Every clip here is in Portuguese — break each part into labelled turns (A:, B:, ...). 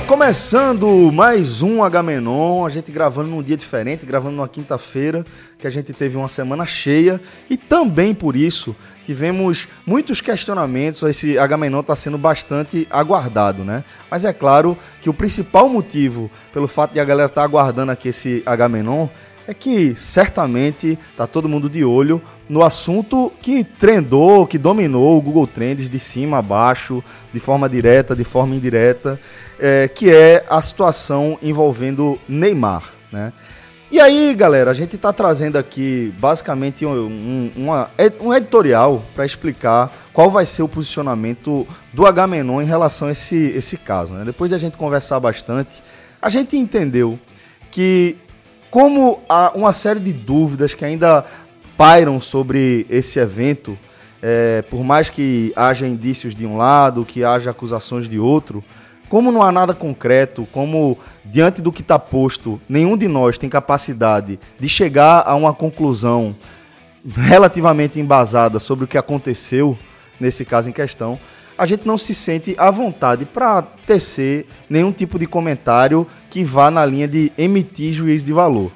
A: começando mais um H-Menon, a gente gravando num dia diferente, gravando numa quinta-feira, que a gente teve uma semana cheia e também por isso tivemos muitos questionamentos, esse H-Menon está sendo bastante aguardado, né? Mas é claro que o principal motivo pelo fato de a galera estar tá aguardando aqui esse H-Menon é que certamente tá todo mundo de olho no assunto que trendou, que dominou o Google Trends de cima a baixo, de forma direta, de forma indireta, é, que é a situação envolvendo Neymar, né? E aí, galera, a gente está trazendo aqui basicamente um, um, uma, um editorial para explicar qual vai ser o posicionamento do H-Menon em relação a esse, esse caso. Né? Depois de a gente conversar bastante, a gente entendeu que como há uma série de dúvidas que ainda pairam sobre esse evento, é, por mais que haja indícios de um lado, que haja acusações de outro, como não há nada concreto, como diante do que está posto, nenhum de nós tem capacidade de chegar a uma conclusão relativamente embasada sobre o que aconteceu nesse caso em questão, a gente não se sente à vontade para tecer nenhum tipo de comentário que vá na linha de emitir juízo de valor.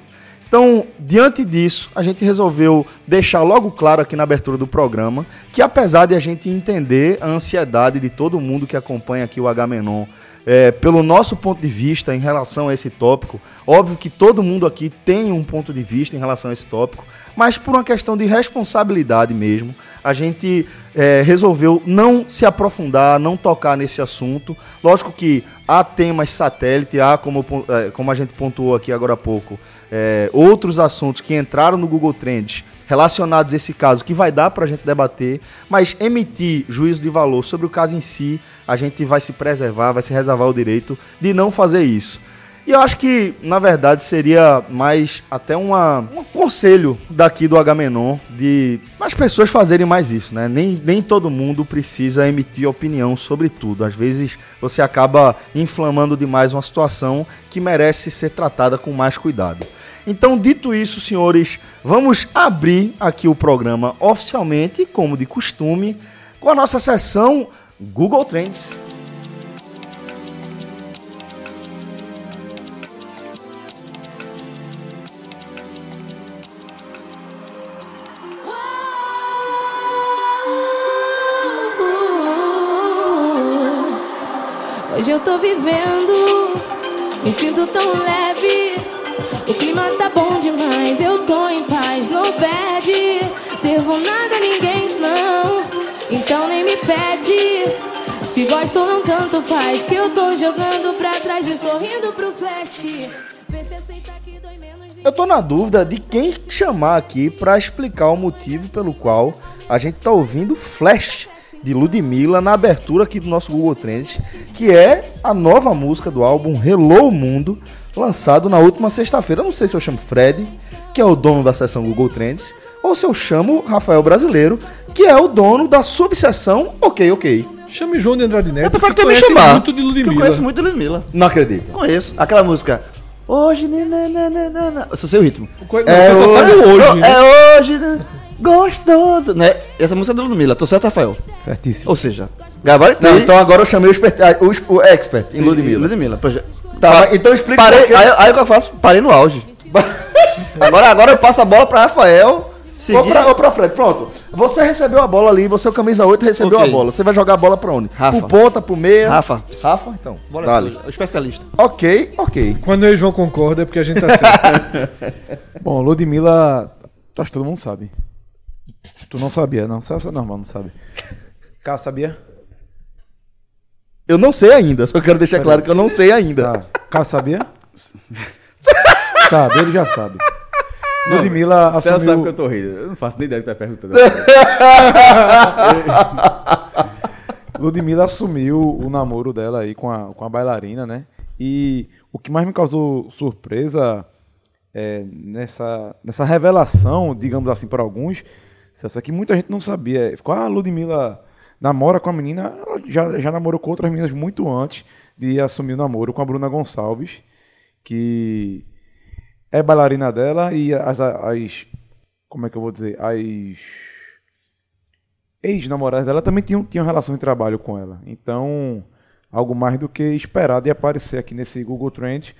A: Então, diante disso, a gente resolveu deixar logo claro aqui na abertura do programa que, apesar de a gente entender a ansiedade de todo mundo que acompanha aqui o H-Menon é, pelo nosso ponto de vista em relação a esse tópico. Óbvio que todo mundo aqui tem um ponto de vista em relação a esse tópico, mas por uma questão de responsabilidade mesmo, a gente é, resolveu não se aprofundar, não tocar nesse assunto. Lógico que há temas satélite, há, como, é, como a gente pontuou aqui agora há pouco, é, outros assuntos que entraram no Google Trends relacionados a esse caso que vai dar para a gente debater, mas emitir juízo de valor sobre o caso em si, a gente vai se preservar, vai se reservar o direito de não fazer isso. E eu acho que, na verdade, seria mais até uma, um conselho daqui do Agamenon de as pessoas fazerem mais isso, né? Nem, nem todo mundo precisa emitir opinião sobre tudo. Às vezes você acaba inflamando demais uma situação que merece ser tratada com mais cuidado. Então, dito isso, senhores, vamos abrir aqui o programa oficialmente, como de costume, com a nossa sessão Google Trends.
B: Hoje eu tô vivendo, me sinto tão leve. O clima tá bom demais, eu tô em paz, não pede. Devo nada a ninguém, não. Então nem me pede. Se gosto não, tanto faz. Que eu tô jogando pra trás e sorrindo pro flash.
A: Eu tô na dúvida de quem chamar aqui para explicar o motivo pelo qual a gente tá ouvindo Flash de Ludmilla na abertura aqui do nosso Google Trends, que é a nova música do álbum Hello Mundo, lançado na última sexta-feira. não sei se eu chamo Fred, que é o dono da seção Google Trends, ou se eu chamo Rafael Brasileiro, que é o dono da subseção Ok Ok.
C: Chame João de Andrade Neto.
D: Eu pensava que tu ia me chamar.
C: muito de Ludmilla.
D: Eu conheço muito de Ludmilla.
A: Não acredito.
D: Conheço. Aquela música. Hoje, nananana. Eu só sei o ritmo.
C: Não, é você só sabe o hoje,
D: Não,
C: né?
D: É hoje, né? gostoso, né? Essa música é do Ludmilla. Tô certo, Rafael?
C: Certíssimo.
D: Ou seja, gabaritei.
A: Não, então agora eu chamei o, expert, o, o expert em Ludmilla.
D: Ludmilla.
A: Tá, mas então explica
D: Parei, aí, aí o que eu faço? Parei no auge. agora, agora eu passo a bola pra Rafael. Seguir.
A: Ô pra, ô pra Fred, pronto. Você recebeu a bola ali, você é o camisa 8 recebeu
D: Ok.
A: a bola. Você vai jogar a bola pra onde?
D: Rafa.
A: Pro ponta, pro meia?
D: Rafa.
A: Rafa, então.
D: Bola
A: Dale.
D: o especialista.
A: Ok, ok.
C: Quando eu e o João concordam é porque a gente tá certo. Bom, Ludmilla, acho que todo mundo sabe. Tu não sabia, não. Só, só normal, não sabe. Cá, sabia?
A: Eu não sei ainda, só quero deixar claro que eu não sei ainda.
C: Tá. Cá, sabia? sabe, ele já sabe. Ludmilla
E: Celso
C: assumiu...
E: sabe que eu tô rindo. Eu não faço nem ideia do que tá perguntando.
C: Ludmilla assumiu o namoro dela aí com a, com a bailarina, né? E o que mais me causou surpresa é, nessa, nessa revelação, digamos assim, para alguns, Celso, é que muita gente não sabia. Ficou, ah, a Ludmilla namora com a menina, ela já, já namorou com outras meninas muito antes de assumir o namoro com a Bruna Gonçalves, que é bailarina dela e as, as como é que eu vou dizer, as ex-namoradas dela também tinham, tinham relação de trabalho com ela. Então, algo mais do que esperado e aparecer aqui nesse Google Trends,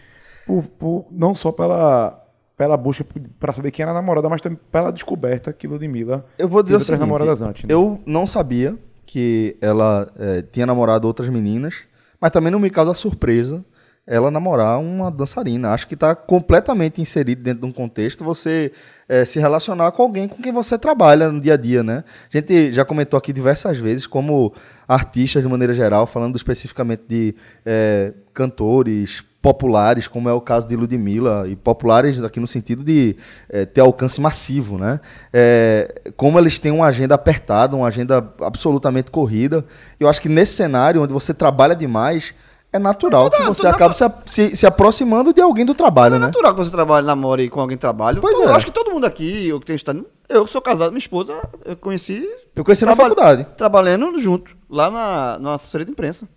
C: por, por- não só pela, pela busca para saber quem era a namorada, mas também pela descoberta que Ludmilla
A: Eu vou dizer
C: teve outras
A: seguinte,
C: namoradas antes. né?
A: eu não sabia que ela eh, tinha namorado outras meninas, mas também não me causa surpresa ela namorar uma dançarina. Acho que está completamente inserido dentro de um contexto você eh, se relacionar com alguém com quem você trabalha no dia a dia, né? A gente já comentou aqui diversas vezes como artistas de maneira geral, falando especificamente de eh, cantores populares, como é o caso de Ludmilla, e populares aqui no sentido de eh, ter alcance massivo, né? Eh, como eles têm uma agenda apertada, uma agenda absolutamente corrida, eu acho que nesse cenário onde você trabalha demais, é natural que você acabe se, a- se, se aproximando de alguém do trabalho,
D: É
A: né?
D: natural que você trabalhe, namore com alguém que trabalha.
A: Pois
D: Eu
A: é.
D: acho que todo mundo aqui, eu que tenho estado. Eu sou casado, minha esposa, eu conheci.
A: Eu conheci na faculdade.
D: Trabalhando junto, lá na, na assessoria de imprensa.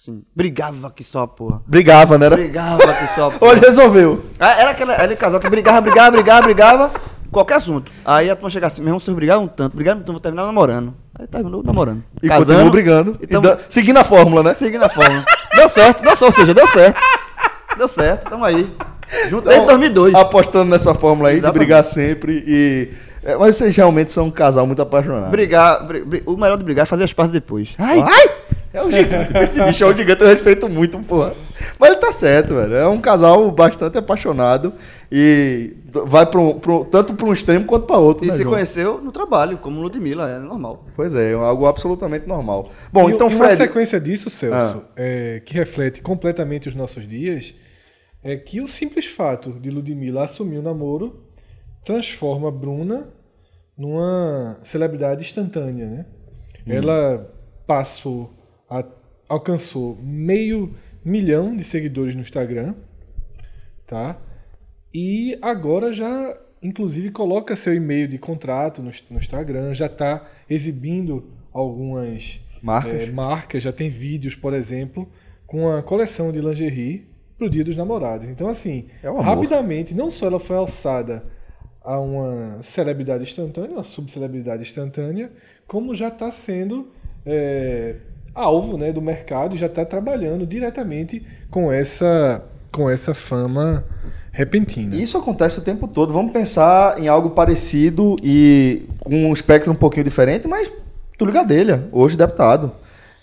D: Assim, brigava que só, porra.
A: Brigava, né? Era?
D: Brigava que só, porra.
A: Hoje resolveu.
D: Ah, Era aquele, aquele casal que brigava, brigava, brigava, brigava, qualquer assunto. Aí a turma chegava assim, meu irmão, vocês brigaram um tanto, brigaram um tanto, vou terminar namorando. Aí terminou namorando.
A: E continuou brigando.
D: E
A: E
D: tamo,
A: da- seguindo a fórmula, né?
D: seguindo a forma. deu certo, deu certo, ou seja, deu certo. Deu certo, tamo aí. Junto desde 2002.
A: Apostando nessa fórmula aí
D: Exatamente.
A: de brigar sempre e... é, mas vocês realmente são um casal muito apaixonado.
D: Brigar, bri- bri- o melhor de brigar é fazer as pazes depois. Ai,
A: Ai! É o gigante. Esse bicho é o gigante, eu respeito muito, porra. Mas ele tá certo, velho. É um casal bastante apaixonado e vai pro, pro- tanto para um extremo quanto para outro.
D: e
A: né,
D: se
A: João?
D: conheceu no trabalho, como Ludmilla, é normal.
A: Pois é, é algo absolutamente normal. Bom,
F: E-
A: então,
F: e uma
A: Fred.
F: sequência disso, Celso, é, que reflete completamente os nossos dias, é que o simples fato de Ludmilla assumir o namoro transforma Bruna numa celebridade instantânea, né? Ela passou, a- alcançou meio milhão de seguidores no Instagram, tá? E agora já, inclusive, coloca seu e-mail de contrato no, no Instagram, já está exibindo algumas
A: Marcas.
F: é, marcas, já tem vídeos, por exemplo, com a coleção de lingerie pro Dia dos Namorados. Então, assim,
A: É amor.
F: rapidamente, não só ela foi alçada a uma celebridade instantânea, uma subcelebridade instantânea, como já está sendo é, alvo né, do mercado e já está trabalhando diretamente com essa, com essa fama repentina.
A: Isso acontece o tempo todo. Vamos pensar em algo parecido e com um espectro um pouquinho diferente, mas Túlio Gadelha, hoje deputado.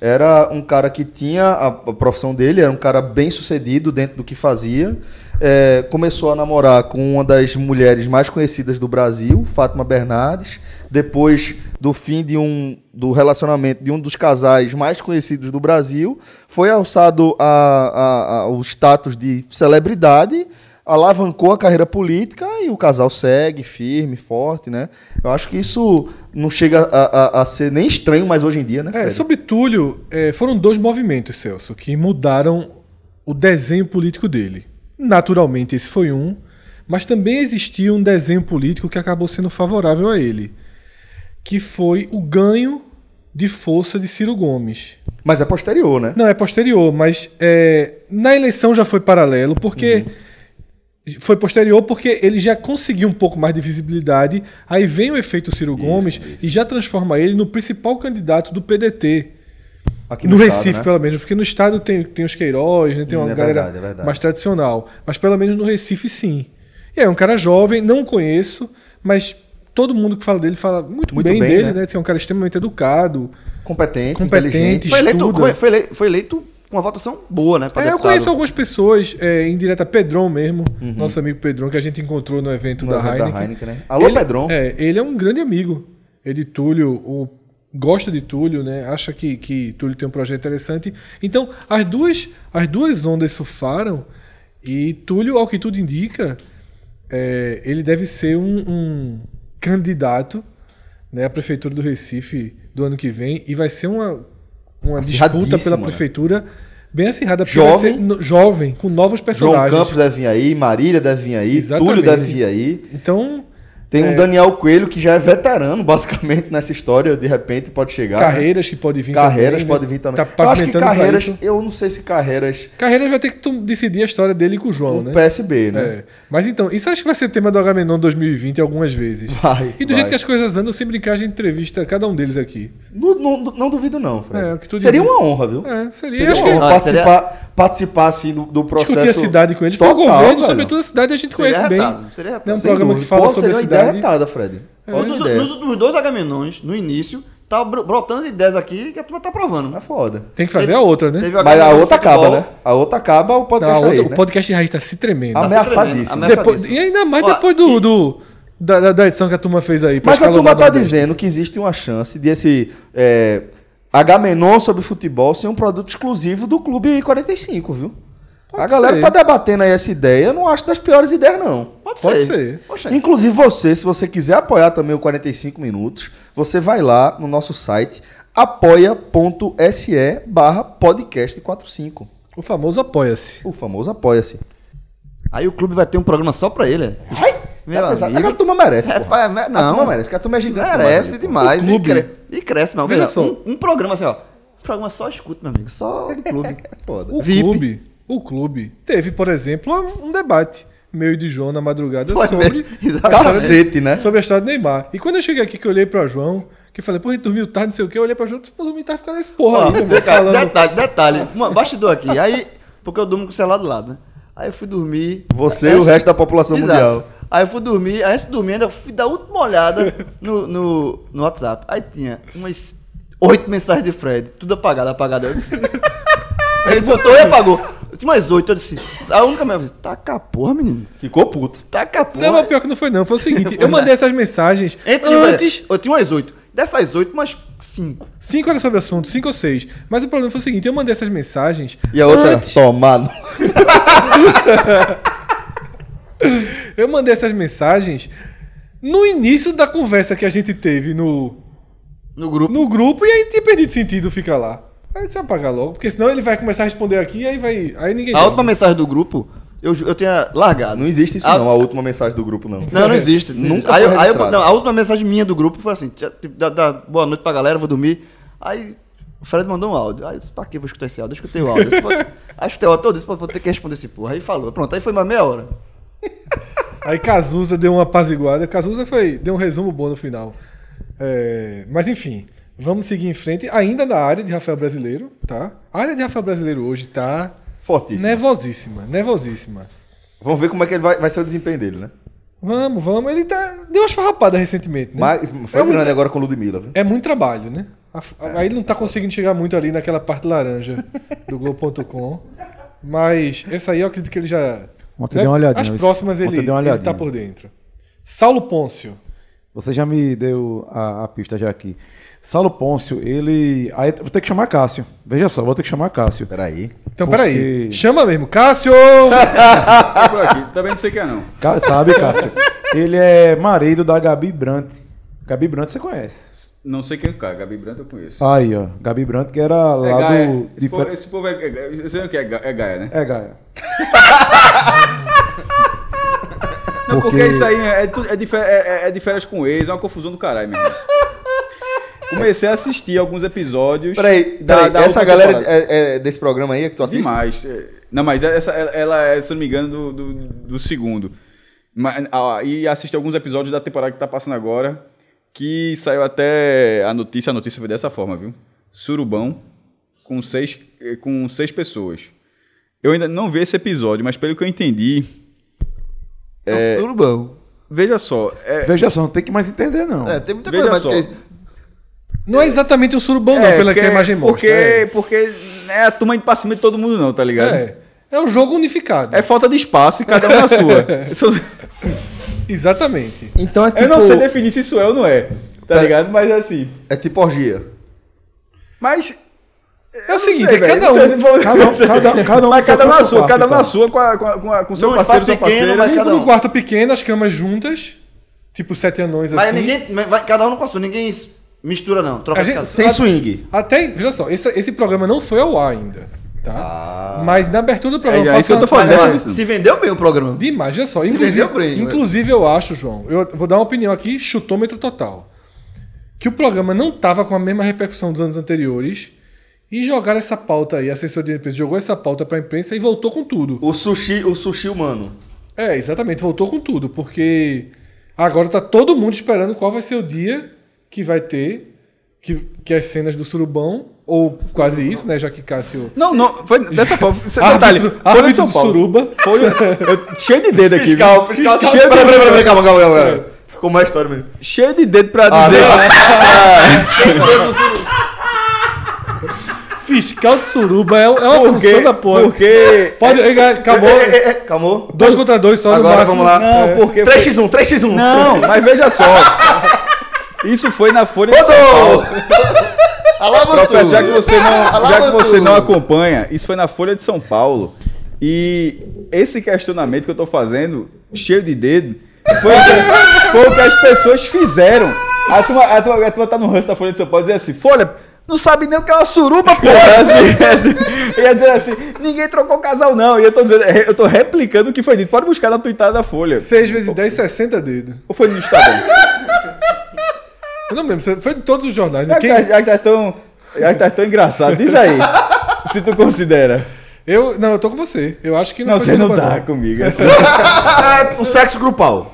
A: Era um cara que tinha a, a profissão dele, era um cara bem sucedido dentro do que fazia. É, começou a namorar com uma das mulheres mais conhecidas do Brasil, Fátima Bernardes. Depois do fim de um, do relacionamento de um dos casais mais conhecidos do Brasil, foi alçado ao status de celebridade alavancou a carreira política e o casal segue firme, forte, né? Eu acho que isso não chega a, a- a ser nem estranho mais hoje em dia, né?
F: É, sobre Túlio, é, foram dois movimentos, Celso, que mudaram o desenho político dele. Naturalmente, esse foi um, mas também existia um desenho político que acabou sendo favorável a ele, que foi o ganho de força de Ciro Gomes.
A: Mas é posterior, né?
F: Não, é posterior, mas é, na eleição já foi paralelo, porque. Foi posterior porque ele já conseguiu um pouco mais de visibilidade. Aí vem o efeito Ciro Gomes e já transforma ele no principal candidato do PDT.
A: Aqui
F: no,
A: estado,
F: Recife,
A: né?
F: pelo menos, porque no estado tem, tem os Queiroz, né, tem uma
A: É
F: galera
A: verdade, é
F: mais tradicional. Mas pelo menos no Recife, sim. E é um cara jovem, não conheço, mas todo mundo que fala dele fala muito,
A: Muito
F: bem,
A: bem,
F: dele,
A: né?
F: né? É um cara extremamente educado.
A: Competente,
F: Competente,
A: inteligente.
D: Foi eleito,
F: Estuda.
D: foi, foi ele- foi eleito uma votação boa, né?
F: É, eu conheço algumas pessoas, é, em direta, Pedrão mesmo, nosso amigo Pedrão, que a gente encontrou no evento,
A: No
F: da,
A: evento da
F: Heineken.
A: Heineken, né? Alô,
F: ele,
A: Pedrão.
F: É, ele é um grande amigo. Ele, Túlio, o, gosta de Túlio, né? Acha que, que Túlio tem um projeto interessante. Então, as duas, as duas ondas surfaram e Túlio, ao que tudo indica, é, ele deve ser um, um candidato né, à prefeitura do Recife do ano que vem e vai ser uma, uma disputa pela
A: né?
F: Bem acirrada.
A: Jovem.
F: no- jovem, com novos
A: João
F: personagens.
A: Campos deve vir aí, Marília deve vir aí,
F: Exatamente.
A: Túlio deve vir aí.
F: Então,
A: Tem um Daniel Coelho que já é veterano, basicamente, nessa história, de repente pode chegar. né?
F: Carreiras que pode vir
A: Carreiras
F: também.
A: pode vir também.
F: Tá
A: eu acho que Carreiras, eu não sei se Carreiras
F: Carreiras vai ter que tu- decidir a história dele com o João,
A: o
F: né?
A: PSB, né?
F: É. Mas então, isso acho que vai ser tema do Agamenon 2020 algumas vezes.
A: Vai,
F: e do
A: vai.
F: jeito que as coisas andam, sem brincar, a gente entrevista cada um deles aqui.
A: Não, não, não duvido não, Fred.
F: É, o que tu
A: Seria
F: diz.
A: uma honra, viu?
F: É, seria.
A: Seria
F: acho
A: uma
F: que
A: honra
D: Ah,
A: participar, participar assim do, do processo.
F: discutir a cidade com ele. Porque o
A: Total,
F: governo,
A: velho.
F: sobretudo a cidade, a gente
D: Seria
F: conhece bem.
D: retado, seria retado.
F: Não é um programa
A: dúvida.
F: que fala
A: Pô,
F: sobre
A: seria
F: a
A: uma ideia
F: cidade.
A: retada, Fred. Ótima
D: Nos, nos últimos dois Agamenões, no início, tá bro- brotando ideias aqui que a turma tá provando.
A: É foda.
F: Tem que fazer a outra, né?
D: Teve
A: Mas a outra acaba, né? A outra acaba, o
F: Não,
A: podcast
F: a outra-
A: aí,
F: o
A: né?
F: podcast raiz tá se tremendo.
A: Amém. ameaçadíssimo.
D: tremendo,
F: Depois-
D: ameaçadíssimo.
F: e ainda mais
D: Ó,
F: depois do,
D: e-
F: do- da, da- edição que a turma fez aí.
A: Mas a turma tá dizendo que existe uma chance de esse é, Agamenon sobre futebol ser um produto exclusivo do Clube 45, viu? A
F: Pode
A: galera
F: ser.
A: tá debatendo aí essa ideia, eu não acho das piores ideias, não.
D: Pode,
F: Pode
D: ser.
F: ser.
D: Poxa,
A: Inclusive você, se você quiser apoiar também o 45 minutos, você vai lá no nosso site apoia.se barra podcast 45.
F: O famoso apoia-se.
A: O famoso apoia-se.
D: Aí o clube vai ter um programa só pra ele. é?
A: Ai,
D: Meu
A: tá pesado.
D: amigo.
A: Aquela turma merece,
D: É, pá, é,
A: A
D: não,
A: turma merece, porque a turma é gigante.
D: Merece
A: demais ali, pô.
D: demais.
F: O clube.
D: E, cre- e cresce, mas
F: Veja
D: veja
F: só.
D: Um, um programa assim, ó. Um programa só escuta, meu amigo. Só do clube.
A: Foda.
F: O
D: VIP.
F: clube, o clube teve, por exemplo, um debate meio de João na madrugada
D: Foi
F: sobre,
A: Cacete, né?
F: sobre a história do Neymar. E quando eu cheguei aqui que eu olhei pra João, que eu falei, pô, a gente dormiu tarde, não sei o quê, eu olhei pra João, pô, dormi tarde por causa desse porra aí,
D: cara,
F: falando.
D: detalhe, detalhe. Uma, bastidor aqui. Aí, porque eu durmo com o celular do lado, né? Aí eu fui dormir.
A: Você e o resto da população
D: Exato.
A: mundial.
D: Aí eu fui dormir, aí de dormir, ainda fui dar a última olhada no, no, no WhatsApp. Aí tinha umas oito mensagens de Fred, tudo apagado, apagado. Eu ele botou e apagou. Umas oito, eu disse. A única minha vez, taca porra, menino.
A: Ficou puto.
D: Taca porra.
F: Não, mas pior que não foi não, foi o seguinte, eu mandei essas mensagens
D: Entre
F: antes,
D: Eu tinha umas oito. Dessas oito, umas cinco.
F: cinco era sobre o assunto, cinco ou seis, mas o problema foi o seguinte, eu mandei essas mensagens
A: E a outra,
F: antes,
A: tomado.
F: eu mandei essas mensagens no início da conversa que a gente teve no,
D: No grupo.
F: no grupo e aí tinha perdido sentido ficar lá. Aí eu disse apagar logo, porque senão ele vai começar a responder aqui e aí vai. Aí ninguém.
D: A
F: vê.
D: última mensagem do grupo, eu, eu tinha largado.
A: Não existe isso
D: A-
A: não, a última mensagem do grupo não.
D: Não, não existe.
A: Nunca
D: aí,
A: foi
D: eu- aí eu- não, a última mensagem minha do grupo foi assim: tipo, dá, dá boa noite pra galera, vou dormir. Aí o Fred mandou um áudio. Aí eu disse: pra que eu vou escutar esse áudio? Eu escutei o áudio. Eu disse, "Pô, Aí eu escutei o áudio todo, disse: "Pô, vou ter que responder esse porra. Aí falou: pronto, aí foi mais meia hora.
F: Aí Cazuza deu uma apaziguada. Cazuza foi, deu um resumo bom no final. É, mas enfim, vamos seguir em frente. Ainda na área de Rafael Brasileiro, tá? A área de Rafael Brasileiro hoje tá
A: Fortíssimo.
F: nervosíssima, nervosíssima.
A: Vamos ver como é que ele vai, vai ser o desempenho dele, né?
F: Vamos, vamos. Ele tá. Deu umas farrapadas recentemente, né?
A: Mas foi
F: É muito-
A: grande agora com o Ludmilla, viu?
F: É muito trabalho, né? A- a- Aí ele não tá conseguindo chegar muito ali naquela parte laranja do Globo.com. Mas essa aí eu acredito que ele já.
C: Ontem eu dei uma olhadinha,
F: As próximas ele,
C: uma
F: ele tá
C: olhadinha.
F: por dentro. Saulo Pôncio.
C: Você já me deu a, a pista já aqui. Saulo Pôncio, ele. Aí vou ter que chamar Cássio. Veja só, vou ter que chamar Cássio.
A: Peraí.
F: Então,
C: Porque-
F: peraí. Chama mesmo. Cássio!
E: Tá por aqui. Também não sei quem é, não.
C: Cá- Sabe, Cássio? Ele é marido da Gabi Brandt. Gabi Brandt você conhece.
E: Não sei quem é o cara. Gabi Branco eu conheço.
C: Aí, ó. Gabi Brandt, que era
E: é
C: lá
E: Gaia.
C: do.
E: Esse, povo, esse povo é, é, Eu sei o que é, é Gaia, né?
C: É, Gaia.
E: Não, porque,
C: Porque-
E: isso aí é, é, é de, é- é- é férias com ex, é uma confusão do caralho, meu irmão. Comecei a assistir alguns episódios.
A: Peraí,
E: da-
A: peraí.
E: da
A: essa galera é, é desse programa aí que tu assiste?
E: Demais. É, Não, mas essa, ela é, se não me engano, do, do, do segundo. Mas, e assisti alguns episódios da temporada que tá passando agora, que saiu até a notícia, a notícia foi dessa forma, viu? Surubão, com seis, eh, com seis pessoas. Eu ainda não vi esse episódio, mas pelo que eu entendi,
D: É, Urubão.
E: veja só, é,
C: Veja só, não tem que mais entender, não.
D: É, tem muita
E: Veja
D: coisa
E: só.
F: Não é exatamente um surubão, não,
E: é,
F: pela
E: porque,
F: que a imagem mostra.
E: porque,
F: é.
E: porque não é a turma indo pra cima de todo mundo não, tá ligado?
F: É. É um jogo unificado.
E: É falta de espaço e cada um na sua. Isso-
F: Exatamente.
A: Então é tipo,
E: Eu não sei definir se isso é ou não é, tá
A: Pera-
E: ligado? Mas assim.
A: é tipo orgia.
E: Mas.
F: É o
E: eu
F: seguinte,
E: sei,
F: é cada um.
E: não vou-
C: Cada um, cada, cada um
E: Mas cada um na sua,
C: quarto,
E: cada um na
C: então.
E: sua com, a, com, a, com, a, com seu parceiro,
D: espaço
E: sua
D: pequeno,
E: parceira.
D: mas
F: Um
D: cada um.
F: quarto pequeno, as camas juntas. Tipo sete anões assim.
D: Mas ninguém. mas vai- cada um não passou, ninguém mistura, não. Troca
F: gente-
D: casas.
A: Sem swing.
F: Até, veja só, esse, esse programa não foi ao ar ainda. Tá? Mas na abertura do programa.
E: É, é isso que eu tô falando,
F: Mas, é,
E: Isso.
D: Se vendeu bem o programa.
F: Demais, olha só.
D: Se
F: Inclusive,
D: vendeu bem,
F: inclusive eu acho, João, eu vou dar uma opinião aqui, chutômetro total. Que o programa não tava com a mesma repercussão dos anos anteriores e jogaram essa pauta aí, a assessoria de imprensa jogou essa pauta pra imprensa e voltou com tudo.
A: O sushi, o sushi humano.
F: É, exatamente, voltou com tudo, porque agora tá todo mundo esperando qual vai ser o dia que vai ter que, que as cenas do surubão, ou quase isso, né, já que Cássio...
E: Não, não, foi dessa forma. Você,
F: Árbitro-
E: detalhe, Folha de São
F: do
E: Paulo.
F: Suruba.
E: Eu- cheio de dedo aqui.
A: Fiscal,
E: viu?
A: fiscal.
E: Cheio,
A: Peraí,
E: de,
A: peraí, peraí, calma, calma, calma. calma. Como é a história mesmo?
E: cheio de dedo pra
A: Ah,
E: dizer.
F: Fiscal de suruba é, é uma
E: porque,
F: função da porra.
E: porque
F: Pode, acabou.
A: É, é, é, Calmou?
F: Dois contra dois só
A: Agora
F: no máximo.
A: vamos lá.
E: Não,
F: É.
E: porque
A: 3x1, 3x1.
E: Não, mas veja só. Isso foi na Folha de São Paulo.
A: Alá,
E: Professor, já que você não, já que você não acompanha, isso foi na Folha de São Paulo. E esse questionamento que eu tô fazendo, cheio de dedo, foi, o que- foi o que as pessoas fizeram. A turma, a, turma, a turma tá no ranço da Folha de São Paulo e dizer assim, Folha, não sabe nem o que é uma suruba, porra. Assim, assim, ia dizer assim, ninguém trocou casal não. E eu tô dizendo, eu tô replicando o que foi dito. Pode buscar na tuitada da Folha.
F: 6 vezes 10, 60 dedos.
E: Ou foi no Estadão?
F: Eu não lembro, foi de todos os jornais.
E: Já que,
F: Quem-
E: tá, já que tá tão, já que tá tão engraçado, diz aí. se tu considera.
F: Eu, não, eu tô com você. Eu acho que não,
E: Não,
F: foi
E: você não tá comigo. assim.
A: O sexo grupal.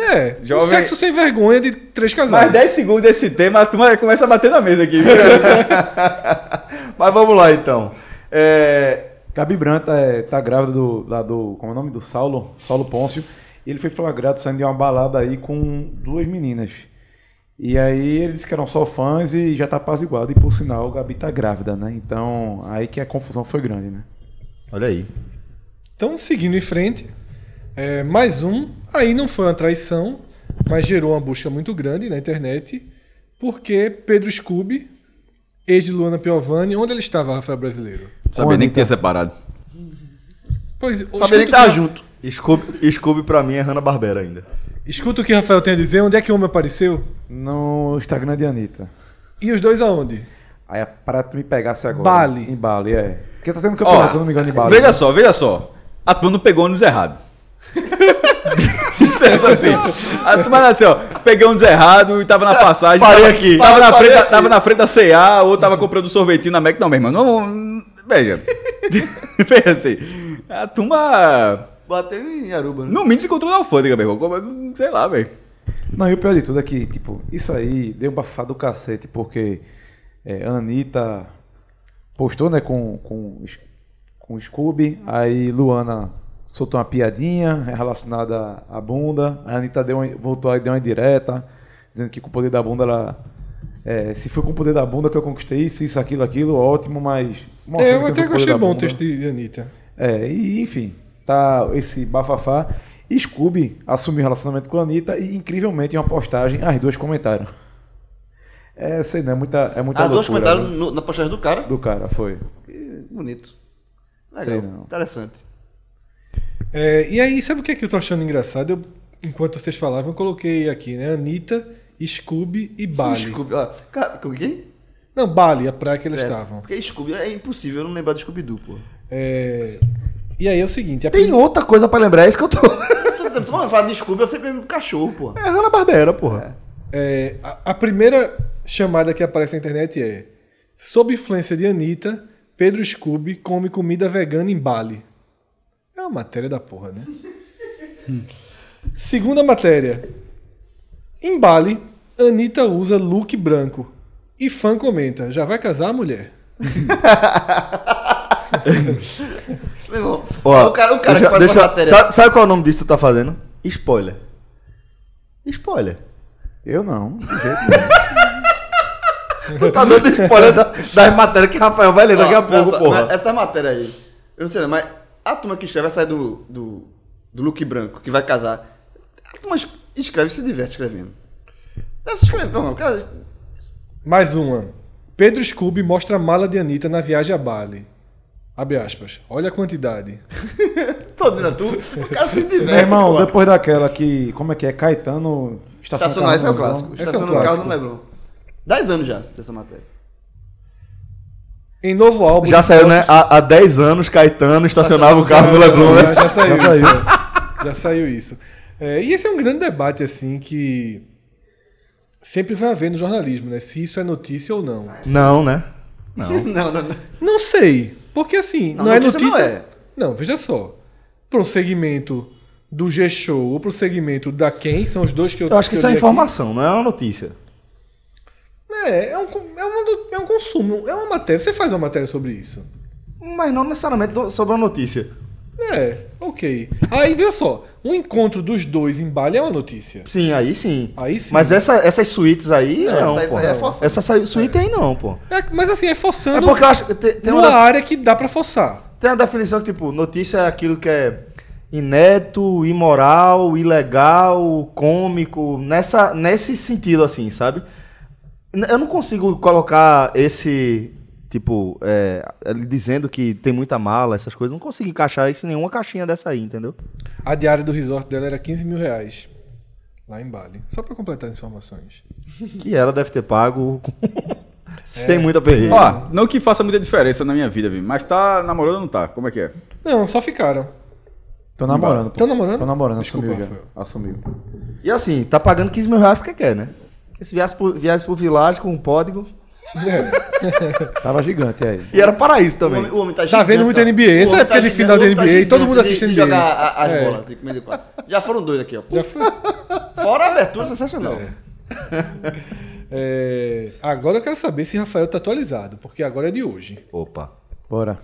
F: É,
E: Jovem-
F: o sexo sem vergonha de três casais.
E: Mais 10 segundos desse tema, a turma começa a bater na mesa aqui.
A: Mas vamos lá então. É,
C: Gabi Branta é, tá grávida do, lá do. Como é o nome? Do Saulo, Saulo Pôncio. Ele foi flagrado saindo de uma balada aí com duas meninas. E aí ele disse que eram só fãs e já tá apaziguado. E por sinal, Gabi tá grávida, né? Então, aí que a confusão foi grande, né?
A: Olha aí.
F: Então, seguindo em frente, é, mais um. Aí não foi uma traição, mas gerou uma busca muito grande na internet, porque Pedro Scooby, ex de Luana Piovani, onde ele estava, Rafael Brasileiro?
E: Sabia nem que tinha separado.
F: Pois,
D: Sabia nem que tava
F: o que-
D: junto.
A: Scooby, Scooby pra mim é Hanna-Barbera ainda.
F: Escuta o que Rafael tem a dizer, onde é que o homem apareceu?
C: No Instagram de Anitta.
F: E os dois aonde?
C: Aí para tu me pegasse agora.
F: Bali.
C: Em Bali, é. Porque tá tendo campeonato, se eu não me engano, em Bali.
E: veja
C: né?
E: só, veja só. A turma não pegou ônibus errado. Dissesse assim. A turma assim, ó. Peguei ônibus errado e tava na passagem.
A: Parei
E: tava,
A: aqui.
E: Tava, na
A: Parei
E: frente,
A: aqui.
E: tava na frente da CA ou tava comprando um sorvetinho na Mac. Não, meu irmão. Não, veja. veja assim. A turma.
D: Bateu em Aruba, né?
E: No mínimo se encontrou na alfândega, meu irmão. Como- Sei lá, velho.
C: Não, e o pior de tudo é que, tipo, isso aí deu um bafado do cacete, porque é, a Anitta postou, né, com, com, com o Scooby, aí Luana soltou uma piadinha relacionada à bunda, a Anitta deu uma, voltou aí, deu uma indireta, dizendo que com o poder da bunda ela... é, se foi com o poder da bunda que eu conquistei isso, isso, aquilo, aquilo, ótimo, mas...
F: É, eu até
C: da
F: bom o texto de Anitta.
C: É, e enfim, tá esse bafafá. E Scooby assumiu relacionamento com a Anitta e, incrivelmente, em uma postagem, as duas comentaram. É, sei não, é muita, é muita
D: As duas
C: loucura,
D: comentaram
C: né?
D: no- na postagem do cara.
C: Do cara, foi.
D: Que bonito.
C: Sei
D: Legal.
C: não.
D: Interessante.
F: É, e aí, sabe o que, é que eu tô achando engraçado? Eu, enquanto vocês falavam, eu coloquei aqui, né? Anitta, Scooby e Bali.
D: Scooby. ó, cara, com quem?
F: Não, Bali, a praia que eles
D: É,
F: estavam.
D: Porque Scooby é impossível eu não lembrar do Scooby-Doo, pô.
F: É, E aí é o seguinte, a
A: Tem
F: prim-
A: outra coisa pra lembrar, é isso que eu tô.
D: Eu tô- falo de Scooby, eu sempre lembro do cachorro, pô.
A: É Hanna-Barbera, porra.
F: é, a, a primeira chamada que aparece na internet é Sob influência de Anitta, Pedro Scooby come comida vegana em Bali. É uma matéria da porra, né? Segunda matéria. Em Bali, Anitta usa look branco. E fã comenta, já vai casar, mulher?
D: Meu irmão,
A: Ó,
D: o cara, o cara
A: deixa-
D: que faz
A: deixa-
D: matéria.
A: sabe, sabe qual é o nome disso que tu tá fazendo? Spoiler. Spoiler.
C: Eu não, de jeito nenhum.
A: Tu tá dando spoiler da- das matérias que Rafael vai ler daqui a pouco,
D: essa,
A: porra.
D: Essa matéria aí. Eu não sei, não, mas a turma que escreve vai sair do, do, do look branco, que vai casar. A turma es- escreve e se diverte escrevendo. Deve se escrever, não, cara.
F: Mais uma. Pedro Scooby mostra a mala de Anitta na viagem a Bali. Abre aspas. Olha a quantidade.
D: Tô dizendo a tu, o cara se diverte.
C: Meu irmão,
D: pô.
C: depois daquela que. Como é que é? Caetano.
D: Estacionar, esse é o
C: carro no
D: clássico.
F: Esse é o
D: carro no Leblon. Dez anos já dessa matéria.
F: Em novo álbum.
A: Já saiu, né? Há, há 10 anos, Caetano estacionava o carro no Leblon. né?
F: Já, já saiu
C: Já saiu.
F: é. Já saiu isso. É, e esse é um grande debate, assim, que sempre vai haver no jornalismo, né? Se isso é notícia ou não.
A: Não, né? Não.
D: Não, não, não.
F: Não sei. Porque assim, não,
D: Não,
F: é
D: notícia não é.
F: Não, veja só. Para o segmento do G-Show ou para o segmento da Quem, são os dois que eu
A: Eu acho que
F: eu
A: isso é
F: li aqui.
A: informação, não é uma notícia.
F: É, é um, é, uma é um consumo, é uma matéria. Você faz uma matéria sobre isso.
A: Mas não necessariamente sobre uma notícia.
F: É, ok. Aí, veja só. Um encontro dos dois em Bali é uma notícia.
A: Sim, aí sim.
F: Aí sim.
A: Mas essa, essas suítes aí,
D: Não,
A: não,
D: essa
A: pô.
D: é forçado.
A: essa sa- suíte aí não, pô.
F: É, mas assim, é
A: É
F: forçando
A: porque eu acho que tem, tem, uma,
F: área que dá pra forçar.
A: tem uma definição que, tipo, notícia é aquilo que é inédito, imoral, ilegal, cômico, nessa, nesse sentido, assim, sabe? Eu não consigo colocar esse, tipo, é, ele dizendo que tem muita mala, essas coisas, não consigo encaixar isso em nenhuma caixinha dessa aí, entendeu?
F: A diária do resort dela era 15 mil reais. Lá em Bali. Só pra completar as informações.
A: Que ela deve ter pago
F: É.
A: sem muita perreira.
E: Ó, não que faça muita diferença na minha vida, viu? mas tá namorando ou não tá? Como é que é?
F: Não, só ficaram.
C: Tô namorando. pô.
F: Tão namorando?
C: Tô namorando,
F: Desculpa,
C: assumiu já. Assumiu.
A: E assim, tá pagando 15 mil reais porque quer, né? Porque se viesse por, viesse por vilagem com um código.
F: É.
C: Tava gigante aí.
A: E era para isso
D: O
A: também.
D: homem, o homem tá
F: Tá vendo muito NBA, essa
D: homem
F: época de
D: gigante,
F: final da
D: homem tá
F: NBA, todo mundo
D: gigante
F: assiste
D: de,
F: NBA.
D: de jogar a- as
F: É.
D: bolas de comer de quatro. Já foram dois aqui, ó.
F: Já foi.
D: Fora a abertura sensacional.
F: É, agora eu quero saber se Rafael tá atualizado, porque agora é de hoje.
A: Opa.
C: Bora.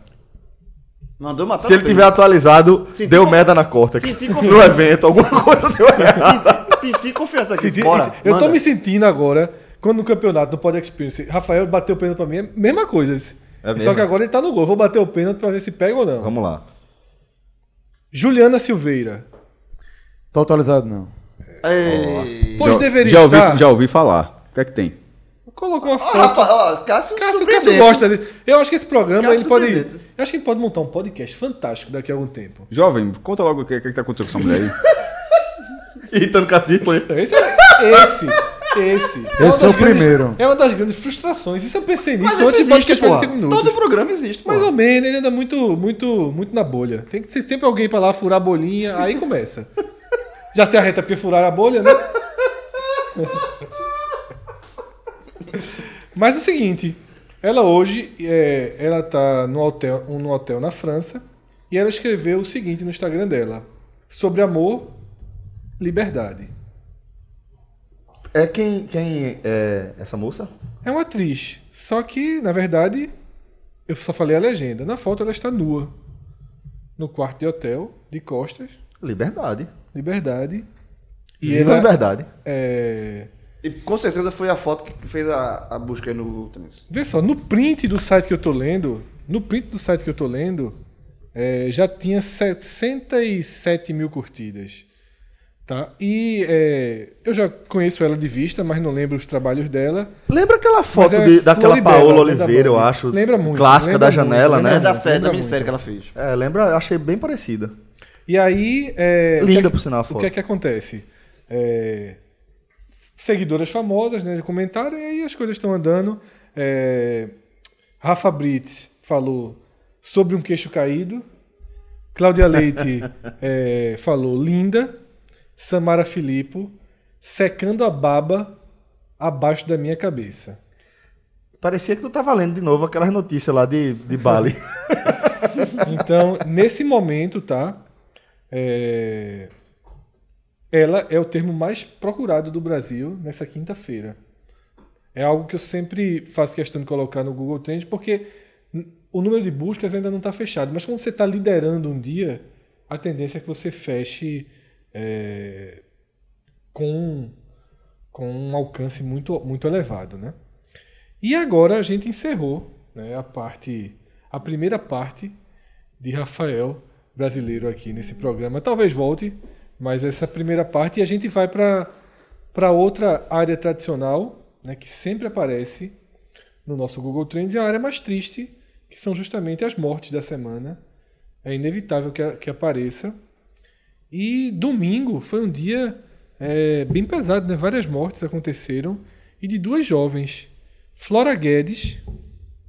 D: Mandou matar
A: Se ele tiver atualizado,
D: Senti
A: deu
D: con-
A: merda na
D: senti
A: No evento, alguma coisa deu errado.
D: Senti, senti confiança aqui.
F: Senti-
D: Bora,
F: eu tô
D: manda.
F: me sentindo agora, quando no campeonato, no Pod Experience, Rafael bateu o pênalti pra mim, é a mesma coisa.
A: É
F: Só que agora ele tá no gol. Vou bater o pênalti pra ver se pega ou não.
A: Vamos lá.
F: Juliana Silveira.
C: Tô atualizado não.
D: Ei.
F: Pois
E: já,
F: deveria
E: já ouvi,
F: estar.
E: já ouvi falar. O que é que tem?
F: Colocou uma foto.
D: Rafa, ó, Cássio,
F: Cássio, Cássio gosta dele. Eu acho que esse programa
D: Cássio
F: ele pode. Eu acho que ele pode montar um podcast fantástico daqui a algum tempo.
E: Jovem, conta logo o que, que, que tá acontecendo com essa mulher aí.
A: Irritando cacete, foi.
F: Esse é. Esse. Esse. É
C: Esse
F: das
C: o primeiro.
F: É uma das grandes frustrações. Isso eu pensei nisso
D: Mas
F: antes
D: existe,
F: podcast
D: pô.
F: 45 minutos.
D: Todo programa existe,
F: Mais
D: pô.
F: ou menos, ele anda muito, muito, muito na bolha. Tem que ser sempre alguém pra lá furar a bolinha, aí começa. Já se arreta porque furaram a bolha, né? Mas é o seguinte, ela hoje, é, ela tá no hotel, um, no hotel na França e ela escreveu o seguinte no Instagram dela: sobre amor, liberdade.
A: É quem, quem é essa moça?
F: É uma atriz, só que na verdade eu só falei a legenda. Na foto ela está nua no quarto de hotel, de costas,
A: Liberdade.
F: liberdade. E
A: Viva a
F: ela
A: liberdade.
F: é,
D: E com certeza foi a foto que fez a, a busca aí no Google Trends.
F: Vê só, no print do site que eu tô lendo, no print do site que eu tô lendo, é, já tinha 707 mil curtidas. Tá? E é, eu já conheço ela de vista, mas não lembro os trabalhos dela.
A: Lembra aquela foto
F: é
A: de- daquela Paola Oliveira, eu acho.
F: Lembra muito,
A: Clássica
F: lembra
A: da janela,
F: muito,
A: né?
D: É da série, da minissérie que ela fez.
A: É, lembra? Eu achei bem parecida.
F: E aí. é, o
A: Linda,
F: que é
A: por sinal, a
F: O
A: foto.
F: que é que acontece? É, seguidoras famosas, né? Comentaram, e aí as coisas estão andando. É, Rafa Brits falou sobre um queixo caído. Cláudia Leite é, falou linda. Samara Filippo secando a baba abaixo da minha cabeça.
A: Parecia que tu tava lendo de novo aquelas notícias lá de, de Bali.
F: Então, nesse momento, tá? É, Ela é o termo mais procurado do Brasil nessa quinta-feira. É algo que eu sempre faço questão de colocar no Google Trends, porque o número de buscas ainda não está fechado. Mas quando você está liderando um dia, a tendência é que você feche é, com, com um alcance muito, muito elevado, né? E agora a gente encerrou né, a parte, a primeira parte de Rafael brasileiro aqui nesse programa. Talvez volte, mas essa primeira parte e a gente vai para outra área tradicional, né, que sempre aparece no nosso Google Trends, é a área mais triste, que são justamente as mortes da semana. É inevitável que, a- que apareça. E domingo foi um dia é, bem pesado, né? Várias mortes aconteceram e de duas jovens. Flora Guedes,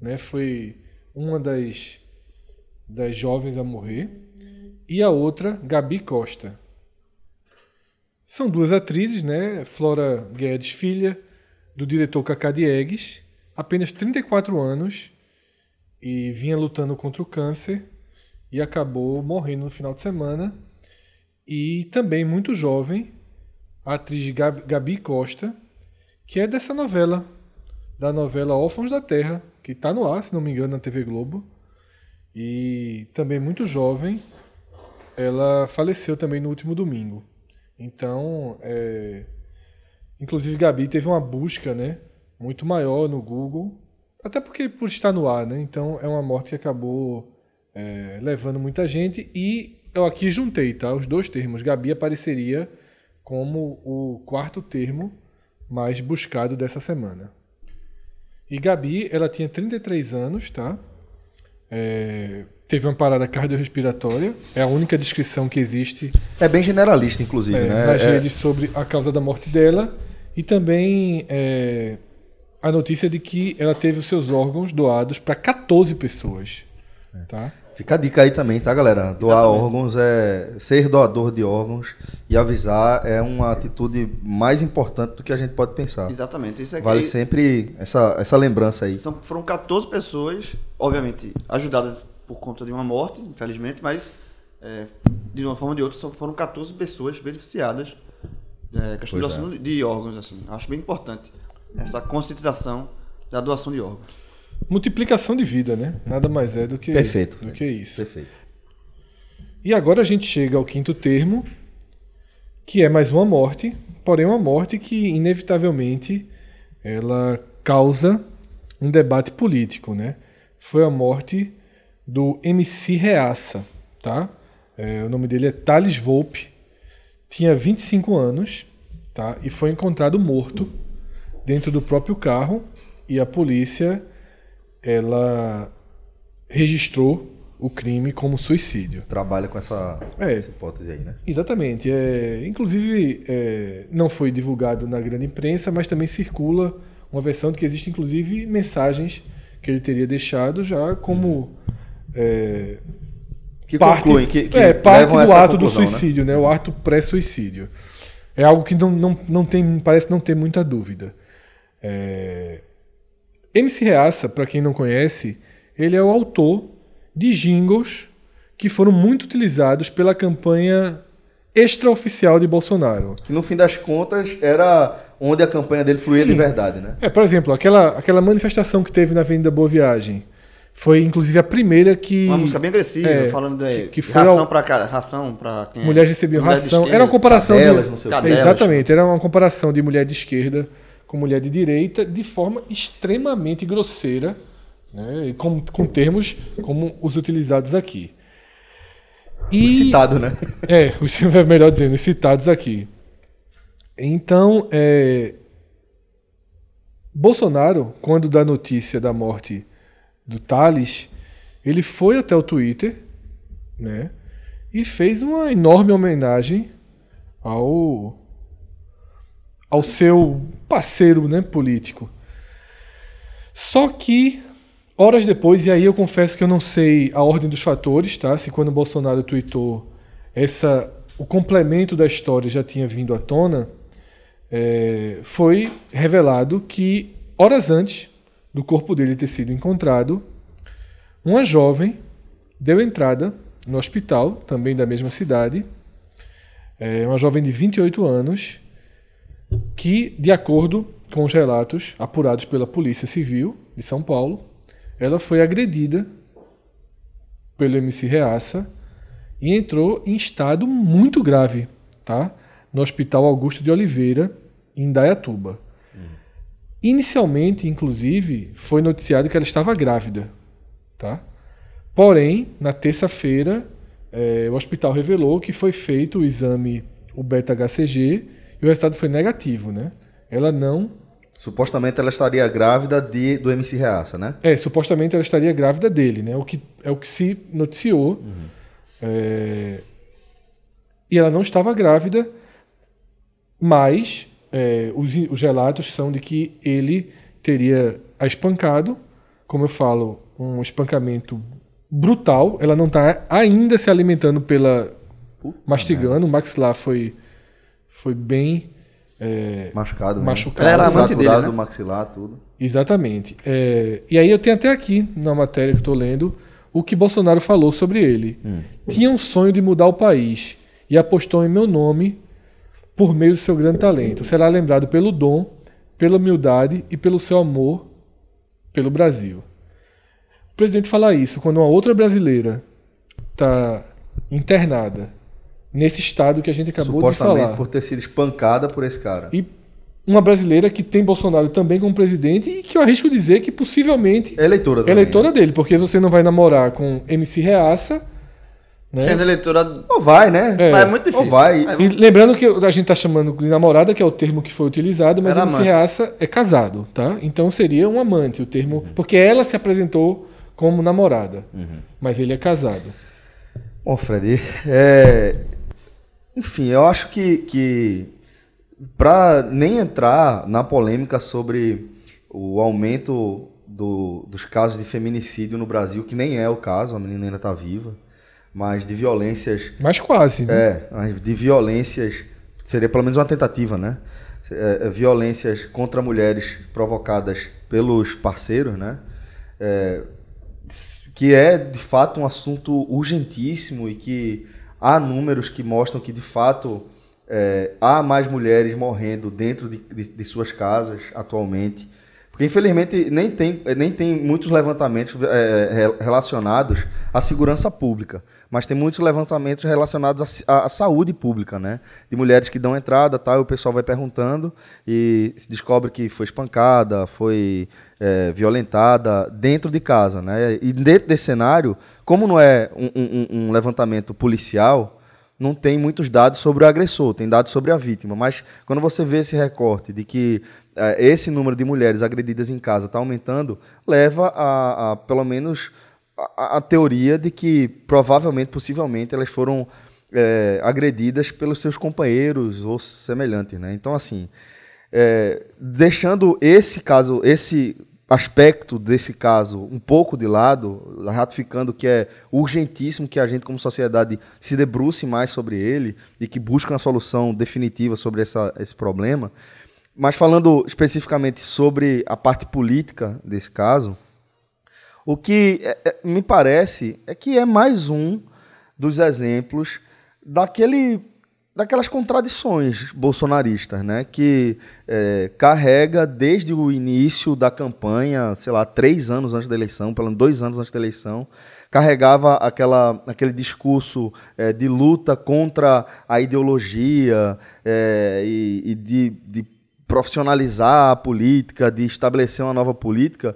F: né? Foi uma das, das jovens a morrer, e a outra, Gabi Costa. São duas atrizes, né? Flora Guedes, filha do diretor Cacá Diegues, apenas 34 anos, e vinha lutando contra o câncer e acabou morrendo no final de semana. E também muito jovem, a atriz Gabi, Costa, que é dessa novela, da novela Órfãos da Terra, que está no ar, se não me engano, na TV Globo. E também muito jovem, ela faleceu também no último domingo. Então, é... inclusive Gabi teve uma busca, né, muito maior no Google, até porque por estar no ar, né? Então é uma morte que acabou é, levando muita gente e eu aqui juntei, tá, os dois termos. Gabi apareceria como o quarto termo mais buscado dessa semana. E Gabi, ela tinha 33 anos, tá? É, teve uma parada cardiorrespiratória, é a única descrição que existe
A: É bem generalista, inclusive,
F: é,
A: né?
F: nas
A: É-
F: redes sobre a causa da morte dela e também é, a notícia de que ela teve os seus órgãos doados para 14 pessoas. Tá?
A: Fica a dica aí também, tá, galera? Doar órgãos é. Ser doador de órgãos e avisar é uma atitude mais importante do que a gente pode pensar.
D: Exatamente. Isso aqui
A: Vale sempre essa, essa lembrança aí.
D: São, foram 14 pessoas, obviamente, ajudadas por conta de uma morte, infelizmente, mas é, de uma forma ou de outra só foram 14 pessoas beneficiadas é, questão de
A: Pois
D: doação de órgãos. Assim. Acho bem importante essa conscientização da doação de órgãos.
F: Multiplicação de vida, né? Nada mais é do que,
A: Perfeito.
F: do que isso.
A: Perfeito.
F: E agora a gente chega ao quinto termo, que é mais uma morte, porém uma morte que inevitavelmente ela causa um debate político, né? Foi a morte do MC Reaça, tá? É, o nome dele é Thales Volpe, tinha 25 anos, tá? E foi encontrado morto dentro do próprio carro e a polícia ela registrou o crime como suicídio.
A: Trabalha com essa,
F: É.
A: essa hipótese aí, né?
F: Exatamente. É, inclusive, é, não foi divulgado na grande imprensa, mas também circula uma versão de que existe, inclusive, mensagens que ele teria deixado já como é,
A: Que
F: parte,
A: concluem, que, que
F: é, parte do ato do
A: né?
F: suicídio, né? o ato pré-suicídio. É algo que não, não, não tem, parece não ter muita dúvida. É, MC Reaça, para quem não conhece, ele é o autor de jingles que foram muito utilizados pela campanha extraoficial de Bolsonaro.
A: Que no fim das contas era onde a campanha dele fluía
F: Sim.
A: de verdade, né?
F: É, por exemplo, aquela, aquela manifestação que teve na Avenida Boa Viagem foi inclusive a primeira que
D: Uma música bem agressiva,
F: é,
D: falando de
F: que- que foi
D: ração
F: ao-
D: para cada ração para quem é-
F: mulheres recebiam
D: mulher
F: ração.
D: esquerda,
F: Era uma comparação
A: cadelas,
F: de,
A: não sei o.
F: É, exatamente, era uma comparação de mulher de esquerda com mulher de direita de forma extremamente grosseira, né, com, com termos como os utilizados aqui. E,
A: Citado, né?
F: é, os, melhor dizendo, os citados aqui. Então, é, Bolsonaro, quando dá notícia da morte do Thales, ele foi até o Twitter, né, e fez uma enorme homenagem ao ao seu parceiro, né, político. Só que horas depois, e aí eu confesso que eu não sei a ordem dos fatores, tá? Se quando o Bolsonaro tweetou essa o complemento da história já tinha vindo à tona, é, foi revelado que horas antes do corpo dele ter sido encontrado, uma jovem deu entrada no hospital, também da mesma cidade, é, uma jovem de 28 anos, que, de acordo com os relatos apurados pela Polícia Civil de São Paulo, ela foi agredida pelo MC Reaça e entrou em estado muito grave, tá? No Hospital Augusto de Oliveira, em Dayatuba. Inicialmente, inclusive, foi noticiado que ela estava grávida, tá? Porém, na terça-feira, eh, o hospital revelou que foi feito o exame, o beta-HCG, e o resultado foi negativo, né? Ela não
A: Supostamente ela estaria grávida de, do MC Reaça, né?
F: É, supostamente ela estaria grávida dele, né? O que, é o que se noticiou. É, e ela não estava grávida, mas é, os, os relatos são de que ele teria a espancado. Como eu falo, um espancamento brutal. Ela não está ainda se alimentando pela. mastigando. O maxilar foi, foi bem. é,
A: Machucado?
F: Machucado.
D: Era amante dele, né?
A: maxilar, tudo.
F: Exatamente. É, e aí eu tenho até aqui, na matéria que estou lendo, o que Bolsonaro falou sobre ele. Tinha um sonho de mudar o país e apostou em meu nome por meio do seu grande talento. Será lembrado pelo dom, pela humildade e pelo seu amor pelo Brasil. O presidente fala isso quando uma outra brasileira está internada nesse estado que a gente acabou de falar.
A: por ter sido espancada por esse cara.
F: E uma brasileira que tem Bolsonaro também como presidente e que eu arrisco dizer que possivelmente
A: É eleitora
F: é
A: também.
F: eleitora dele, porque você não vai namorar com MC Reaça. Né?
D: Sendo eleitora.
A: Ou vai, né?
F: É.
D: Mas é muito difícil.
A: Ou vai.
D: É,
F: E lembrando que a gente está chamando de namorada, que é o termo que foi utilizado, mas
D: Era
F: MC
D: amante.
F: Reaça é casado, tá? Então seria um amante o termo, porque ela se apresentou como namorada, mas ele é casado.
A: Bom, Fred, é... enfim, eu acho que, que para nem entrar na polêmica sobre o aumento do- dos casos de feminicídio no Brasil, que nem é o caso, a menina ainda está viva, mas de violências
F: Mas quase, né?
A: É, mas de violências, seria pelo menos uma tentativa, né? É, é, violências contra mulheres provocadas pelos parceiros, né? É, que é de fato um assunto urgentíssimo e que há números que mostram que de fato é, há mais mulheres morrendo dentro de, de- de suas casas atualmente. Porque infelizmente nem tem, nem tem muitos levantamentos é, re- relacionados à segurança pública, mas tem muitos levantamentos relacionados à, à- saúde pública, né? De mulheres que dão entrada, tal, e o pessoal vai perguntando e se descobre que foi espancada, foi é, violentada dentro de casa, né? E dentro desse cenário, como não é um- um- um- levantamento policial, não tem muitos dados sobre o agressor, tem dados sobre a vítima. Mas quando você vê esse recorte de que eh, esse número de mulheres agredidas em casa está aumentando, leva a, a, pelo menos a, a teoria de que provavelmente, possivelmente, elas foram eh, agredidas pelos seus companheiros ou semelhantes. Né? Então, assim, eh, deixando esse caso, esse aspecto desse caso um pouco de lado, ratificando que é urgentíssimo que a gente, como sociedade, se debruce mais sobre ele e que busque uma solução definitiva sobre essa, esse problema. Mas falando especificamente sobre a parte política desse caso, o que é- é- me parece é que é mais um dos exemplos daquele, daquelas contradições bolsonaristas, né? Que é, carrega desde o início da campanha, sei lá, três anos antes da eleição, pelo menos dois anos antes da eleição, carregava aquela, aquele discurso é, de luta contra a ideologia é, e, e de, de profissionalizar a política, de estabelecer uma nova política.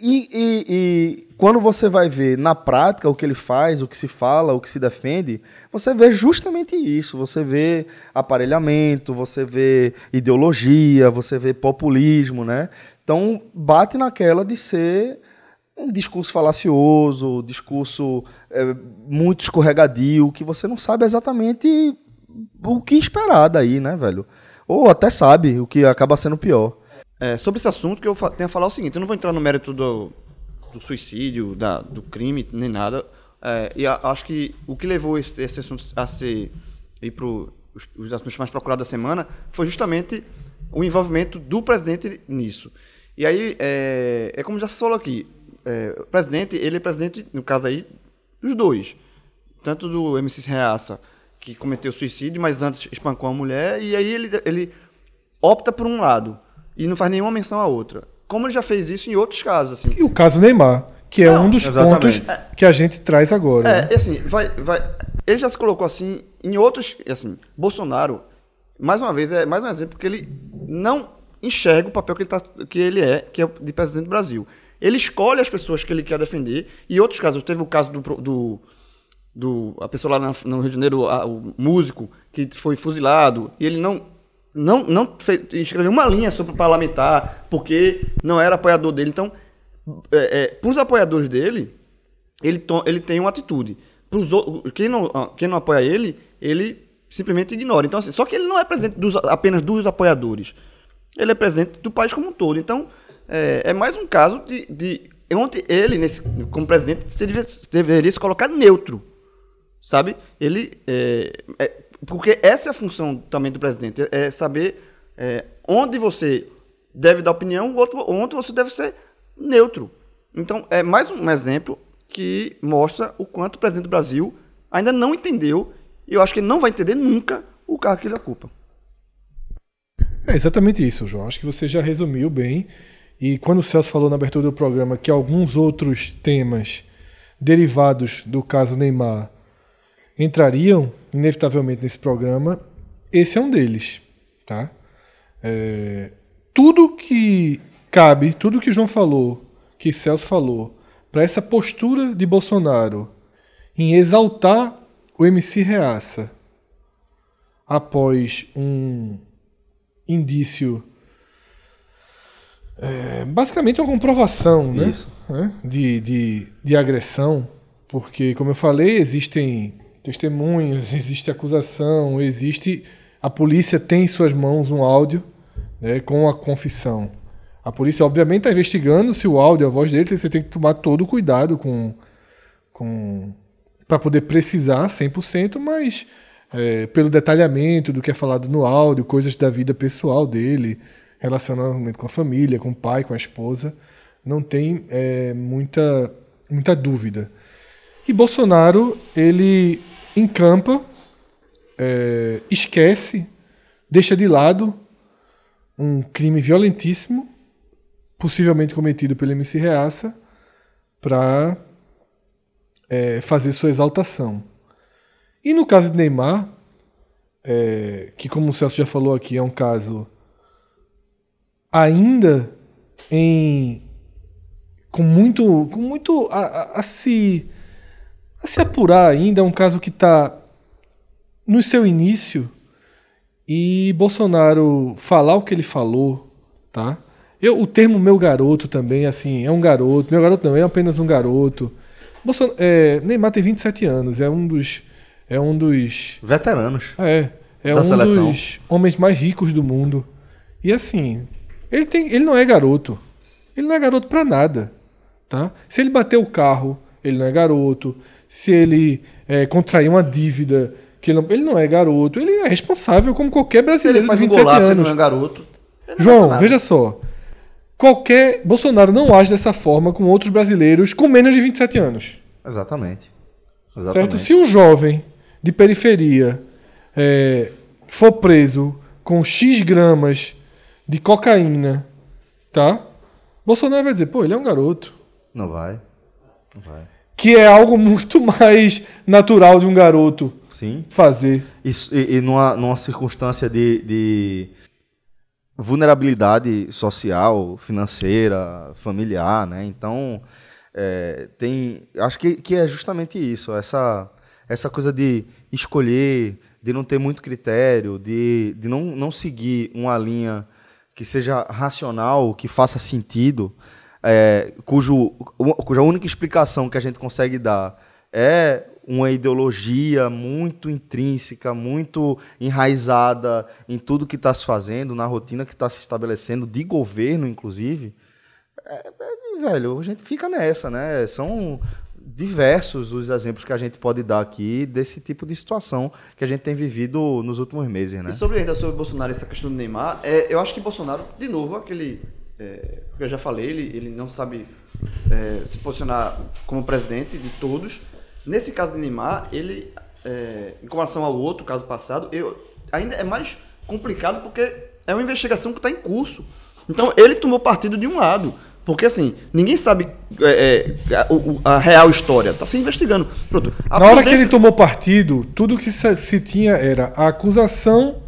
A: E, e- e quando você vai ver na prática o que ele faz, o que se fala, o que se defende, você vê justamente isso. Você vê aparelhamento, você vê ideologia, você vê populismo, né? Então bate naquela de ser um discurso falacioso, discurso é, muito escorregadio, que você não sabe exatamente o que esperar daí, né, velho? Ou até sabe, o que acaba sendo pior.
D: É, sobre esse assunto, que eu tenho a falar o seguinte: eu não vou entrar no mérito do, do suicídio, da, do crime, nem nada. É, e a- acho que o que levou esse, esse assunto a ser ir para os, os assuntos mais procurados da semana foi justamente o envolvimento do presidente nisso. E aí, é, é como já se falou aqui: é, o presidente, ele é presidente, no caso aí, dos dois. Tanto do MC Reaça, que cometeu suicídio, mas antes espancou uma mulher, e aí ele, ele opta por um lado e não faz nenhuma menção à outra. Como ele já fez isso em outros casos, assim.
F: E o caso Neymar, que é
D: Não,
F: um dos
A: exatamente.
F: pontos que a gente traz agora. né?
D: É, e assim, vai, vai, ele já se colocou assim em outros, assim, Bolsonaro, mais uma vez, é mais um exemplo que ele não enxerga o papel que ele, tá, que ele é, que é de presidente do Brasil. Ele escolhe as pessoas que ele quer defender, e outros casos, teve o caso do, do, do a pessoa lá no Rio de Janeiro, a- o músico, que foi fuzilado, e ele não não, não fez, escreveu uma linha sobre o parlamentar, porque não era apoiador dele. Então, é, para os apoiadores dele, ele, to- ele tem uma atitude. Pros, ou- quem, não, ah, quem não apoia ele, ele simplesmente ignora. Então, assim, só que ele não é presidente dos- apenas dos apoiadores. Ele é presidente do país como um todo. Então, é, é mais um caso de, de onde ele, nesse, como presidente, se deve- deveria se colocar neutro. Sabe? Ele. é, é, porque essa é a função também do presidente, é saber é, onde você deve dar opinião, outro, onde você deve ser neutro. Então, é mais um exemplo que mostra o quanto o presidente do Brasil ainda não entendeu, e eu acho que ele não vai entender nunca o cargo que ele ocupa.
F: É exatamente isso, João. Acho que você já resumiu bem. E quando o Celso falou na abertura do programa que alguns outros temas derivados do caso Neymar entrariam inevitavelmente nesse programa, esse é um deles, tá? É, tudo que cabe, tudo que João falou, que Celso falou, para essa postura de Bolsonaro em exaltar o MC Reaça após um indício. é, basicamente uma comprovação né? Né? De, de, de agressão, porque, como eu falei, existem testemunhas, existe acusação, existe. A polícia tem em suas mãos um áudio né, com a confissão. A polícia, obviamente, está investigando se o áudio, a voz dele, você tem que tomar todo o cuidado com, com para poder precisar 100%, mas é, pelo detalhamento do que é falado no áudio, coisas da vida pessoal dele, relacionamento com a família, com o pai, com a esposa, não tem é, muita, muita dúvida. E Bolsonaro, ele encampa, é, esquece, deixa de lado um crime violentíssimo, possivelmente cometido pelo MC Reaça, para é, fazer sua exaltação. E no caso de Neymar, é, que como o Celso já falou aqui, é um caso ainda em com muito com muito a, a- a se a se apurar ainda, é um caso que está no seu início e Bolsonaro falar o que ele falou, tá? Eu, o termo meu garoto também, assim, é um garoto. Meu garoto não, é apenas um garoto. Bolson, é, Neymar tem 27 anos, é um dos. É um dos.
A: Veteranos.
F: É, é um
A: seleção.
F: dos homens mais ricos do mundo. E assim, ele, tem, ele não é garoto. Ele não é garoto pra nada. Tá? Se ele bater o carro, ele não é garoto. Se ele é, contrair uma dívida, que ele não, ele não é garoto. Ele é responsável como qualquer
D: Se
F: brasileiro
D: ele faz
F: de
D: um
F: 27
D: golaço, ele
F: anos.
D: não é garoto. não
F: João, veja só. Qualquer. Bolsonaro não age dessa forma com outros brasileiros com menos de 27 anos.
A: Exatamente.
F: Certo?
A: Exatamente.
F: Se um jovem de periferia é, for preso com X gramas de cocaína, tá? Bolsonaro vai dizer, pô, ele é um garoto.
A: Não vai. Não vai.
F: Que é algo muito mais natural de um garoto
A: Sim.
F: fazer.
A: Isso, e, e numa, numa circunstância de, de vulnerabilidade social, financeira, familiar, né? Então, é, tem. Acho que, que é justamente isso, essa, essa coisa de escolher, de não ter muito critério, de, de não, não seguir uma linha que seja racional, que faça sentido, é, cujo, cuja única explicação que a gente consegue dar é uma ideologia muito intrínseca, muito enraizada em tudo que está se fazendo, na rotina que está se estabelecendo, de governo, inclusive, é, é, velho, a gente fica nessa, né? São diversos os exemplos que a gente pode dar aqui desse tipo de situação que a gente tem vivido nos últimos meses, né?
D: E sobre ainda sobre Bolsonaro, essa questão do Neymar, é, eu acho que Bolsonaro, de novo, aquele. É, o que eu já falei, ele, ele não sabe é, se posicionar como presidente de todos. Nesse caso de Neymar, ele, é, em comparação ao outro caso passado, eu, ainda é mais complicado porque é uma investigação que está em curso. Então ele tomou partido de um lado. Porque assim, ninguém sabe é, é, a, a real história. Está se investigando. Pronto. A
F: Na hora que ele tomou partido, tudo que se, se tinha era a acusação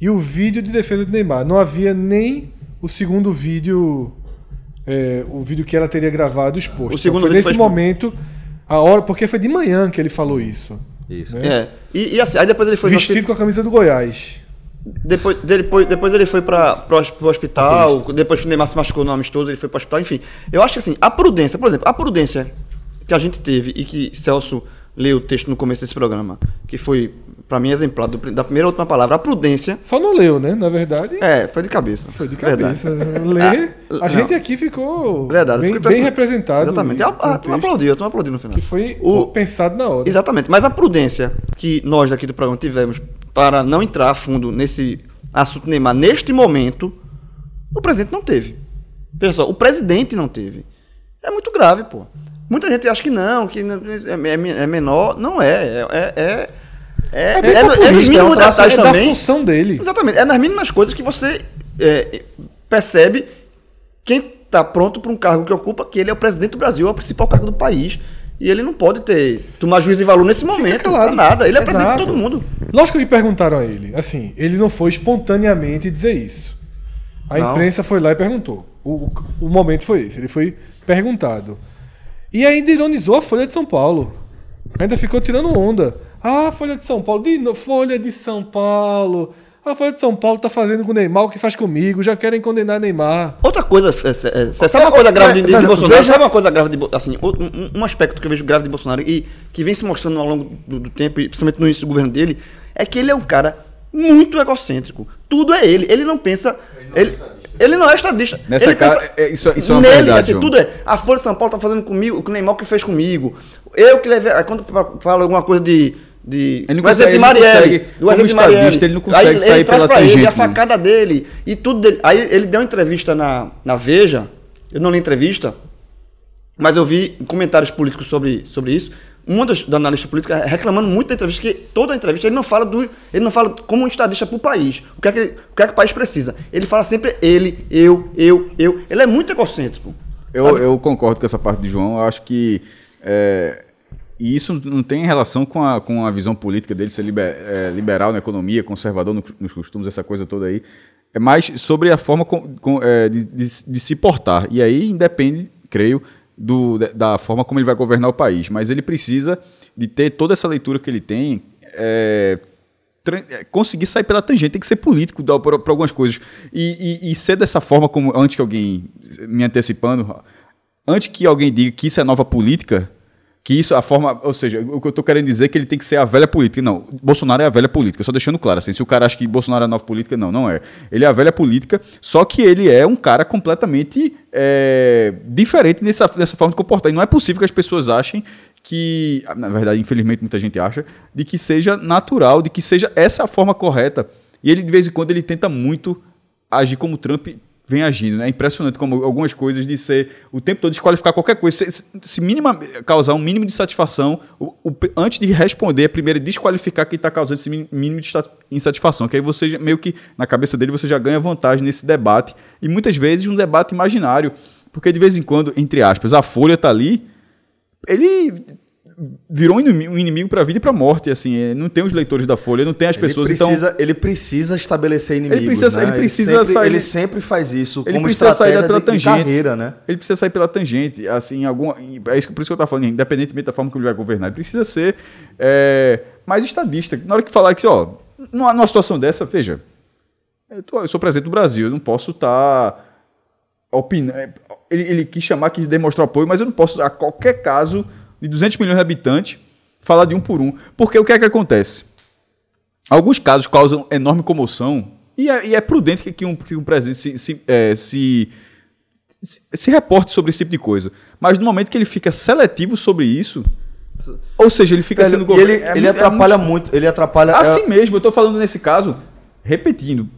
F: e o vídeo de defesa de Neymar. Não havia nem o segundo vídeo, é, o vídeo que ela teria gravado exposto.
D: O segundo
F: foi
D: vídeo
F: nesse
D: exposto.
F: momento, a hora, porque foi de manhã que ele falou isso.
A: Isso.
F: né?
D: É. E, e assim, aí depois ele foi
F: Vestido com a camisa do Goiás.
D: Depois, depois, depois ele foi para o hospital, depois que o Neymar se machucou no amistoso, ele foi para o hospital, enfim. Eu acho que assim, a prudência, por exemplo, a prudência que a gente teve e que Celso ler o texto no começo desse programa, que foi, pra mim, exemplar do- da primeira à última palavra. A prudência.
F: Só não leu, né? Na verdade,
D: É, foi de cabeça.
F: foi de cabeça. Ler,
D: Ah,
F: a
D: não.
F: gente aqui ficou
D: Verdade.
F: bem, bem representado.
D: Exatamente.
F: e-
D: A, a, turma
F: texto,
D: aplaudiu, a turma aplaudiu no final.
F: Que foi
D: O-
F: pensado na hora.
D: Exatamente. Mas a prudência que nós daqui do programa tivemos para não entrar a fundo nesse assunto Neymar neste momento, o presidente não teve. Pessoal, o presidente não teve. É muito grave, pô. Muita gente acha que não, que é, é- é menor. Não é. É, é, é, é, é, no- é nos
F: é
D: mínimos detalhes
F: da
D: também.
F: função dele.
D: Exatamente. É nas mínimas coisas que você é, percebe quem está pronto para um cargo que ocupa, que ele é o presidente do Brasil, é o principal cargo do país. E ele não pode ter tomar juízo de valor nesse momento.
F: calado.
D: nada. Ele é presidente de
F: Exato.
D: todo mundo.
F: Lógico que perguntaram a ele. Assim, ele não foi espontaneamente dizer isso. A
D: Não.
F: imprensa foi lá e perguntou. O, o, o momento foi esse. Ele foi perguntado. E ainda ironizou a Folha de São Paulo. Ainda ficou tirando onda. Ah, Folha de São Paulo. De no- Folha de São Paulo. A Folha de São Paulo tá fazendo com o Neymar o que faz comigo. Já querem condenar Neymar.
D: Outra coisa, é, é, sabe uma coisa grave de, de
A: velho,
D: Bolsonaro?
A: veja-
D: Sabe uma coisa grave de assim, um, um aspecto que eu vejo grave de Bolsonaro e que vem se mostrando ao longo do, do tempo, e principalmente no início do governo dele, é que ele é um cara muito egocêntrico. Tudo é ele. Ele não pensa. Ele, ele não é estadista.
E: Nessa
D: ele
E: cara- é, isso- isso é uma
D: nele,
E: verdade,
D: assim, tudo é. A Folha de São Paulo tá fazendo comigo o que o Neymar que fez comigo. Eu que levei. aí Quando fala alguma coisa de. de
E: Ele não consegue-
D: de
E: ele não
D: Marielle,
E: consegue,
D: do
E: como
D: Marielle.
E: estadista, ele não consegue
D: Aí
E: sair
D: ele traz
E: pela
D: pra ele
E: tangente,
D: a
E: né?
D: facada dele e tudo dele. Aí ele deu uma entrevista na, na Veja, eu não li entrevista, mas eu vi comentários políticos sobre, sobre isso. Uma das da analista política reclamando muito da entrevista, que toda a entrevista ele não fala do. Ele não fala como um estadista para o país. O que, é que, ele- o que é que o país precisa. Ele fala sempre ele, eu, eu, eu. Ele é muito egocêntrico.
E: Eu,
D: sabe?
E: eu concordo com essa parte de João. Eu acho que é, e isso não tem relação com a, com a visão política dele ser liber- é, liberal na economia, conservador no- nos costumes, essa coisa toda aí. É mais sobre a forma com- com, é, de, de- de se portar. E aí independe, creio, do, da- forma como ele vai governar o país. Mas ele precisa de ter toda essa leitura que ele tem. é, é, conseguir sair pela tangente, tem que ser político para algumas coisas. E, e- e ser dessa forma, como antes que alguém, me antecipando, antes que alguém diga que isso é nova política, que isso, a forma, ou seja, o que eu estou querendo dizer é que ele tem que ser a velha política. Não, Bolsonaro é a velha política, só deixando claro, assim, se o cara acha que Bolsonaro é a nova política, não, não é. Ele é a velha política, só que ele é um cara completamente é, diferente dessa, dessa forma de comportar. E não é possível que as pessoas achem que, na verdade, infelizmente muita gente acha, de que seja natural, de que seja essa a forma correta. E ele, de vez em quando, ele tenta muito agir como Trump vem agindo. né? É impressionante como algumas coisas de ser o tempo todo desqualificar qualquer coisa. Se, se- mínima, causar um mínimo de satisfação, o- o- antes de responder, primeiro desqualificar quem está causando esse mínimo- de sat- insatisfação. Que aí você já- meio que, na cabeça dele, você já ganha vantagem nesse debate. E muitas vezes um debate imaginário. Porque de vez em quando, entre aspas, a Folha está ali, ele virou um inimigo, para a vida e para a morte. Assim, é, não tem os leitores da Folha, não tem as pessoas.
A: ele,
E: então,
A: precisa, ele precisa estabelecer inimigos.
E: precisa-
A: né?
E: ele precisa
A: sempre,
E: sair-
A: Ele sempre faz isso
E: Ele precisa sair pela
A: de, de
E: tangente.
A: carreira, né?
E: Ele precisa sair pela tangente, assim, alguma, é isso, por isso que eu estava falando, independentemente da forma como ele vai governar, ele precisa ser é, mais estadista. Na hora que falar que, ó, numa, numa situação dessa, veja, eu, tô- eu sou presidente do Brasil, eu não posso estar opinando. Ele, ele quis chamar, quis demonstrar apoio, mas eu não posso, a qualquer caso de 200 milhões de habitantes, falar de um por um. Porque o que é que acontece? Alguns casos causam enorme comoção e é, e é prudente que, um, que um presidente se, se, é, se, se, reporte sobre esse tipo de coisa. Mas no momento que ele fica seletivo sobre isso, ou seja, ele fica
A: Velho,
E: sendo
A: e ele,
E: é
A: ele
E: muito- é
A: atrapalha
E: muito-
A: muito, ele atrapalha.
E: Assim
A: é-
E: mesmo, eu tô falando nesse caso, repetindo,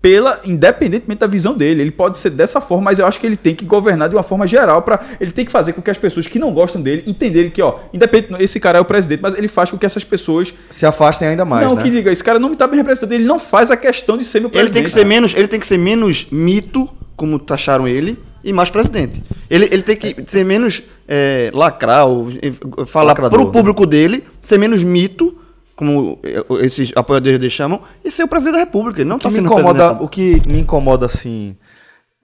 E: pela independentemente da visão dele, ele pode ser dessa forma, mas eu acho que ele tem que governar de uma forma geral para ele tem que fazer com que as pessoas que não gostam dele entenderem que, ó, independente, esse cara é o presidente, mas ele faz com que essas pessoas
A: se afastem ainda mais,
E: não
A: né?
E: que diga, esse cara não me tá bem representando, ele não faz a questão de ser meu
D: Ele
E: presidente.
D: tem que ser menos, ele tem que ser menos mito, como taxaram ele, e mais presidente. Ele, ele tem que ser menos é, lacrar, ou, falar para o público dele, ser menos mito, como esses apoiadores dele chamam, e ser o presidente da República. Ele não está
A: me
D: sendo
A: incomoda,
D: presidente.
A: o que me incomoda assim,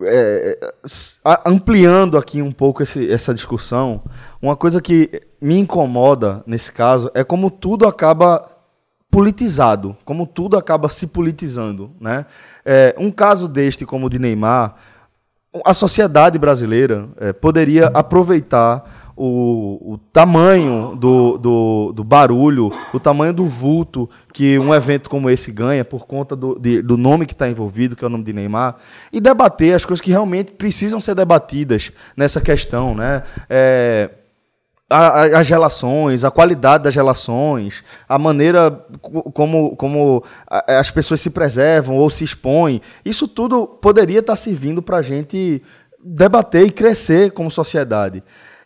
A: é, é, ampliando aqui um pouco esse- essa discussão, uma coisa que me incomoda nesse caso é como tudo acaba politizado, como tudo acaba se politizando, né? É, um caso deste como o de Neymar, a sociedade brasileira eh, poderia aproveitar o, o tamanho do, do, do barulho, o tamanho do vulto que um evento como esse ganha por conta do, de- do nome que está envolvido, que é o nome de Neymar, e debater as coisas que realmente precisam ser debatidas nessa questão, né? É, as relações, a qualidade das relações, a maneira co- como, como as pessoas se preservam ou se expõem, isso tudo poderia estar servindo para a gente debater e crescer como sociedade.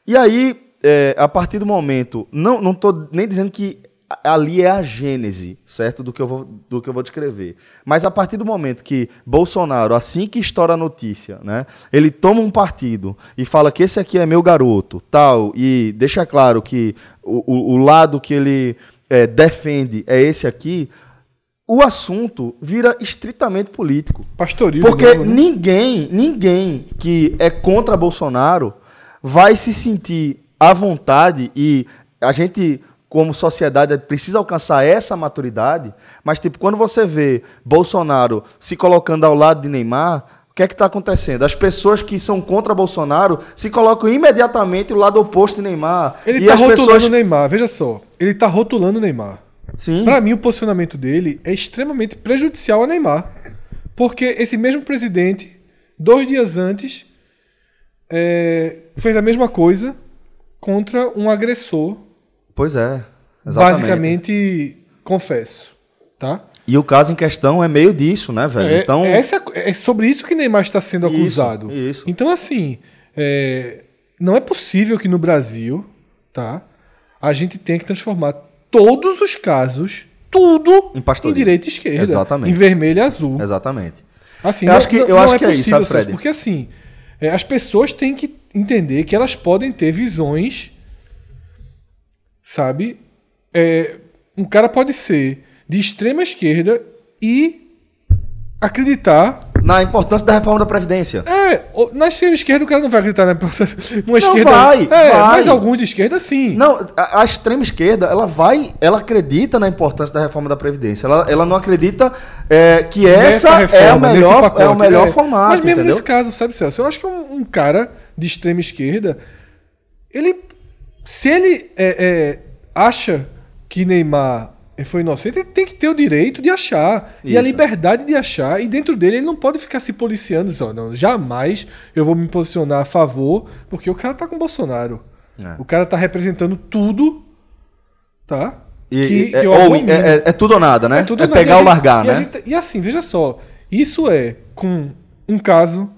A: E aí, é, a partir do momento, não não estou nem dizendo que ali é a gênese, certo, do que eu vou do que eu vou descrever, mas a partir do momento que Bolsonaro, assim que estoura a notícia, né, ele toma um partido e fala que esse aqui é meu garoto, tal, e deixa claro que o, o- o lado que ele é, defende é esse aqui, o assunto vira estritamente político.
F: Pastoril.
A: Porque
F: mesmo, né?
A: ninguém, ninguém que é contra Bolsonaro vai se sentir à vontade e a gente, como sociedade, precisa alcançar essa maturidade. Mas, tipo, quando você vê Bolsonaro se colocando ao lado de Neymar, o que é que está acontecendo? As pessoas que são contra Bolsonaro se colocam imediatamente do lado oposto de Neymar.
F: Ele
A: e
F: tá
A: as
F: rotulando
A: pessoas.
F: Neymar, veja só. Ele tá rotulando Neymar.
A: Sim.
F: Pra mim, o posicionamento dele é extremamente prejudicial a Neymar. Porque esse mesmo presidente, dois dias antes, é, fez a mesma coisa contra um agressor,
A: Pois é. Exatamente.
F: basicamente, confesso. Tá?
A: E o caso em questão é meio disso, né, velho?
F: É,
A: então.
F: essa- é sobre isso que Neymar está sendo
A: Isso,
F: acusado.
A: isso.
F: Então, assim, é, não é possível que no Brasil, tá, a gente tenha que transformar todos os casos, tudo,
A: Em pastoril.
F: direita e esquerda.
A: Exatamente.
F: Em vermelho e azul.
A: Exatamente.
F: Assim,
A: Eu acho que- eu acho que é isso, sabe, Fred?
F: Porque assim, é, as pessoas têm que entender que elas podem ter visões, sabe? É, um cara pode ser de extrema esquerda e acreditar.
A: Na importância da reforma da Previdência.
F: É, o- na extrema esquerda o cara não vai acreditar na importância. Uma
A: Não,
F: esquerda.
A: vai,
F: é,
A: vai.
F: Mas alguns de esquerda sim.
A: Não, a, a extrema esquerda, ela vai, ela acredita na importância da reforma da Previdência. Ela, ela não acredita é, que
F: Nessa
A: essa é,
F: reforma, nesse
A: melhor,
F: pacote,
A: é o melhor
F: é.
A: formato,
F: Mas mesmo
A: entendeu?
F: nesse caso, sabe, Celso? Eu acho que um, um cara de extrema esquerda, ele. Se ele é, é, acha que Neymar foi inocente, ele tem que ter o direito de achar. E a
A: Isso.
F: liberdade de achar. E dentro dele, ele não pode ficar se policiando. Dizer, "Ó, não, jamais eu vou me posicionar a favor, porque o cara tá com o Bolsonaro.
A: É.
F: O cara tá representando tudo. Tá?
A: E,
F: Que-
A: e-
F: que
A: é, ou- é, é- é tudo ou nada, né? É,
F: tudo nada.
A: pegar
F: E a
A: ou largar,
F: e
A: né?
F: gente- e assim, veja só. Isso é com um caso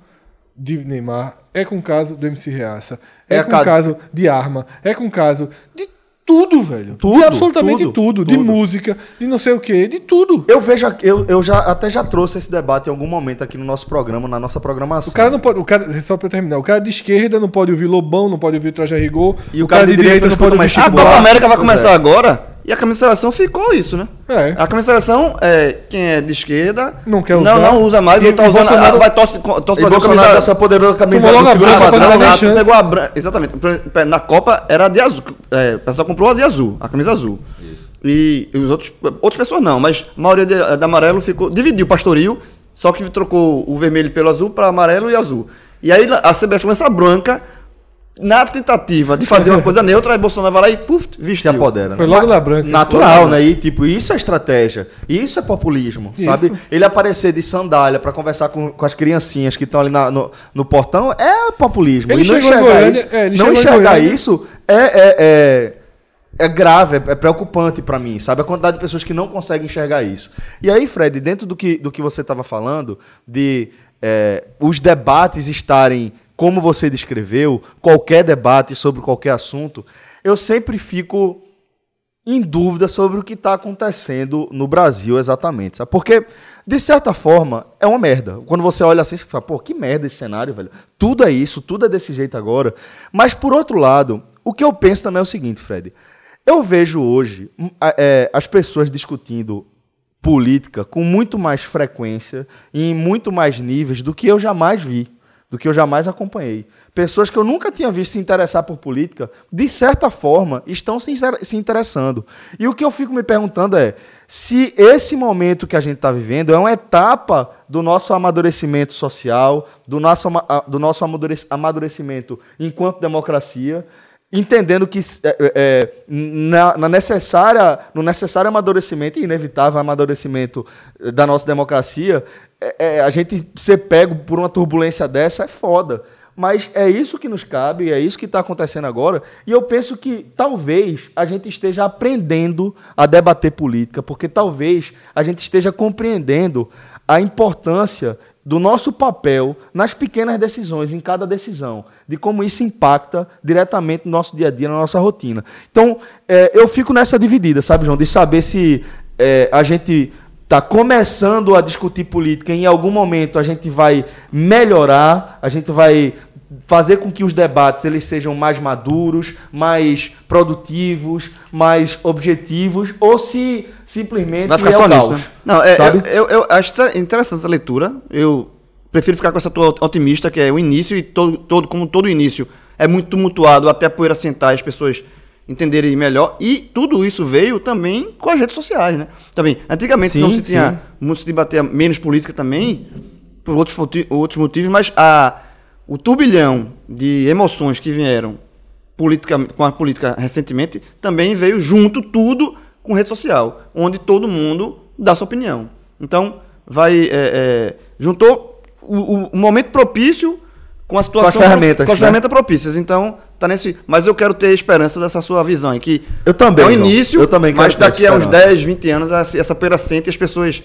F: de Neymar, é com o caso do MC Reaça, é,
A: É
F: com
A: ca-
F: o caso de arma, é com o caso de tudo, velho.
A: Tudo,
F: de absolutamente
A: tudo,
F: tudo, De
A: tudo.
F: música, de não sei o que, de tudo.
A: Eu vejo, aqui- eu, eu já até já trouxe esse debate em algum momento aqui no nosso programa, na nossa programação.
F: O cara não pode. O cara, só pra terminar, o cara de esquerda não pode ouvir Lobão, não pode ouvir Traje Rigor.
A: E o cara de direita não escuta mais
D: A
A: Chico
D: Copa. América vai começar
A: é.
D: agora e a seleção ficou isso, né?
F: É.
D: A seleção, é, quem é de esquerda
F: Não quer
D: não,
F: usar.
D: não usa mais,
F: E-
D: não tá usando.
F: Bolsonaro-
D: ah, vai torce, torce pra a
A: Bolsonaro essa poderosa camisa do
F: a
A: segundo
F: não chance.
D: pegou a branca. Exatamente. Na Copa era de azul. É, o pessoal comprou a de azul, a camisa azul. E, e os outros. Outras pessoas não, mas a maioria de, da amarelo ficou. Dividiu o pastoril, só que trocou o vermelho pelo azul para amarelo e azul. E aí a CBF lança branca. Na tentativa de fazer uma coisa neutra, aí Bolsonaro vai lá e puf,
A: Se
D: vestiu.
A: apodera.
F: Foi
A: né?
F: logo na branca.
A: Natural, né? E tipo, isso é estratégia. Isso é populismo,
F: Isso.
A: sabe? Ele aparecer de sandália pra conversar com, com as criancinhas que estão ali na- no, no portão é populismo.
F: Ele
A: e não enxergar
F: Goiânia-
A: isso,
F: é, ele
A: não enxergar isso é, é, é, é grave, é, é preocupante pra mim, sabe? A quantidade de pessoas que não conseguem enxergar isso. E aí, Fred, dentro do que, do que você estava falando, de é, os debates estarem como você descreveu, qualquer debate sobre qualquer assunto, eu sempre fico em dúvida sobre o que está acontecendo no Brasil exatamente, sabe? Porque, de certa forma, é uma merda. Quando você olha assim, você fala, pô, que merda esse cenário, velho. Tudo é isso, tudo é desse jeito agora. Mas, por outro lado, o que eu penso também é o seguinte, Fred. Eu vejo hoje hum, é, as pessoas discutindo política com muito mais frequência e em muito mais níveis do que eu jamais vi, do que eu jamais acompanhei. Pessoas que eu nunca tinha visto se interessar por política, de certa forma, estão se se interessando. E o que eu fico me perguntando é se esse momento que a gente está vivendo é uma etapa do nosso amadurecimento social, do nosso, do nosso amadurec- amadurecimento enquanto democracia, entendendo que é, é, na, na necessária, no necessário amadurecimento, e inevitável amadurecimento da nossa democracia, é, é, a gente ser pego por uma turbulência dessa é foda. Mas é isso que nos cabe, é isso que está acontecendo agora. E eu penso que talvez a gente esteja aprendendo a debater política, porque talvez a gente esteja compreendendo a importância do nosso papel nas pequenas decisões, em cada decisão, de como isso impacta diretamente no nosso dia a dia, na nossa rotina. Então, é, eu fico nessa dividida, sabe, João, de saber se é, a gente está começando a discutir política, em algum momento a gente vai melhorar, a gente vai fazer com que os debates eles sejam mais maduros, mais produtivos, mais objetivos, ou se simplesmente
D: Vai ficar
A: é
D: só
A: o
D: nisso,
A: caos,
D: né? Não, é, eu, eu, eu acho inter- interessante essa leitura. Eu prefiro ficar com essa tua otimista, que é o início, e todo, todo, como todo início é muito tumultuado até a poeira sentar e as pessoas entenderem melhor. E tudo isso veio também com as redes sociais, né? Também, antigamente
A: Sim,
D: não se tinha
A: sim.
D: muito se debatia menos política também, por outros, outros motivos, mas a, o turbilhão de emoções que vieram politica, com a política recentemente também veio junto tudo com rede social, onde todo mundo dá sua opinião. Então, vai. é, é, juntou o, o- momento propício com a situação.
A: ferramentas,
D: Com as
A: né?
D: ferramentas propícias. Então, tá nesse. Mas eu quero ter esperança dessa sua visão. Que
A: Eu também,
D: É o início,
A: Eu também quero
D: mas daqui a uns
A: esperança.
D: 10, 20 anos, essa essa poeira sente e as pessoas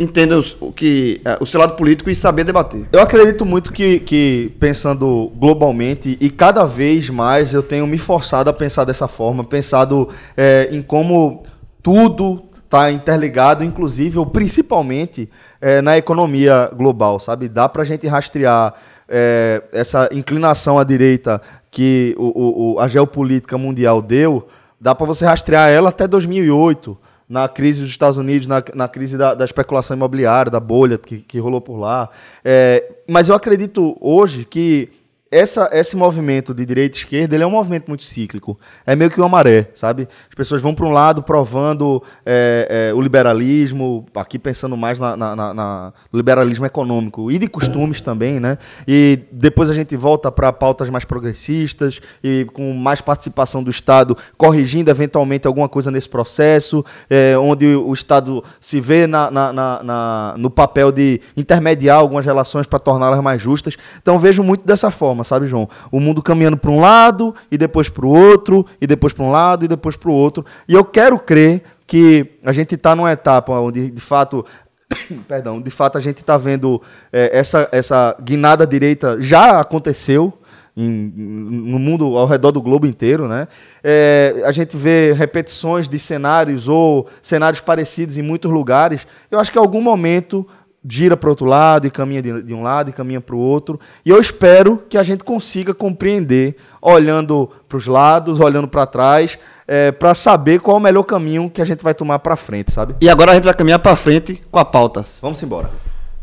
D: entendam o, que, é, o seu lado político e saber debater.
A: Eu acredito muito que, que, pensando globalmente, e cada vez mais eu tenho me forçado a pensar dessa forma, pensado é, em como tudo está interligado, inclusive, ou principalmente, é, na economia global, sabe? Dá para a gente rastrear é, essa inclinação à direita que o- o- a geopolítica mundial deu, dá para você rastrear ela até 2008, na crise dos Estados Unidos, na, na crise da, da especulação imobiliária, da bolha que, que rolou por lá. É, mas eu acredito hoje que essa, esse movimento de direita e esquerda ele é um movimento muito cíclico. É meio que uma maré, sabe? As pessoas vão para um lado provando é, é, o liberalismo, aqui pensando mais na, na- na- na- liberalismo econômico e de costumes também, né? E depois a gente volta para pautas mais progressistas e com mais participação do Estado, corrigindo eventualmente alguma coisa nesse processo, é, onde o Estado se vê na- na- no papel de intermediar algumas relações para torná-las mais justas. Então vejo muito dessa forma, sabe, João? O mundo caminhando para um lado e depois para o outro, e depois para um lado e depois para o outro. E eu quero crer que a gente está numa etapa onde, de fato, perdão, de fato a gente está vendo eh, essa, essa guinada direita já aconteceu em- no mundo ao redor do globo inteiro, né? Eh, a gente vê repetições de cenários ou cenários parecidos em muitos lugares. Eu acho que em algum momento gira para outro lado e caminha de, de um lado e caminha para o outro. E eu espero que a gente consiga compreender, olhando para os lados, olhando para trás, para saber qual é o melhor caminho que a gente vai tomar para frente, sabe?
D: E agora a gente vai caminhar para frente com a pauta.
A: Vamos embora.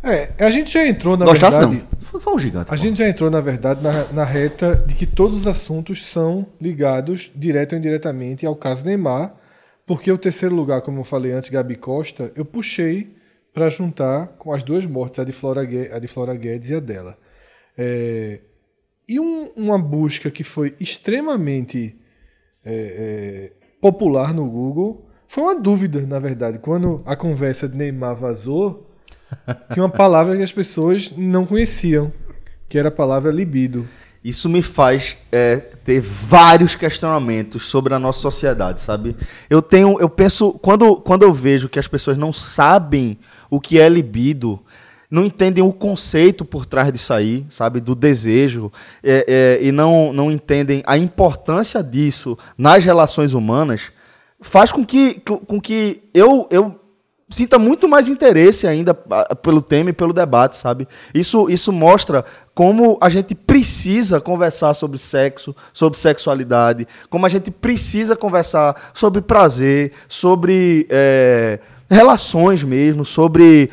F: É, a gente já entrou, na
D: Gostasse,
F: verdade.
A: Foi um gigante.
F: A gente já entrou, na verdade, na, na reta de que todos os assuntos são ligados, direto ou indiretamente, ao caso Neymar, porque o terceiro lugar, como eu falei antes, Gabi Costa, eu puxei para juntar com as duas mortes, a de Flora, a de Flora Guedes e a dela. É, e um- uma busca que foi extremamente é, é, popular no Google foi uma dúvida, na verdade. Quando a conversa de Neymar vazou, tinha uma palavra que as pessoas não conheciam, que era a palavra libido.
A: Isso me faz é, ter vários questionamentos sobre a nossa sociedade, sabe? Eu tenho, eu penso, quando, quando eu vejo que as pessoas não sabem o que é libido, não entendem o conceito por trás disso aí, sabe? Do desejo, é, é, e não, não entendem a importância disso nas relações humanas, faz com que, com que eu, eu sinta muito mais interesse ainda pelo tema e pelo debate, sabe? Isso, isso mostra como a gente precisa conversar sobre sexo, sobre sexualidade, como a gente precisa conversar sobre prazer, sobre é, relações mesmo, sobre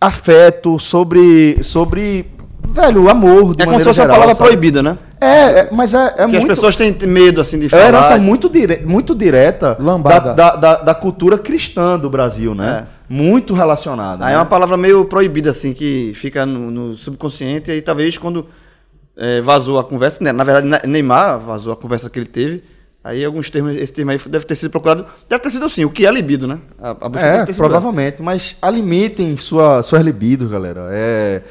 A: afeto, sobre, sobre velho, amor. De
D: É como se fosse uma palavra
A: sabe?
D: proibida, né?
A: É, é, mas é, é muito.
D: as pessoas têm medo assim de
A: É
D: falar.
A: uma herança muito, dire... muito direta da,
C: Lambada.
A: da, da, da cultura cristã do Brasil, né? Muito relacionada.
D: Aí
A: né?
D: é uma palavra meio proibida, assim, que fica no, no subconsciente, e aí talvez quando é, vazou a conversa, né? na verdade, Ne- Neymar vazou a conversa que ele teve. Aí alguns termos, esse termo aí deve ter sido procurado. Deve ter sido assim, o que é libido, né? A, a
A: É, provavelmente, mas limitem sua, suas libidos, galera. É,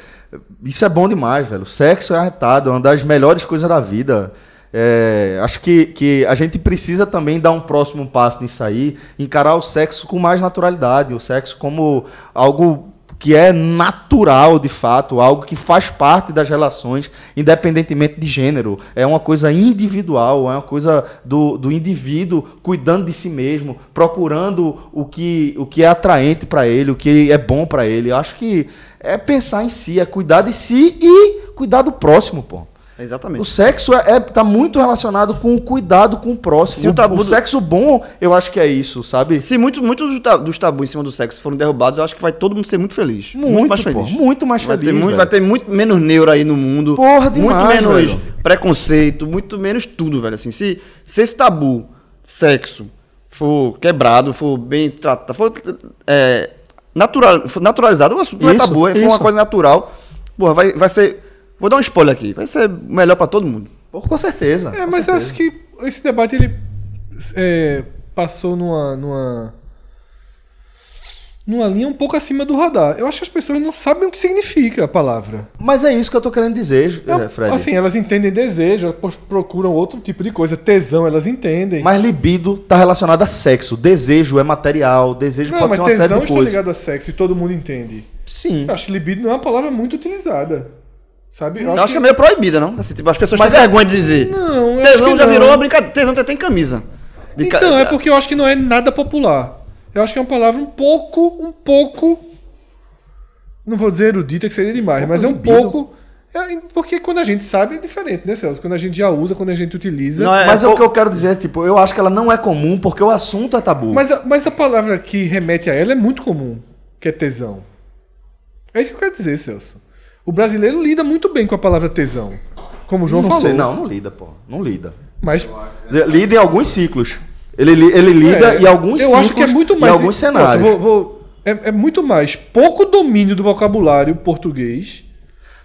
A: isso é bom demais, velho. O sexo é arretado, é uma das melhores coisas da vida. É, acho que, que a gente precisa também dar um próximo passo nisso aí, encarar o sexo com mais naturalidade, o sexo como algo que é natural de fato, algo que faz parte das relações, independentemente de gênero. É uma coisa individual, é uma coisa do, do indivíduo cuidando de si mesmo, procurando o que, o que é atraente para ele, o que é bom para ele. Eu acho que é pensar em si, é cuidar de si e cuidar do próximo, pô.
D: Exatamente.
A: O sexo é, é- tá muito relacionado com o cuidado com o próximo.
D: Se o tabu do-
A: sexo bom, eu acho que é isso, sabe?
D: Se muitos muito dos ta- dos tabus em cima do sexo forem derrubados, eu acho que vai todo mundo ser muito feliz.
A: Muito,
D: mais
A: pô,
D: feliz.
A: muito mais
D: vai
A: feliz,
D: Ter muito, vai ter muito menos neuro aí no mundo.
A: Porra,
D: Muito
A: demais,
D: menos
A: velho.
D: preconceito, muito menos tudo, velho. Assim, se, se esse tabu, sexo, for quebrado, for bem tratado, for, é, natural, for naturalizado, o assunto não é
A: Isso,
D: tabu, é
A: isso.
D: uma coisa natural. Porra, vai, vai ser. Vou dar um spoiler aqui. Vai ser melhor pra todo mundo.
A: Pô, com certeza.
F: É,
A: com
F: mas eu
A: certeza.
F: acho que esse debate ele é, passou numa, numa numa linha um pouco acima do radar. Eu acho que as pessoas não sabem o que significa a palavra.
A: Mas é isso que eu tô querendo dizer,
F: Eu-
A: é, Fred.
F: assim, elas entendem desejo, elas procuram outro tipo de coisa, tesão, elas entendem.
A: Mas libido tá relacionado a sexo. Desejo é material, desejo
F: não,
A: pode
F: mas
A: ser uma série
F: tesão
A: de
F: está
A: coisas.
F: ligado a sexo e todo mundo entende.
A: Sim.
F: Eu acho que libido não é uma palavra muito utilizada. Sabe?
D: Eu acho que é meio proibida, não? Assim, tipo, as pessoas
A: Mas
D: têm
A: é-
D: vergonha de dizer.
F: Não, eu acho
D: tesão
F: que
D: já
F: não.
D: virou uma brincadeira. Tesão até tem camisa. De ca-
F: Então, é porque eu acho que não é nada popular. Eu acho que é uma palavra um pouco, um pouco. Não vou dizer erudita, que seria demais, mas é um
A: libido.
F: pouco. é, porque quando a gente sabe é diferente, né, Celso? Quando a gente já usa, quando a gente utiliza.
D: Não, é-
A: Mas é o que eu quero dizer, tipo, eu acho que ela não é comum porque o assunto é tabu.
F: Mas, a, mas a palavra que remete a ela é muito comum, que é tesão. É isso que eu quero dizer, Celso. O brasileiro lida muito bem com a palavra tesão. Como o João
A: não
F: falou.
A: sei, não, não lida, pô. Não lida.
F: Mas
A: Lida em alguns ciclos. Ele, ele lida
F: É,
A: em alguns
F: eu
A: ciclos
F: acho que é muito mais
A: em alguns
F: Pronto,
A: cenários.
F: vou- vou- é, é muito mais pouco domínio do vocabulário português.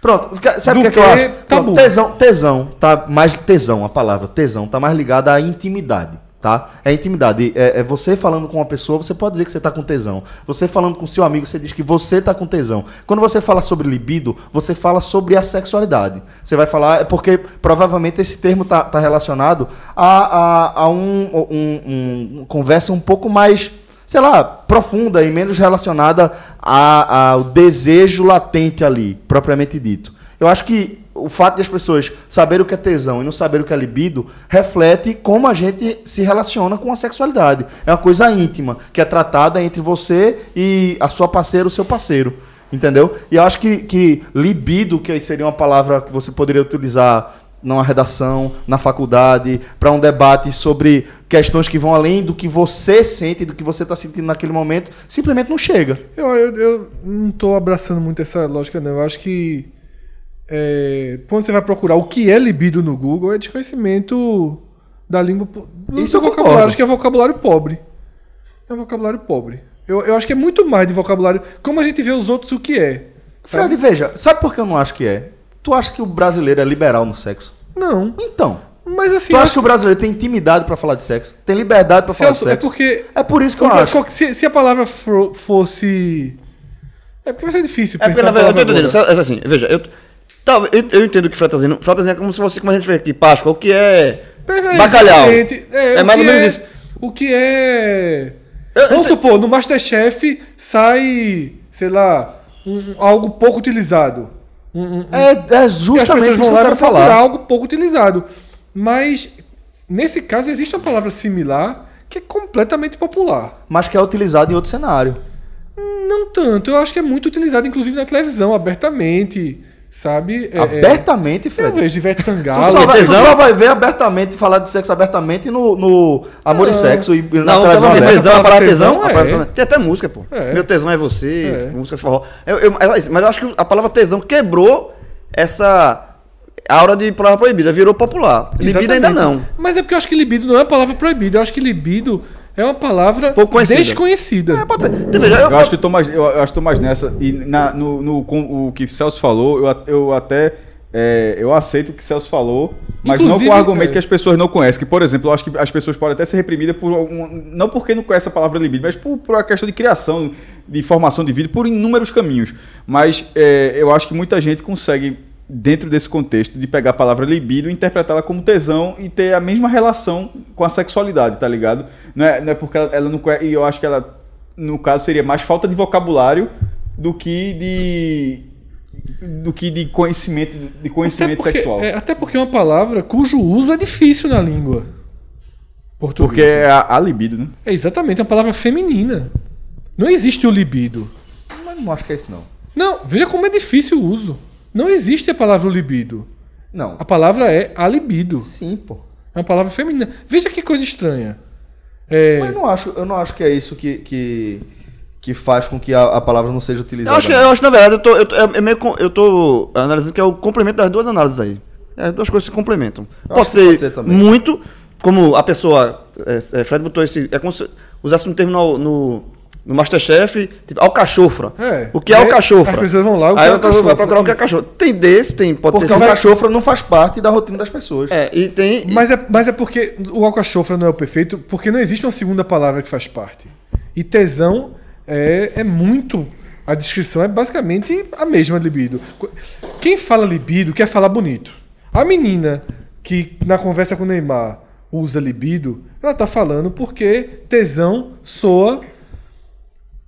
A: Pronto, sabe o que, é que eu acho?
F: tabu.
A: Pronto, tesão, tesão, tá mais tesão, a palavra tesão tá mais ligada à intimidade, tá? É intimidade. É, é você falando com uma pessoa, você pode dizer que você tá com tesão. Você falando com seu amigo, você diz que você tá com tesão. Quando você fala sobre libido, você fala sobre a sexualidade. Você vai falar, é porque provavelmente esse termo tá, tá relacionado a, a, a um, um, um- conversa um pouco mais sei lá, profunda e menos relacionada ao desejo latente ali, propriamente dito. Eu acho que o fato de as pessoas saberem o que é tesão e não saber o que é libido reflete como a gente se relaciona com a sexualidade. É uma coisa íntima, que é tratada entre você e a sua parceira, o seu parceiro. Entendeu? E eu acho que, que libido, que seria uma palavra que você poderia utilizar numa redação, na faculdade, para um debate sobre questões que vão além do que você sente, do que você está sentindo naquele momento, simplesmente não chega.
F: Eu, eu, eu não tô abraçando muito essa lógica, não. Eu acho que é, quando você vai procurar o que é libido no Google, é desconhecimento da língua.
A: Isso eu
F: do vocabulário.
A: concordo.
F: Acho que é vocabulário pobre. É um vocabulário pobre. Eu, eu acho que é muito mais de vocabulário. Como a gente vê os outros o que é.
A: Fred, veja, sabe por que eu não acho que é? Tu acha que o brasileiro é liberal no sexo?
F: Não.
A: Então,
F: Mas assim.
A: tu
F: eu
A: acha que o brasileiro tem intimidade para falar de sexo? Tem liberdade para falar de
F: é
A: sexo?
F: porque.
A: É por isso que eu
F: Qual-
A: acho.
F: Se, se a palavra fo- fosse. É porque vai ser difícil
D: É porque,
F: pensar
D: na
F: a
D: verdade, eu tô
F: palavra.
D: Só- Assim, veja, eu, talvez- eu, eu entendo o que tá tá dizendo é como se fosse, como a gente vê aqui, Páscoa, o que é
F: É,
D: bacalhau.
F: É,
D: É
F: o
D: mais ou
F: que
D: menos
F: é-
D: isso.
F: O que é.
D: Eu- eu
F: Vamos
D: te-
F: supor, no Masterchef sai, sei lá, um- algo pouco utilizado. Um- um-
A: É, é
F: e as
A: justamente isso que eu quero falar.
F: algo pouco utilizado. Mas, nesse caso, existe uma palavra similar que é completamente popular.
A: Mas que é utilizado em outro cenário.
F: Não tanto, eu acho que é muito utilizado, inclusive na televisão, abertamente, sabe? É, é,
A: Abertamente,
F: eu
A: Fred.
F: vejo Ivete
A: Tu
F: Sangalo.
A: só, vai, tu só vai ver abertamente, falar de sexo abertamente no, no Amor e
F: Não.
A: Sexo e na
D: Não,
A: televisão
D: tava
A: aberta.
D: tesão, a palavra tesão.
F: tesão
D: a
F: é.
D: palavra tesão- Tem até música, pô.
F: É.
D: Meu tesão é você,
F: É.
D: música de forró. Eu- eu- mas, eu acho que a palavra tesão quebrou essa aura de palavra proibida, virou popular. Libido ainda
F: Exatamente.
D: não.
F: Mas é porque eu acho que libido não é uma palavra proibida. Eu acho que libido é uma palavra
D: Pouco conhecida.
F: desconhecida.
D: É, pode ser. Então, veja, eu,
E: Eu acho que tô mais, eu, eu acho que mais nessa. E na- no, no- com o que Celso falou, eu, a- eu até é, eu aceito o que Celso falou, mas
F: Inclusive,
E: não com o argumento
F: é.
E: que as pessoas não conhecem. Que, por exemplo, eu acho que as pessoas podem até ser reprimidas por algum, não porque não conhecem a palavra libido, mas por, por uma questão de criação, de formação de vida, por inúmeros caminhos. Mas é, eu acho que muita gente consegue, dentro desse contexto, de pegar a palavra libido e interpretá-la como tesão e ter a mesma relação com a sexualidade, tá ligado? Não é, não é porque ela, ela não conhece, e eu acho que ela, no caso, seria mais falta de vocabulário do que de do que de conhecimento de conhecimento
F: porque,
E: sexual.
F: é, até porque é uma palavra cujo uso é difícil na língua portuguesa.
E: Porque é a, a libido, né?
F: É exatamente é uma palavra feminina. Não existe o libido.
A: Mas não acho que é isso, não.
F: Não, veja como é difícil o uso. Não existe a palavra libido.
A: Não.
F: A palavra é a libido.
A: Sim, pô.
F: É uma palavra feminina. Veja que coisa estranha. É,
A: Mas eu não acho, eu não acho que é isso que, que, que faz com que a, a palavra não seja
D: Eu
A: utilizada.
D: acho, que, eu acho que, na verdade, eu tô, eu tô, é- é meio eu tô analisando que é o complemento das duas análises aí. É, as duas coisas se complementam.
A: Eu
D: Pode ser,
A: pode ser também.
D: muito, como a pessoa. É, é, Fred botou esse. É como se usasse um termo no, no, no Masterchef, tipo, alcachofra.
F: É.
D: O que é
F: Aí
D: alcachofra?
F: as pessoas vão lá,
D: aí
F: é
D: vai
F: alcachofra?
D: procurar o que é cachorro. Tem desse, tem, pode
A: Porque
D: ter
A: o
D: sido-
A: cachofra não faz parte da rotina das pessoas.
D: É, e tem.
F: Mas é, mas é porque o alcachofra não é o perfeito, porque não existe uma segunda palavra que faz parte. E tesão é, é muito. A descrição é basicamente a mesma libido. Quem fala libido quer falar bonito. A menina que na conversa com o Neymar usa libido, ela tá falando porque tesão soa.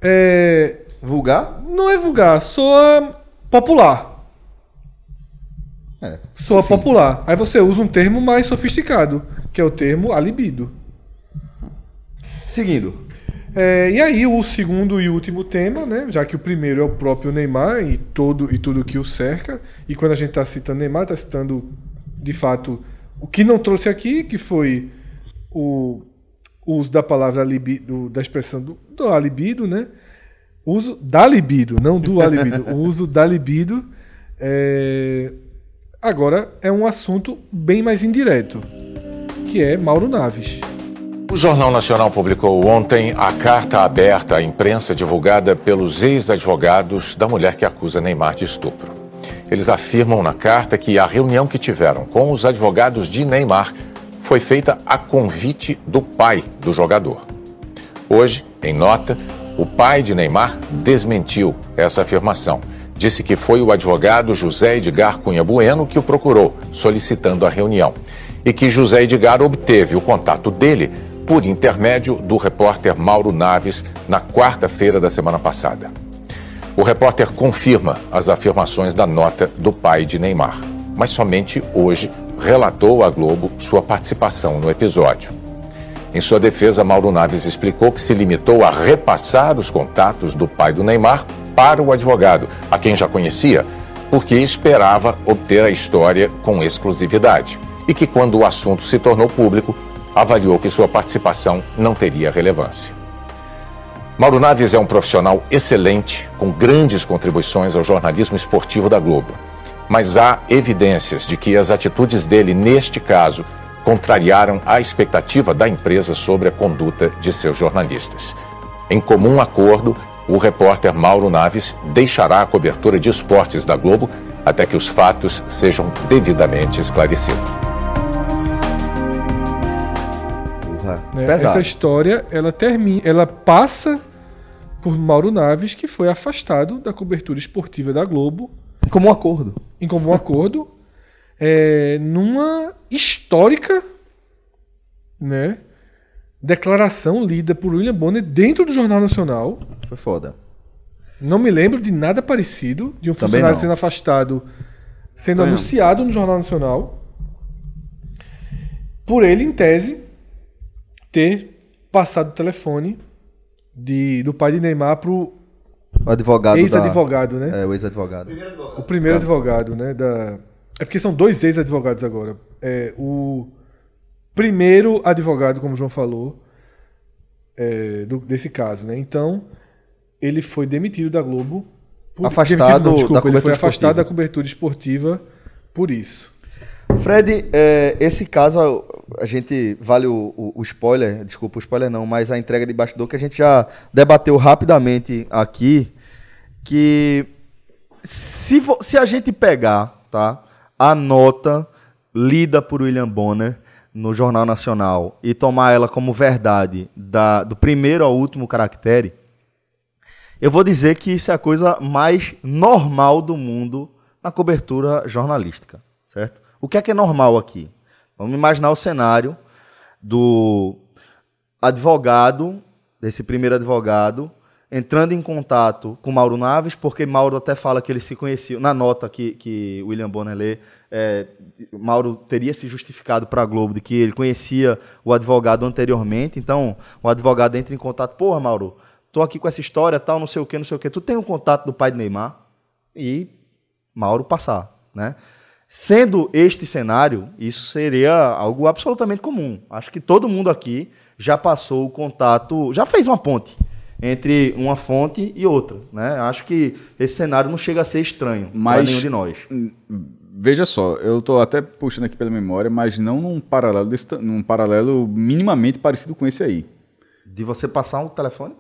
F: É,
A: Vulgar?
F: não é vulgar, soa popular.
A: É.
F: Soa popular. Aí você usa um termo mais sofisticado, que é o termo a libido.
A: Seguindo.
F: É, e aí o segundo e último tema, né? Já que o primeiro é o próprio Neymar e todo e tudo que o cerca. E quando a gente está citando Neymar, está citando de fato o que não trouxe aqui, que foi o, o uso da palavra libido, da expressão do, do a libido, né? O uso da libido, não do a libido. o uso da libido. é, agora é um assunto bem mais indireto, que é Mauro Naves.
G: O Jornal Nacional publicou ontem a carta aberta à imprensa divulgada pelos ex-advogados da mulher que acusa Neymar de estupro. Eles afirmam na carta que a reunião que tiveram com os advogados de Neymar foi feita a convite do pai do jogador. Hoje, em nota, o pai de Neymar desmentiu essa afirmação. Disse que foi o advogado José Edgar Cunha Bueno que o procurou, solicitando a reunião. E que José Edgar obteve o contato dele por intermédio do repórter Mauro Naves na quarta-feira da semana passada. O repórter confirma as afirmações da nota do pai de Neymar, mas somente hoje relatou à Globo sua participação no episódio. Em sua defesa, Mauro Naves explicou que se limitou a repassar os contatos do pai do Neymar para o advogado, a quem já conhecia, porque esperava obter a história com exclusividade. E que, quando o assunto se tornou público, avaliou que sua participação não teria relevância. Mauro Naves é um profissional excelente, com grandes contribuições ao jornalismo esportivo da Globo. Mas há evidências de que as atitudes dele, neste caso, contrariaram a expectativa da empresa sobre a conduta de seus jornalistas. Em comum acordo, o repórter Mauro Naves deixará a cobertura de esportes da Globo até que os fatos sejam devidamente esclarecidos.
A: Pesado.
F: Essa história, ela termina, ela passa por Mauro Naves, que foi afastado da cobertura esportiva da Globo
A: Como um acordo.
F: em comum acordo, é, numa histórica, né, declaração lida por William Bonner dentro do Jornal Nacional.
A: Foi foda.
F: Não me lembro de nada parecido de um
A: Também
F: funcionário
A: não.
F: sendo afastado, sendo
D: Também não.
F: anunciado no Jornal Nacional, por ele, em tese, ter passado o telefone de, do pai de Neymar pro
A: O advogado da...
F: ex-advogado, né?
A: É, o ex-advogado.
F: O primeiro advogado, né? Da... É porque são dois ex-advogados agora. É, o primeiro advogado, como o João falou, é, do- desse caso, né? Então, ele foi demitido da Globo. por-
A: Afastado
F: demitido
A: da
F: ele foi afastado
A: esportiva.
F: da cobertura esportiva por isso.
A: Fred, é, esse caso, a gente vale o, o- o spoiler, desculpa o spoiler não, mas a entrega de bastidor que a gente já debateu rapidamente aqui, que se, se a gente pegar, tá, a nota lida por William Bonner no Jornal Nacional e tomar ela como verdade da, do primeiro ao último caractere, eu vou dizer que isso é a coisa mais normal do mundo na cobertura jornalística, certo? O que é que é normal aqui? Vamos imaginar o cenário do advogado, desse primeiro advogado, entrando em contato com Mauro Naves, porque Mauro até fala que eles se conheciam, na nota que, que William Bonner lê, é, Mauro teria se justificado para a Globo de que ele conhecia o advogado anteriormente, então o advogado entra em contato, porra, Mauro, tô aqui com essa história, tal, não sei o que, não sei o que, tu tem um contato do pai de Neymar? E Mauro passar, né? Sendo este cenário, isso seria algo absolutamente comum. Acho que todo mundo aqui já passou o contato, já fez uma ponte entre uma fonte e outra. Né? Acho que esse cenário não chega a ser estranho para nenhum de nós.
E: Veja só, eu estou até puxando aqui pela memória, mas não num paralelo, desse, num paralelo minimamente parecido com esse aí.
A: De você passar um telefone?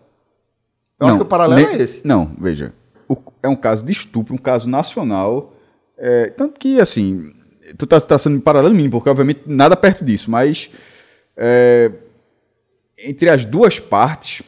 A: Eu não, acho que o paralelo
E: ne,
A: é esse.
E: Não, veja. O, é um caso de estupro, um caso nacional. É, tanto que, assim, tu está tá sendo paralelo mínimo, porque obviamente nada perto disso, mas é, entre as duas partes,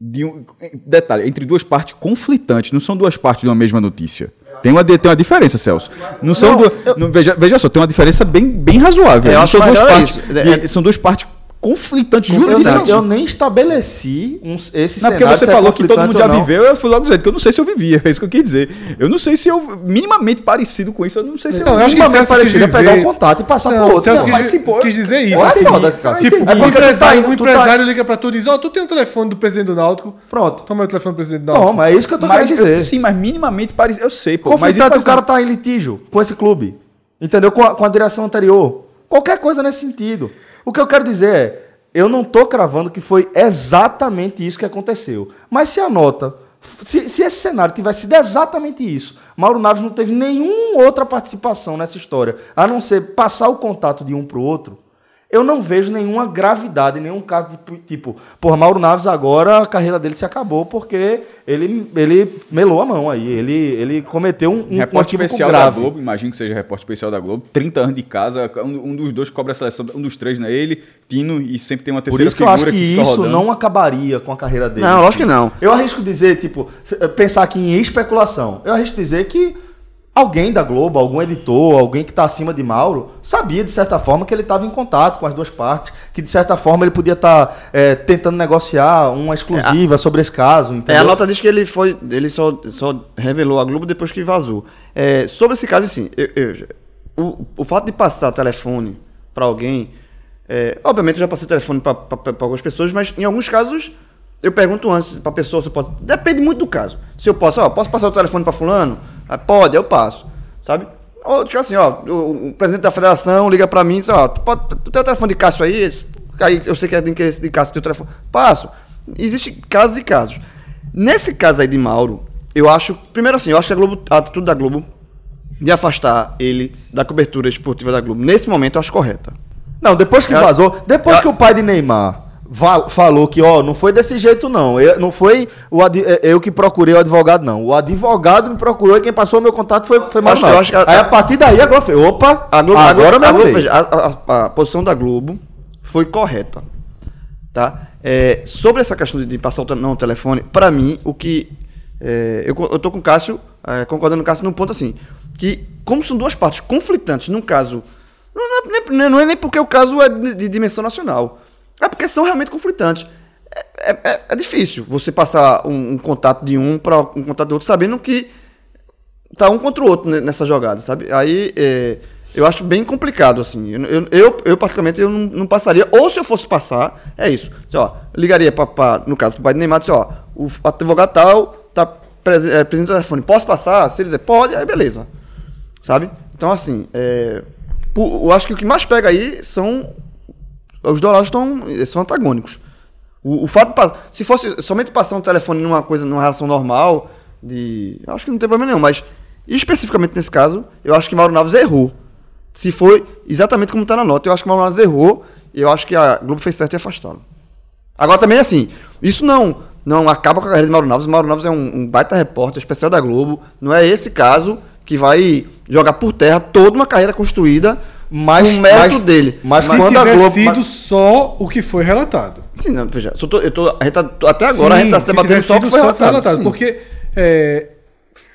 E: de um, detalhe, entre duas partes conflitantes, não são duas partes de uma mesma notícia. Tem uma, tem uma diferença, Celso. Não são não, duas, eu, não, veja, veja só, tem uma diferença bem, bem razoável. São duas partes,
D: é,
E: são duas partes conflitante
A: juridicamente. Eu nem estabeleci um, esse
E: não, porque você falou que todo mundo já viveu, eu fui logo dizendo que eu não sei se eu vivia, é isso que eu quis dizer. Eu não sei se eu, minimamente parecido com isso, eu não sei se
A: não, eu, eu acho minimamente parecido é pegar o contato e passar
F: não,
A: pro outro.
F: Não, mas se pô, quis dizer isso. É assim, foda, cara. Tipo, é porque empresário, tá, um empresário tá... liga pra tu e diz, ó, oh, tu tem o um telefone do presidente do Náutico.
A: Pronto.
F: Toma o telefone do presidente do Náutico.
A: Toma, é isso que eu tô querendo dizer.
E: Sim, mas minimamente parecido, eu sei, pô.
A: Mas o cara tá em litígio com esse clube, entendeu? Com a direção anterior. Qualquer coisa nesse sentido. O que eu quero dizer é, eu não estou cravando que foi exatamente isso que aconteceu. Mas se a nota, se, se, esse cenário tivesse sido exatamente isso, Mauro Naves não teve nenhuma outra participação nessa história, a não ser passar o contato de um para o outro, eu não vejo nenhuma gravidade, nenhum caso de tipo, por Mauro Naves agora a carreira dele se acabou porque ele, ele melou a mão aí, ele, ele cometeu um, um
E: repórter especial grave. da Globo, imagino que seja repórter especial da Globo, 30 anos de casa, um, um, dos dois cobra a seleção, um dos três, né? Ele, Tino e sempre tem uma terceira
A: Por isso que eu acho que, que isso rodando. não acabaria com a carreira dele.
D: Não, lógico que não.
A: Eu arrisco dizer, tipo, pensar aqui em especulação. Eu arrisco dizer que alguém da Globo, algum editor, alguém que está acima de Mauro, sabia de certa forma que ele estava em contato com as duas partes, que de certa forma ele podia estar tá, é, tentando negociar uma exclusiva é, sobre esse caso.
D: Entendeu? É, a nota diz que ele foi, ele só, só revelou a Globo depois que vazou. É, sobre esse caso, assim, eu, eu, o, o fato de passar telefone para alguém, é, obviamente eu já passei telefone para algumas pessoas, mas em alguns casos eu pergunto antes para a pessoa se pode. Depende muito do caso. Se eu posso, ó, posso passar o telefone para fulano? Ah, pode, eu passo. Sabe? Ou tipo assim, ó, o, o presidente da federação liga para mim e diz, ó, tu, pode, tu tem o telefone de Cássio aí? Aí eu sei que é de de Cássio, tem o telefone. Passo. Existem casos e casos. Nesse caso aí de Mauro, eu acho, primeiro assim, eu acho que a, Globo, a atitude da Globo de afastar ele da cobertura esportiva da Globo, nesse momento, eu acho correta.
A: Não, depois que vazou, depois que o pai de Neymar falou que, ó, não foi desse jeito, não. Eu, não foi o é, eu que procurei o advogado, não. O advogado me procurou e quem passou o meu contato foi, foi mais
D: acho, que,
A: Aí a partir daí agora foi, opa,
D: a Globo, agora a, Globo, veja, a, a, a, posição da Globo foi correta. Tá? É, sobre essa questão de, passar o não, telefone, para mim, o que. É, eu, eu tô com o Cássio, é, concordando com o Cássio num ponto assim, que como são duas partes conflitantes num caso. Não, não, é, não é nem porque o caso é de, de dimensão nacional. É porque são realmente conflitantes. É, é, é, é difícil você passar um, um contato de um para um contato do outro, sabendo que tá um contra o outro nessa jogada, sabe? Aí é, eu acho bem complicado, assim. Eu, eu, eu, eu eu não, não, passaria. Ou se eu fosse passar, é isso. Assim, ó, ligaria, pra, pra, no caso, para o pai do Neymar, ó, o advogado tal tá pres, é, presente no telefone, posso passar? Se ele dizer pode, aí beleza. Sabe? Então, assim, é, eu acho que o que mais pega aí são os dourados estão, são antagônicos. O, o fato se fosse somente passar um telefone numa coisa, numa relação normal, de, acho que não tem problema nenhum, mas especificamente nesse caso, eu acho que Mauro Naves errou. Se foi exatamente como está na nota, eu acho que Mauro Naves errou, eu acho que a Globo fez certo em afastá-lo. Agora também assim, isso não não acaba com a carreira de Mauro Naves. Mauro Naves é um, um baita repórter especial da Globo. Não é esse caso que vai jogar por terra toda uma carreira construída
A: Mas-
D: no mérito
A: mas-
D: dele.
A: mas
F: Se
A: quando a
F: tivesse
A: Globo-
F: sido só o que foi relatado.
D: Sim, não, veja, só tô- eu tô, tá- até agora a gente tá se debatendo só o que foi relatado. sim.
F: Porque, é,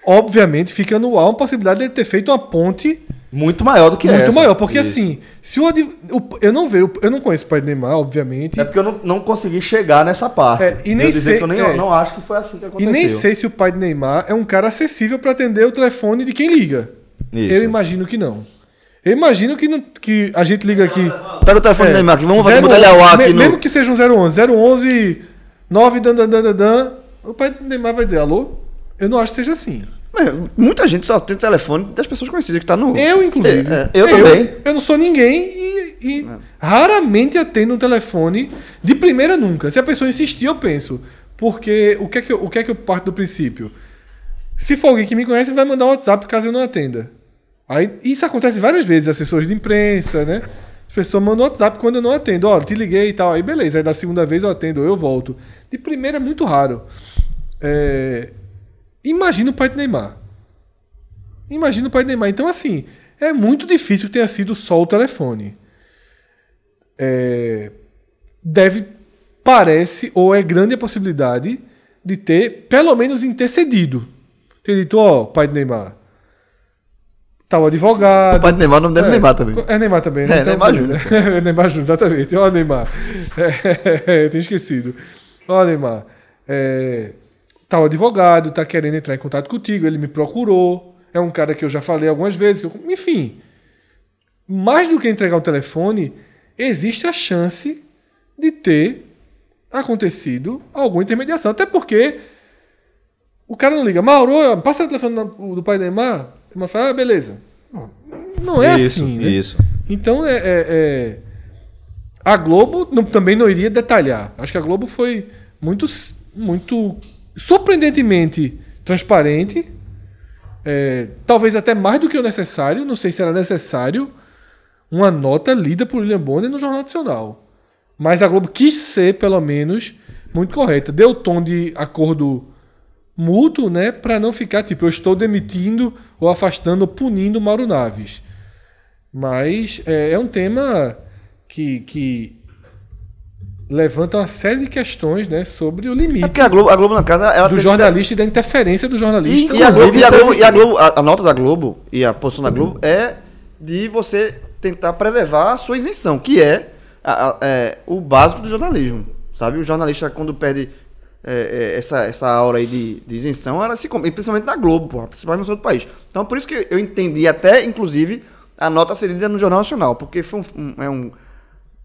F: obviamente, fica no ar uma possibilidade de ele ter feito uma ponte
A: Muito maior do que
F: muito
A: essa.
F: maior. Porque,
A: Isso.
F: assim, se o, o- eu não vejo, eu não conheço o pai de Neymar, obviamente.
A: É porque eu não, não consegui chegar nessa parte.
F: É, e nem
A: eu dizer
F: sei-
A: que eu nem,
F: é.
A: não acho que foi assim que
F: E
A: aconteceu.
F: nem sei se o pai de Neymar é um cara acessível para atender o telefone de quem liga.
A: Isso.
F: Eu imagino que não. Eu imagino que, não- que a gente liga aqui.
D: Pega o telefone
F: É,
D: do Neymar aqui, vamos fazer,
F: 011,
D: botar ele ao ar
F: me-
D: aqui no...
F: Mesmo que seja um 011, 011, 9, dan, dan, dan, dan, o pai do Neymar vai dizer, alô? Eu não acho que seja assim.
D: É, Muita gente só tem telefone das pessoas conhecidas que tá no...
F: Eu, inclusive.
D: É, é,
A: eu também.
F: Eu não sou ninguém e, e raramente atendo um telefone. De primeira nunca. Se a pessoa insistir, eu penso. Porque o que é que eu, o que é que eu parto do princípio? Se for alguém que me conhece, vai mandar um WhatsApp caso eu não atenda. Aí, isso acontece várias vezes, assessores de imprensa, né? As pessoas mandam WhatsApp quando eu não atendo. Ó, te liguei e tal. Aí beleza, aí da segunda vez eu atendo, eu volto. De primeira é muito raro. É... Imagina o pai do Neymar. Imagina o pai do Neymar. Então, assim, é muito difícil que tenha sido só o telefone. É, Deve, parece, ou é grande a possibilidade de ter, pelo menos, intercedido. Ter dito, ó, pai do Neymar. Tá o advogado.
D: O pai do Neymar, o nome dele é Neymar também.
F: É Neymar também, né?
D: É, Neymar
F: beleza. É Neymar Júnior, exatamente. Ó, Neymar. É, eu tinha esquecido. Ó, Neymar. É, tá o advogado, tá querendo entrar em contato contigo, ele me procurou. É um cara que eu já falei algumas vezes. eu- enfim, mais do que entregar o telefone, existe a chance de ter acontecido alguma intermediação. Até porque o cara não liga, Mauro, passa o telefone do do pai do Neymar. Neymar fala, ah, beleza. Não é
A: isso,
F: assim, né?
A: isso.
F: Então é, é- é- a Globo não- também não iria detalhar. Acho que a Globo foi muito, muito surpreendentemente transparente. É, talvez até mais do que o necessário. Não sei se era necessário uma nota lida por William Bonner no Jornal Nacional. Mas a Globo quis ser, pelo menos, muito correta. Deu tom de acordo mútuo, né? Para não ficar tipo, eu estou demitindo ou afastando ou punindo Mauro Naves. Mas é, é um tema que, que levanta uma série de questões né, sobre o
D: É
F: limite
D: porque a Globo, a Globo na casa, ela
F: do jornalista e da interferência do jornalista.
D: E, a Globo, e a, Globo, e a Globo- a- a nota da Globo e a posição da Globo é de você tentar preservar a sua isenção, que é, é, o básico do jornalismo. Sabe? O jornalista, quando perde é, é, essa, essa aura aí de, de isenção, ela se principalmente na Globo, porra, principalmente no do país. Então, por isso que eu entendi até, inclusive, a nota ser lida no Jornal Nacional, porque foi um, um- é um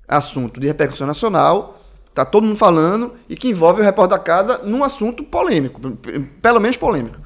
D: assunto de repercussão nacional, tá todo mundo falando, e que envolve o repórter da casa num assunto polêmico, pelo menos polêmico,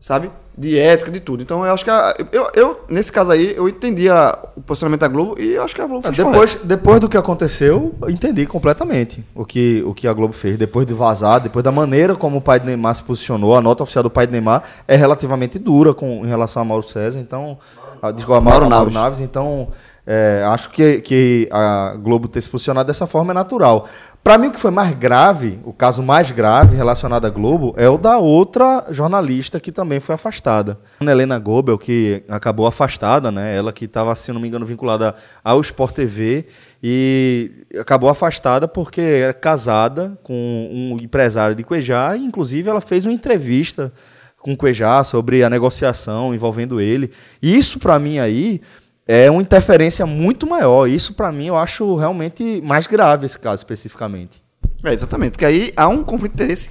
D: sabe? De ética, de tudo. Então eu acho que, a- eu, eu, nesse caso aí, eu entendi a- o posicionamento da Globo e eu acho que a Globo fez
A: Depois, depois do que aconteceu, eu entendi completamente o que, o que a Globo fez. Depois de vazar, depois da maneira como o pai de Neymar se posicionou, a nota oficial do pai de Neymar é relativamente dura com, em relação a Mauro César, então. A, desculpa, a Mauro,
D: Mauro
A: Mauro
D: Naves.
A: Naves. então. é, acho que, que a Globo ter se posicionado dessa forma é natural. Para mim, o que foi mais grave, o caso mais grave relacionado à Globo, é o da outra jornalista que também foi afastada. Ana Helena Gobel, que acabou afastada, né? Ela que estava, se não me engano, vinculada ao Sport TV e acabou afastada porque era casada com um empresário de Cuejá e, inclusive, ela fez uma entrevista com o Cuejá sobre a negociação envolvendo ele. E isso, para mim, aí é uma interferência muito maior. Isso, para mim, eu acho realmente mais grave esse caso, especificamente.
D: É, exatamente, porque aí há um conflito de interesse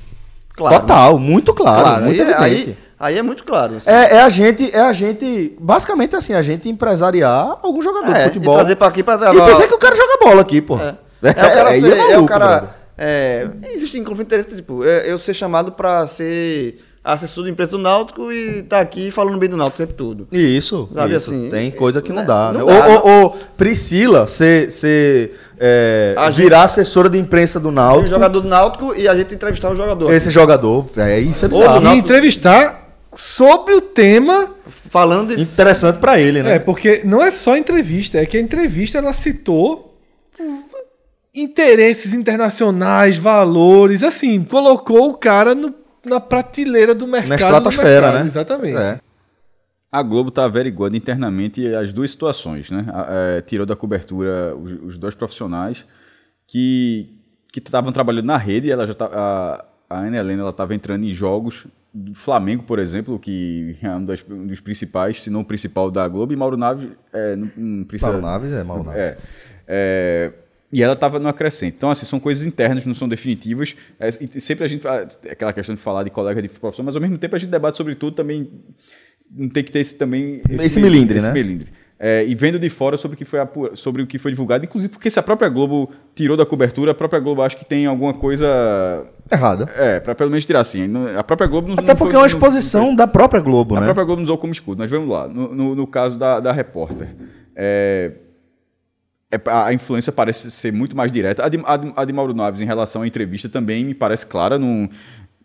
D: claro. né?
A: Total, muito claro,
D: Claro,
A: muito
D: aí,
A: evidente.
D: aí, aí é muito claro. assim.
A: É, é a gente, é a gente, basicamente assim, a gente empresariar algum jogador
D: É,
A: de
D: e
A: futebol.
D: trazer pra aqui pra
A: E pensar que o cara joga bola aqui, pô.
D: É, é o cara, ser- é o cara é, existe conflito de interesse, tipo, é, eu ser chamado pra ser assessor da empresa do Náutico e tá aqui falando bem do Náutico o tempo todo.
A: Isso,
D: Sabe
A: isso.
D: assim,
A: tem
D: é,
A: coisa que não,
D: não-
A: dá.
D: não
A: né?
D: dá,
A: ou, ou- ou Priscila ser, ser é,
D: gente-
A: virar assessora de imprensa do
D: um
A: Náutico,
D: jogador do Náutico e a gente entrevistar o jogador.
A: esse jogador, é isso é bizarro.
F: E entrevistar sobre o tema.
D: Falando de.
A: Interessante pra ele, né?
F: É, porque não é só entrevista, é que a entrevista ela citou interesses internacionais, valores, assim, colocou o cara no- na prateleira do mercado.
A: Na estratosfera,
F: mercado,
A: né?
F: Exatamente.
A: É.
E: A Globo está averiguando internamente as duas situações, né? É, tirou da cobertura os, os dois profissionais que que estavam trabalhando na rede. Ela já tá, a, a Ana Helena ela estava entrando em jogos do Flamengo, por exemplo, que é um, das- um dos principais, se não o principal da Globo. E Mauro Naves é, não, não precisa.
A: Mauro Naves é Mauro Naves.
E: É. É, e ela estava no acrescente. Então, assim, são coisas internas, não são definitivas. É, sempre a gente fala, aquela questão de falar de colega de profissão, mas ao mesmo tempo a gente debate sobre tudo também. Não tem que ter esse também.
A: Esse melindre,
E: esse
A: né?
E: melindre. É, e vendo de fora sobre o, que foi sobre o que foi divulgado, inclusive porque se a própria Globo tirou da cobertura, a própria Globo acho que tem alguma coisa.
A: Errada.
E: É, para pelo menos tirar assim. Não- A própria Globo não
A: Até
E: não
A: porque
E: foi-
A: é uma
E: não-
A: exposição da própria Globo,
E: a
A: né?
E: própria Globo usou como escudo. Mas vamos lá. No, no- no caso da, da repórter, é, é- a influência parece ser muito mais direta. A de, a de- a de Mauro Naves em relação à entrevista também me parece clara. Num,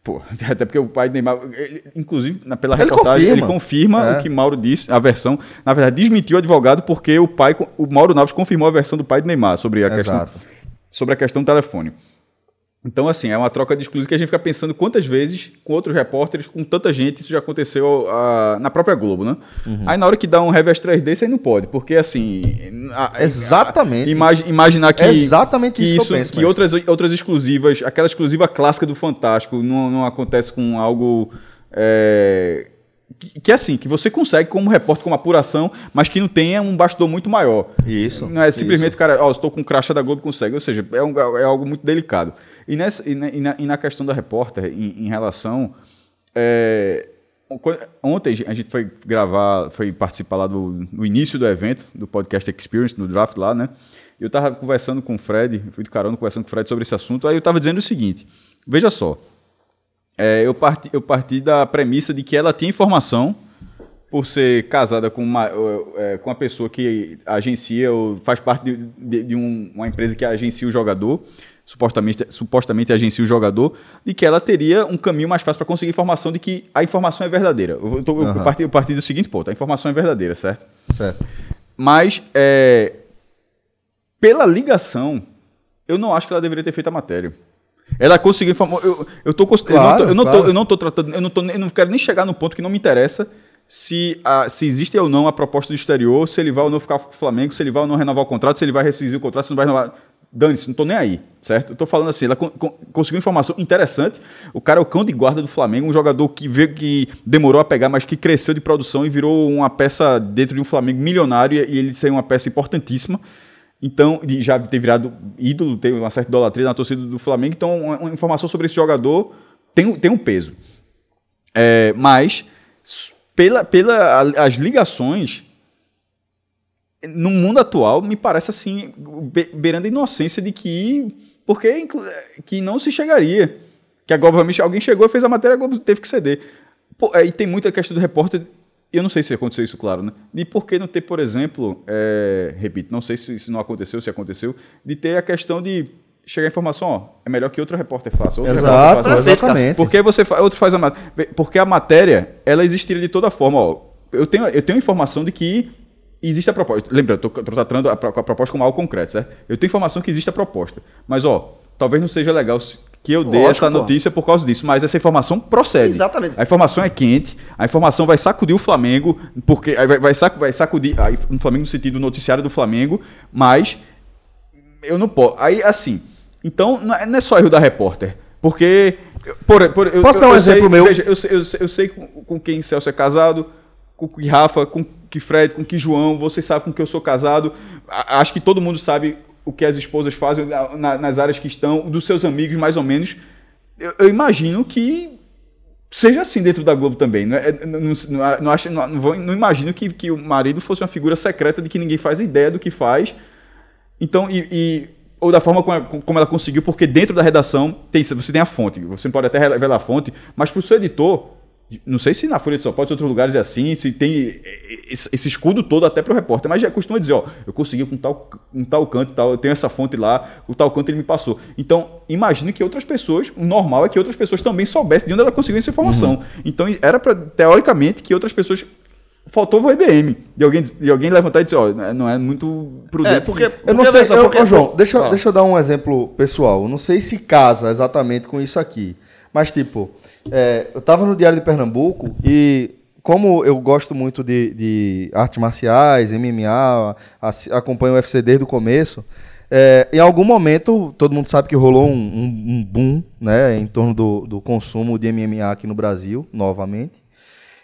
E: pô, até porque o pai de Neymar, ele- inclusive na- pela
A: Ele
E: reportagem,
A: confirma.
E: ele confirma
A: É.
E: o que Mauro disse, a versão. Na verdade, desmentiu o advogado porque o pai, o Mauro Naves confirmou a versão do pai de Neymar sobre a questão
A: Exato.
E: sobre a questão do telefone. Então, assim, é uma troca de exclusivos que a gente fica pensando quantas vezes, com outros repórteres, com tanta gente, isso já aconteceu ah, na própria Globo, né?
A: Uhum.
E: Aí na hora que dá um revés 3 desse, aí não pode, porque assim. a- a-
A: Exatamente.
E: imagi- imaginar que.
A: É exatamente
E: que
A: isso que
E: isso,
A: penso,
E: que
A: mestre.
E: outras, outras exclusivas, aquela exclusiva clássica do Fantástico, não, não acontece com algo. é, que, que, assim, que você consegue como repórter, como apuração, mas que não tenha um bastidor muito maior.
A: Isso,
E: Não é simplesmente, cara, ó, estou com crachá da Globo, consegue. Ou seja, é, um- é algo muito delicado. E, nessa, e, na, e na- questão da repórter, em, em relação. é, ontem a gente foi gravar, foi participar lá do, início do evento, do podcast Experience, no draft lá, né? Eu tava conversando com o Fred, fui de carona conversando com o Fred sobre esse assunto. Aí eu tava dizendo o seguinte: veja só, é, eu, parti, eu parti da premissa de que ela tinha informação por ser casada com uma, é, com uma pessoa que agencia ou faz parte de, de- de um- uma empresa que agencia o jogador, supostamente, supostamente agencia o jogador, de que ela teria um caminho mais fácil para conseguir informação de que a informação é verdadeira. Eu, tô- eu
A: Aham.
E: parti, eu parti do seguinte ponto: a informação é verdadeira, certo?
A: Certo.
E: Mas, é, pela ligação, eu não acho que ela deveria ter feito a matéria. Ela conseguiu informar. Eu, eu, tô,
A: Claro,
E: eu, não tô, eu, não
A: claro.
E: tô, eu não tô tratando. Eu não, tô, eu não quero nem chegar no ponto que não me interessa se, a, se existe ou não a proposta do exterior, se ele vai ou não ficar com o Flamengo, se ele vai ou não renovar o contrato, se ele vai rescindir o contrato, se não vai renovar. Dane-se, não tô nem aí, certo? Eu tô falando assim, ela con- con- conseguiu informação interessante. O cara é o cão de guarda do Flamengo, um jogador que veio que demorou a pegar, mas que cresceu de produção e virou uma peça dentro de um Flamengo milionário e ele ser uma peça importantíssima. Então, já ter virado ídolo, tem uma certa idolatria na torcida do Flamengo. Então, uma, uma informação sobre esse jogador tem, um- tem um peso. É, mas, pela, pela, as ligações, no mundo atual, me parece assim, be- beirando a inocência de que. Porque que não se chegaria. Que a Globo, obviamente, alguém chegou e fez a matéria, a Globo teve que ceder. Pô, aí tem muita questão do repórter. e Eu não sei se aconteceu isso, claro, né? De por que não ter, por exemplo, é, repito, não sei se isso não aconteceu, se aconteceu, de ter a questão de chegar a informação, ó, é melhor que outro repórter faça. Outro
A: Exato,
E: repórter faça.
A: exatamente.
E: Porque você fa- outro faz a matéria. Porque a matéria, ela existiria de toda forma. Ó. Eu, tenho, eu tenho informação de que existe a proposta. Lembra, tô tratando a, pro- a proposta como algo concreto, certo? Eu tenho informação que existe a proposta. Mas, ó, talvez não seja legal que eu dê
D: Lógico,
E: essa
D: pô.
E: notícia por causa disso. Mas essa informação procede.
D: Exatamente.
E: A informação é quente, a informação vai sacudir o Flamengo, porque vai, vai, sac- vai sacudir no Flamengo no sentido do noticiário do Flamengo, mas eu não posso. Aí, assim, então não é, não é só erro da repórter, porque. Por, por,
A: Posso
E: eu-
A: dar um
E: eu sei-
A: exemplo meu?
E: Veja, eu, sei- eu, sei- eu sei com, com quem Celso é casado, com que Rafa, com que Fred, com que João, vocês sabem com que eu sou casado. Acho que todo mundo sabe o que as esposas fazem na- na- nas áreas que estão, dos seus amigos, mais ou menos. Eu, eu imagino que seja assim dentro da Globo também. Não, é- não, não, não, acho, não, não não imagino que, que o marido fosse uma figura secreta de que ninguém faz ideia do que faz. Então, e, e- ou da forma como ela, como ela conseguiu, porque dentro da redação tem, você tem a fonte. Você pode até revelar a fonte, mas para o seu editor, não sei se na Folha de São Paulo, em outros lugares é assim, se tem esse, esse escudo todo até para o repórter, mas já costuma dizer, ó, eu consegui com tal, um tal canto e tal, eu tenho essa fonte lá, o tal canto ele me passou. Então, imagine que outras pessoas, o normal é que outras pessoas também soubessem de onde ela conseguiu essa informação. Então, era para, teoricamente, que outras pessoas faltou o EDM. De alguém, de alguém levantar e dizer, ó, não é muito prudente.
D: É, porque.
A: Eu não sei, eu-
D: porque-
A: ô, João, deixa, deixa eu dar um exemplo pessoal. Eu Não sei se casa exatamente com isso aqui. Mas, tipo, é, eu tava no Diário de Pernambuco e como eu gosto muito de, de artes marciais, MMA, acompanho o UFC desde o começo, é, em algum momento, todo mundo sabe que rolou um, um- um boom né, em torno do, do consumo de MMA aqui no Brasil, novamente.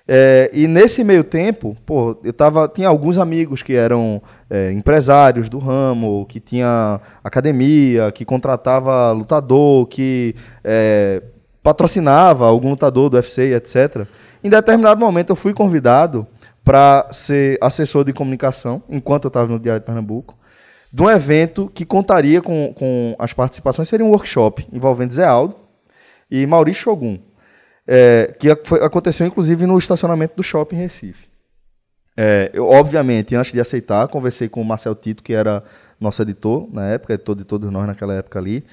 A: É, e nesse meio tempo, pô, eu tava, tinha alguns amigos que eram é, empresários do ramo, que tinha academia, que contratava lutador, que é, patrocinava algum lutador do UFC, etc. Em determinado momento eu fui convidado para ser assessor de comunicação, enquanto eu estava no Diário de Pernambuco, de um evento que contaria com, com as participações, seria um workshop envolvendo Zé Aldo e Maurício Shogun é, que foi- aconteceu inclusive no estacionamento do shopping em Recife. É, eu, obviamente, antes de aceitar, conversei com o Marcel Tito, que era nosso editor na época, editor de todos nós naquela época ali.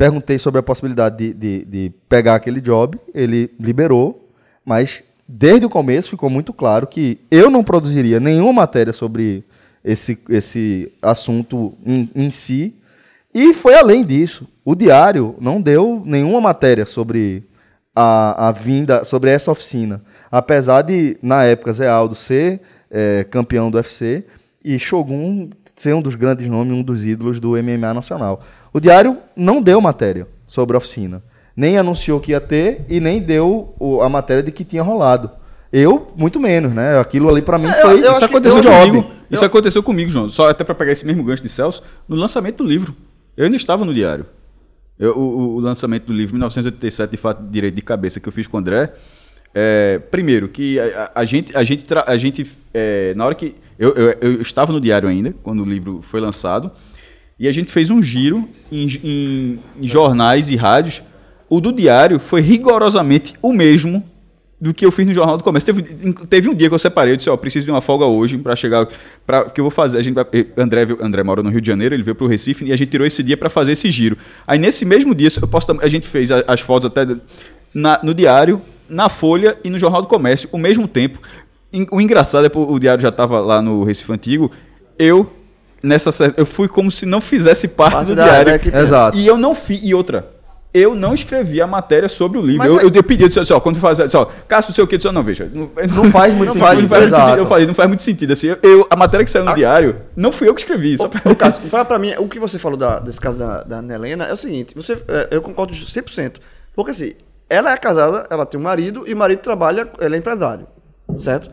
A: Perguntei sobre a possibilidade de, de- de pegar aquele job, ele liberou, mas desde o começo ficou muito claro que eu não produziria nenhuma matéria sobre esse, esse assunto em, em si, e foi além disso. O Diário não deu nenhuma matéria sobre a, a vinda, sobre essa oficina. Apesar de, na época, Zé Aldo ser eh, campeão do UFC e Shogun ser um dos grandes nomes, um dos ídolos do MMA nacional. O Diário não deu matéria sobre a oficina. Nem anunciou que ia ter e nem deu a matéria de que tinha rolado. Eu, muito menos, né? Aquilo ali pra mim
D: É,
A: foi
D: eu- eu
E: Isso aconteceu
A: job.
E: comigo. Isso aconteceu comigo, João. Só até para pegar esse mesmo gancho de Celso, no lançamento do livro. Eu ainda estava no diário. Eu- o, o lançamento do livro, 1987, de fato, direito de cabeça, que eu fiz com o André. é, primeiro, que a, a- a gente, a gente, tra- a gente é, na hora que. Eu, eu, eu estava no diário ainda, quando o livro foi lançado, e a gente fez um giro em, em- em jornais e rádios. O do diário foi rigorosamente o mesmo do que eu fiz no Jornal do Comércio. Teve, teve um dia que eu separei, eu disse, ó, preciso de uma folga hoje para chegar, para que eu vou fazer, a gente vai, André, veio- André mora no Rio de Janeiro, ele veio para o Recife e a gente tirou esse dia para fazer esse giro. Aí nesse mesmo dia, eu posso, a gente fez as fotos até na- no diário, na Folha e no Jornal do Comércio, ao mesmo tempo. O engraçado é que o diário já estava lá no Recife Antigo, eu nessa eu fui como se não fizesse parte,
D: Parte
E: do
D: da-
E: diário.
D: da equipe.
A: Exato.
E: E eu não fiz. E outra. Eu não escrevi a matéria sobre o livro.
D: Mas
E: Eu, eu, eu pedi, eu disse, ó, quando faz, eu disse, ó, Cássio, não sei o que, disse, ó, não, veja. Não,
A: Não faz muito
E: não faz,
A: sentido,
E: não faz muito sentido. Eu falei, não faz muito sentido. Assim, eu, a matéria que saiu no diário, não fui eu que escrevi. Só pra...
D: Ô, Cássio, pra, pra mim, o que você falou da- desse caso da, da Ana Helena é o seguinte, você, é, eu concordo 100%. Porque assim, ela é casada, ela tem um marido e o marido trabalha, ela é empresário, certo?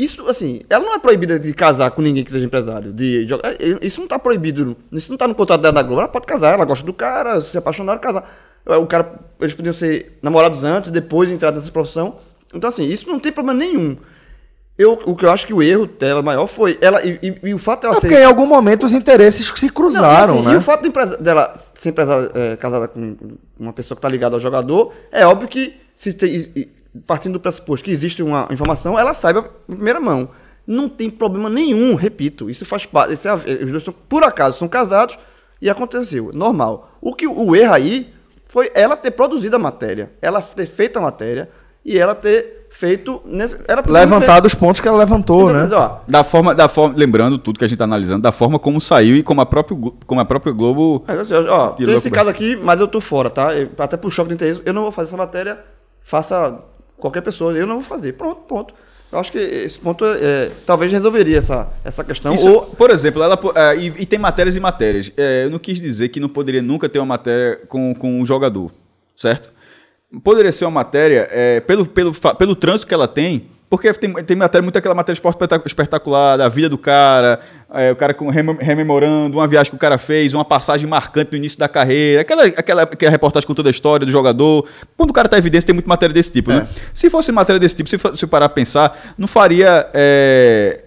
D: Isso, assim, ela não é proibida de casar com ninguém que seja empresário. De, de- é, isso não tá proibido, isso não tá no contrato dela na Globo. Ela pode casar, ela gosta do cara, se apaixonaram, casar. O cara, eles podiam ser namorados antes, depois entrar nessa profissão. Então, assim, isso não tem problema nenhum. Eu, o que eu acho que o erro dela maior foi ela e, e- e o fato dela
A: É
D: ser
A: porque em algum momento os interesses se cruzaram,
D: não, e assim,
A: né?
D: E o fato de empresa- dela ser empresa- é, casada com uma pessoa que está ligada ao jogador, é óbvio que, se tem- partindo do pressuposto que existe uma informação, ela saiba em primeira mão. Não tem problema nenhum, repito. Isso faz parte. isso é a- os dois são, por acaso, são casados e aconteceu. Normal. O que o erro aí foi ela ter produzido a matéria, ela ter feito a matéria e ela ter feito. Nesse, podia
A: Levantado os pontos que ela levantou,
D: ter-
A: né?
D: Exatamente, ó,
E: Da forma, da forma, lembrando tudo que a gente está analisando, da forma como saiu e como a própria, como a própria Globo.
D: Mas assim, ó, tem esse caso aqui, mas eu tô fora, tá? Eu- até por choque de interesse, eu não vou fazer essa matéria, faça qualquer pessoa, eu não vou fazer. Pronto, ponto. Eu acho que esse ponto é, é, talvez resolveria essa, essa questão.
E: Isso,
D: ou,
E: por exemplo, ela, é, e, e tem matérias e matérias. É, eu não quis dizer que não poderia nunca ter uma matéria com, com um jogador, certo? Poderia ser uma matéria, é, pelo, pelo, pelo trânsito que ela tem, porque tem, tem matéria, muito aquela matéria de esporte espetac- espetacular, da vida do cara, é, o cara com, rem- rememorando uma viagem que o cara fez, uma passagem marcante no início da carreira, aquela, aquela, aquela reportagem com toda a história do jogador. Quando o cara está em evidência, tem muita matéria desse tipo, né? Se fosse matéria desse tipo, se for- se parar a pensar, não faria. é,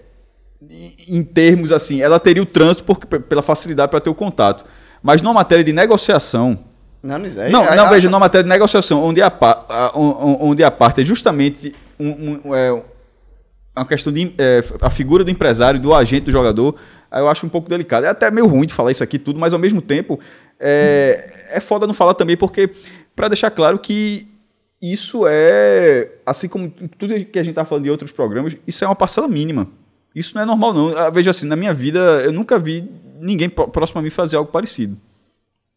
E: em termos assim, ela teria o trânsito por, pela facilidade para ter o contato. Mas numa matéria de negociação.
D: não, não, é,
E: não,
D: é-
E: não
D: é-
E: veja, numa matéria de negociação, onde a, onde a parte é justamente um- um- é, uma questão de é, a figura do empresário, do agente do jogador, eu acho um pouco delicado. É até meio ruim de falar isso aqui tudo, mas ao mesmo tempo é, é foda não falar também, porque para deixar claro que isso é, assim como tudo que a gente tá falando de outros programas, isso é uma parcela mínima. Isso não é normal, não. Ah, Veja assim, na minha vida, eu nunca vi ninguém pró- próximo a mim fazer algo parecido.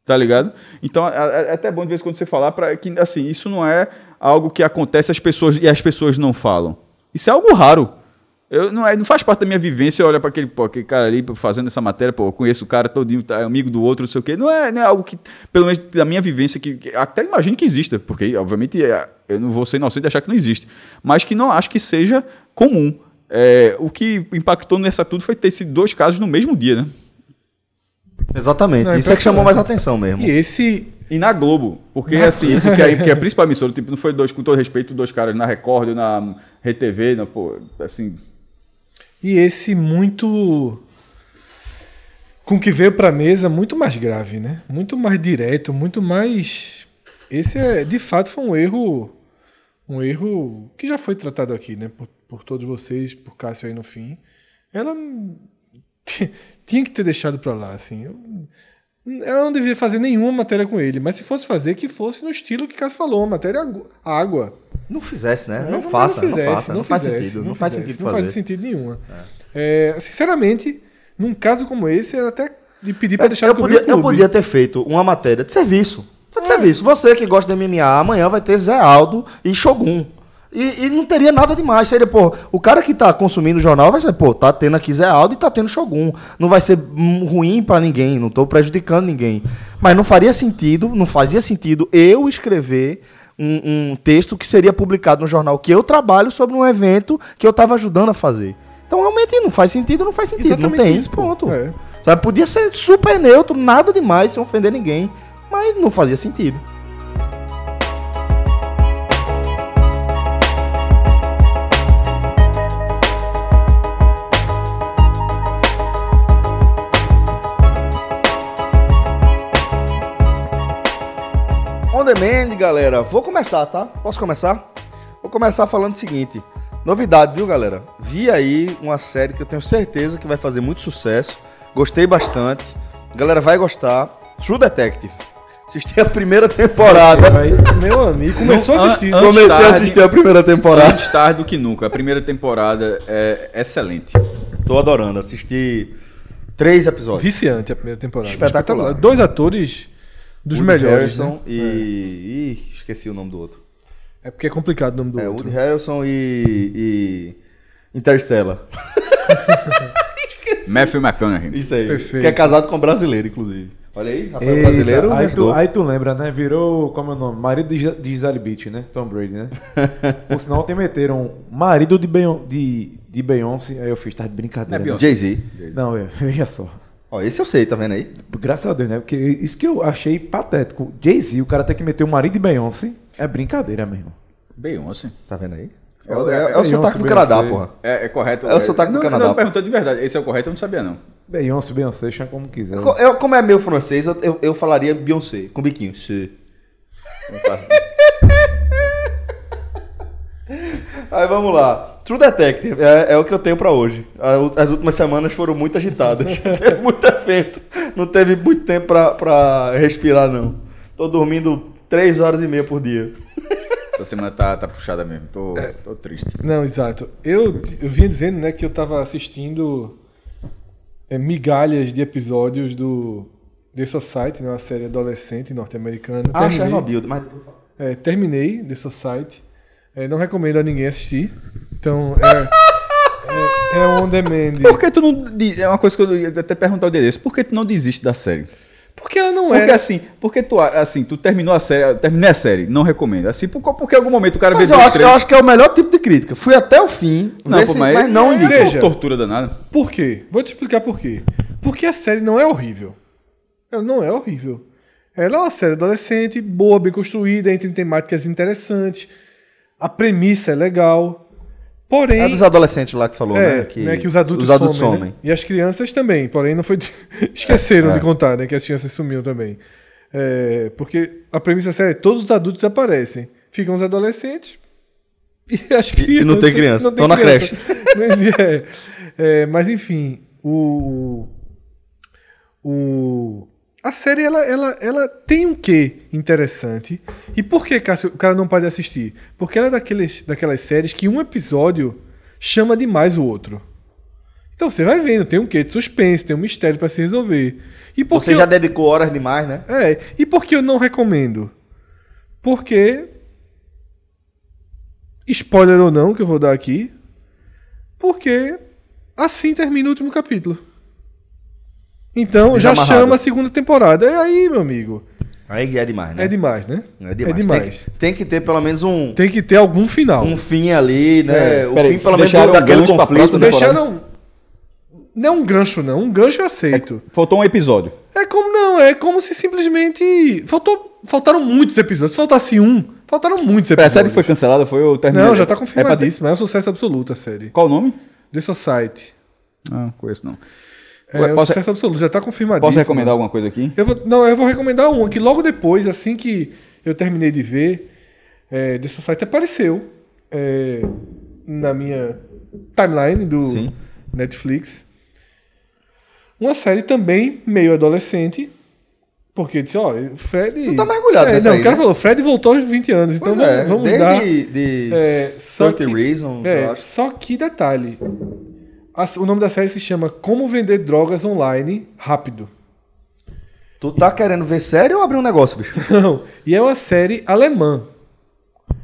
E: Tá ligado? Então, é, é até bom de vez em quando você falar para que, assim, isso não é algo que acontece as pessoas e as pessoas não falam. Isso é algo raro. Eu, não, é, não faz parte da minha vivência olhar para aquele, aquele cara ali fazendo essa matéria, pô, conheço o cara todinho, tá, é amigo do outro, não sei o quê. Não é, não é algo que, pelo menos da minha vivência, que, que até imagino que exista, porque, obviamente, é, eu não vou ser inocente de achar que não existe, mas que não acho que seja comum. É, o que impactou nessa tudo foi ter sido dois casos no mesmo dia, né?
A: Exatamente.
F: Não, é
A: Isso é que chamou mais atenção mesmo.
F: E esse.
E: E na Globo, porque assim, isso que é, que é a principal emissora, tipo, não foi dois, com todo respeito, dois caras na Record, na RTV, na, pô, assim,
F: E esse muito. Com o que veio pra mesa, muito mais grave, né? Muito mais direto, muito mais. Esse é, de fato, foi um erro. Um erro que já foi tratado aqui, né? Por, por todos vocês, por Cássio aí no fim. Ela tinha que ter deixado pra lá, assim. Eu- ela não deveria fazer nenhuma matéria com ele, mas se fosse fazer, que fosse no estilo que Cássio falou, matéria água.
A: Não fizesse, né?
F: É,
A: Não
F: mas
A: faça, não,
F: fizesse,
A: faça. Não, faz
F: fizesse,
A: sentido. Não, faz
F: fizesse,
A: sentido
F: não
A: fazer.
F: faz sentido nenhum. É, sinceramente, num caso como esse, era até de pedir pra deixar
A: eu,
F: de
A: podia, eu
F: clube.
A: podia ter feito uma matéria de serviço. Foi
F: É.
A: de serviço. Você que gosta de MMA, amanhã vai ter Zé Aldo e Shogun. E, e não teria nada demais. Seria, pô, o cara que tá consumindo o jornal vai ser, pô, tá tendo aqui Zé Aldo e tá tendo Shogun. Não vai ser ruim pra ninguém, não tô prejudicando ninguém. Mas não faria sentido, não fazia sentido eu escrever um, um texto que seria publicado no jornal que eu trabalho sobre um evento que eu tava ajudando a fazer. Então realmente não faz sentido, não faz sentido.
F: Exatamente
A: não tem,
F: isso, pô.
A: pronto.
F: É.
A: Sabe, podia ser super neutro, nada demais, sem ofender ninguém. Mas não fazia sentido. Demand, galera. Vou começar, tá? Posso começar? Vou começar falando o seguinte. Novidade, viu, galera? Vi aí uma série que eu tenho certeza que vai fazer muito sucesso. Gostei bastante. A galera vai gostar. True Detective. Assisti a primeira temporada.
F: Meu amigo, começou a assistir.
E: an-
A: Comecei a
E: tarde.
A: assistir a primeira temporada.
E: antes tarde do que nunca. A primeira temporada é excelente.
A: Tô adorando. Assisti três episódios.
F: Viciante a primeira temporada.
A: Espetacular.
F: Dois atores dos
A: Woody
F: melhores.
A: Harrison
F: né?
A: e... Ih, esqueci o nome do outro.
F: É porque é complicado o nome do
A: É,
F: outro.
A: Woody Harrison e... e... Interstellar.
E: Matthew McConaughey.
A: Isso aí.
F: Perfeito.
A: Que é casado com um brasileiro, inclusive. Olha aí, Rafael
C: Eita,
A: brasileiro.
C: aí, tu, aí tu lembra, né? Virou, como é o nome? Marido de, de Gisele Beach, né? Tom Brady, né? Por sinal, ontem meteram marido de, Beyon, de, de Beyoncé. Aí eu fiz, tá de brincadeira.
E: É
C: né?
A: Jay-Z.
C: Não, é, veja só.
A: Ó, esse eu sei, tá vendo aí?
C: Graças a Deus, né? Porque isso que eu achei patético. Jay-Z, o cara tem que meter o marido de Beyoncé. É brincadeira mesmo.
E: Beyoncé.
A: Tá vendo aí? É,
E: É,
A: o-
E: é,
A: é, o sotaque do Canadá, porra.
E: É, é correto?
A: É o sotaque do
E: não,
A: Canadá.
E: Não, perguntando de verdade. Esse é o correto? Eu não sabia, não.
C: Beyoncé, Beyoncé, chama como quiser.
A: Eu- como é meu francês, eu, eu, eu falaria Beyoncé, com biquinho. Sim.
E: Não faço-
A: Aí vamos lá. True Detective é, é o que eu tenho pra hoje. As últimas semanas foram muito agitadas. teve muito evento. Não teve muito tempo pra, pra respirar, não. Tô dormindo três horas e meia por dia.
E: Essa semana tá, tá puxada mesmo. Tô, tô triste.
F: Não, exato. Eu, eu vinha dizendo né, que eu tava assistindo é, migalhas de episódios do The Society, né, uma série adolescente norte-americana.
A: Ah,
F: Terminei-
A: Chernobyl. Mas...
F: É, terminei The Society. É, não recomendo a ninguém assistir. Então, é, é, é on demand.
E: Por que tu não. É uma coisa que eu ia até perguntar o desse. Por que tu não desiste da série?
F: Porque ela não
E: Porque
F: é.
E: assim, porque tu, assim, tu terminou a série, eu terminei a série, não recomendo. Assim, por, porque em algum momento o cara
A: Mas
E: vê
A: eu acho,
E: três-
A: eu acho que é o melhor tipo de crítica. Fui até o fim,
E: Não, pô,
A: se-
E: mas,
A: mas não
E: é.
F: Veja.
E: tortura danada.
F: Por quê? Vou te explicar por quê. Porque a série não é horrível. Ela não é horrível. Ela é uma série adolescente, boa, bem construída, entre temáticas interessantes. A premissa é legal. Porém.
A: É dos adolescentes lá que falou,
F: É,
A: né?
F: né, que os adultos,
A: os adultos
F: somem.
A: somem.
F: né? E as crianças também, porém não foi. Esqueceram
A: É.
F: de contar, né? Que as crianças sumiram também. É, porque a premissa séria é todos os adultos aparecem. Ficam os adolescentes. E as crianças.
A: e não tem criança,
F: não tem
A: tão na
F: criança. Mas, é, é, mas enfim, o. O. A série ela, ela, ela tem um quê interessante. E por que, Cássio, o cara não pode assistir? Porque ela é daqueles, daquelas séries que um episódio chama demais o outro. Então você vai vendo, tem um quê de suspense, tem um mistério pra se resolver. E por
A: Você já
F: eu-
A: dedicou horas demais, né?
F: É, e por que eu não recomendo? Porque spoiler ou não que eu vou dar aqui, Porque assim termina o último capítulo. Então já
A: Desamarrado.
F: chama a segunda temporada. É aí, meu amigo.
A: Aí é demais, né?
F: É demais, né?
A: É demais.
F: É demais.
A: Tem, que, tem que ter pelo menos um,
F: Tem que ter algum final.
A: um fim ali, né? o
E: Peraí,
A: fim pelo menos
E: um
A: daquele conflito. né?
F: Deixaram. Não é um gancho, não. Um gancho eu aceito.
E: Faltou um episódio.
F: É como não, é como se simplesmente. Faltou, faltaram muitos episódios. Se faltasse um, faltaram muitos
E: Pera, a
F: episódios.
E: série foi cancelada? Foi ou terminou?
F: Não, já tá
E: É pra ter-.
F: É um sucesso absoluto a série.
E: Qual o nome?
F: The Society.
E: Ah, conheço não.
F: É,
E: Ué,
F: um
E: posso-
F: sucesso absoluto, já tá confirmadíssimo.
E: Posso recomendar alguma coisa aqui?
F: Eu vou, não, eu vou recomendar uma que logo depois, assim que eu terminei de ver, é, The Society apareceu é, na minha timeline do
A: Sim.
F: Netflix. Uma série também meio adolescente. Porque disse, ó, o Fred.
A: Tu tá mergulhado
F: é,
A: nessa
F: Não,
A: aí,
F: o cara
A: né?
F: falou, Fred voltou aos 20 anos, então
A: Pois
F: vamos,
A: é,
F: vamos
A: desde
F: dar.
A: de
F: É, só
A: 30
F: que-
A: Reasons,
F: é, só que detalhe. O nome da série se chama Como Vender Drogas Online Rápido.
A: Tu tá querendo ver série ou abrir um negócio, bicho?
F: Não. E é uma série alemã.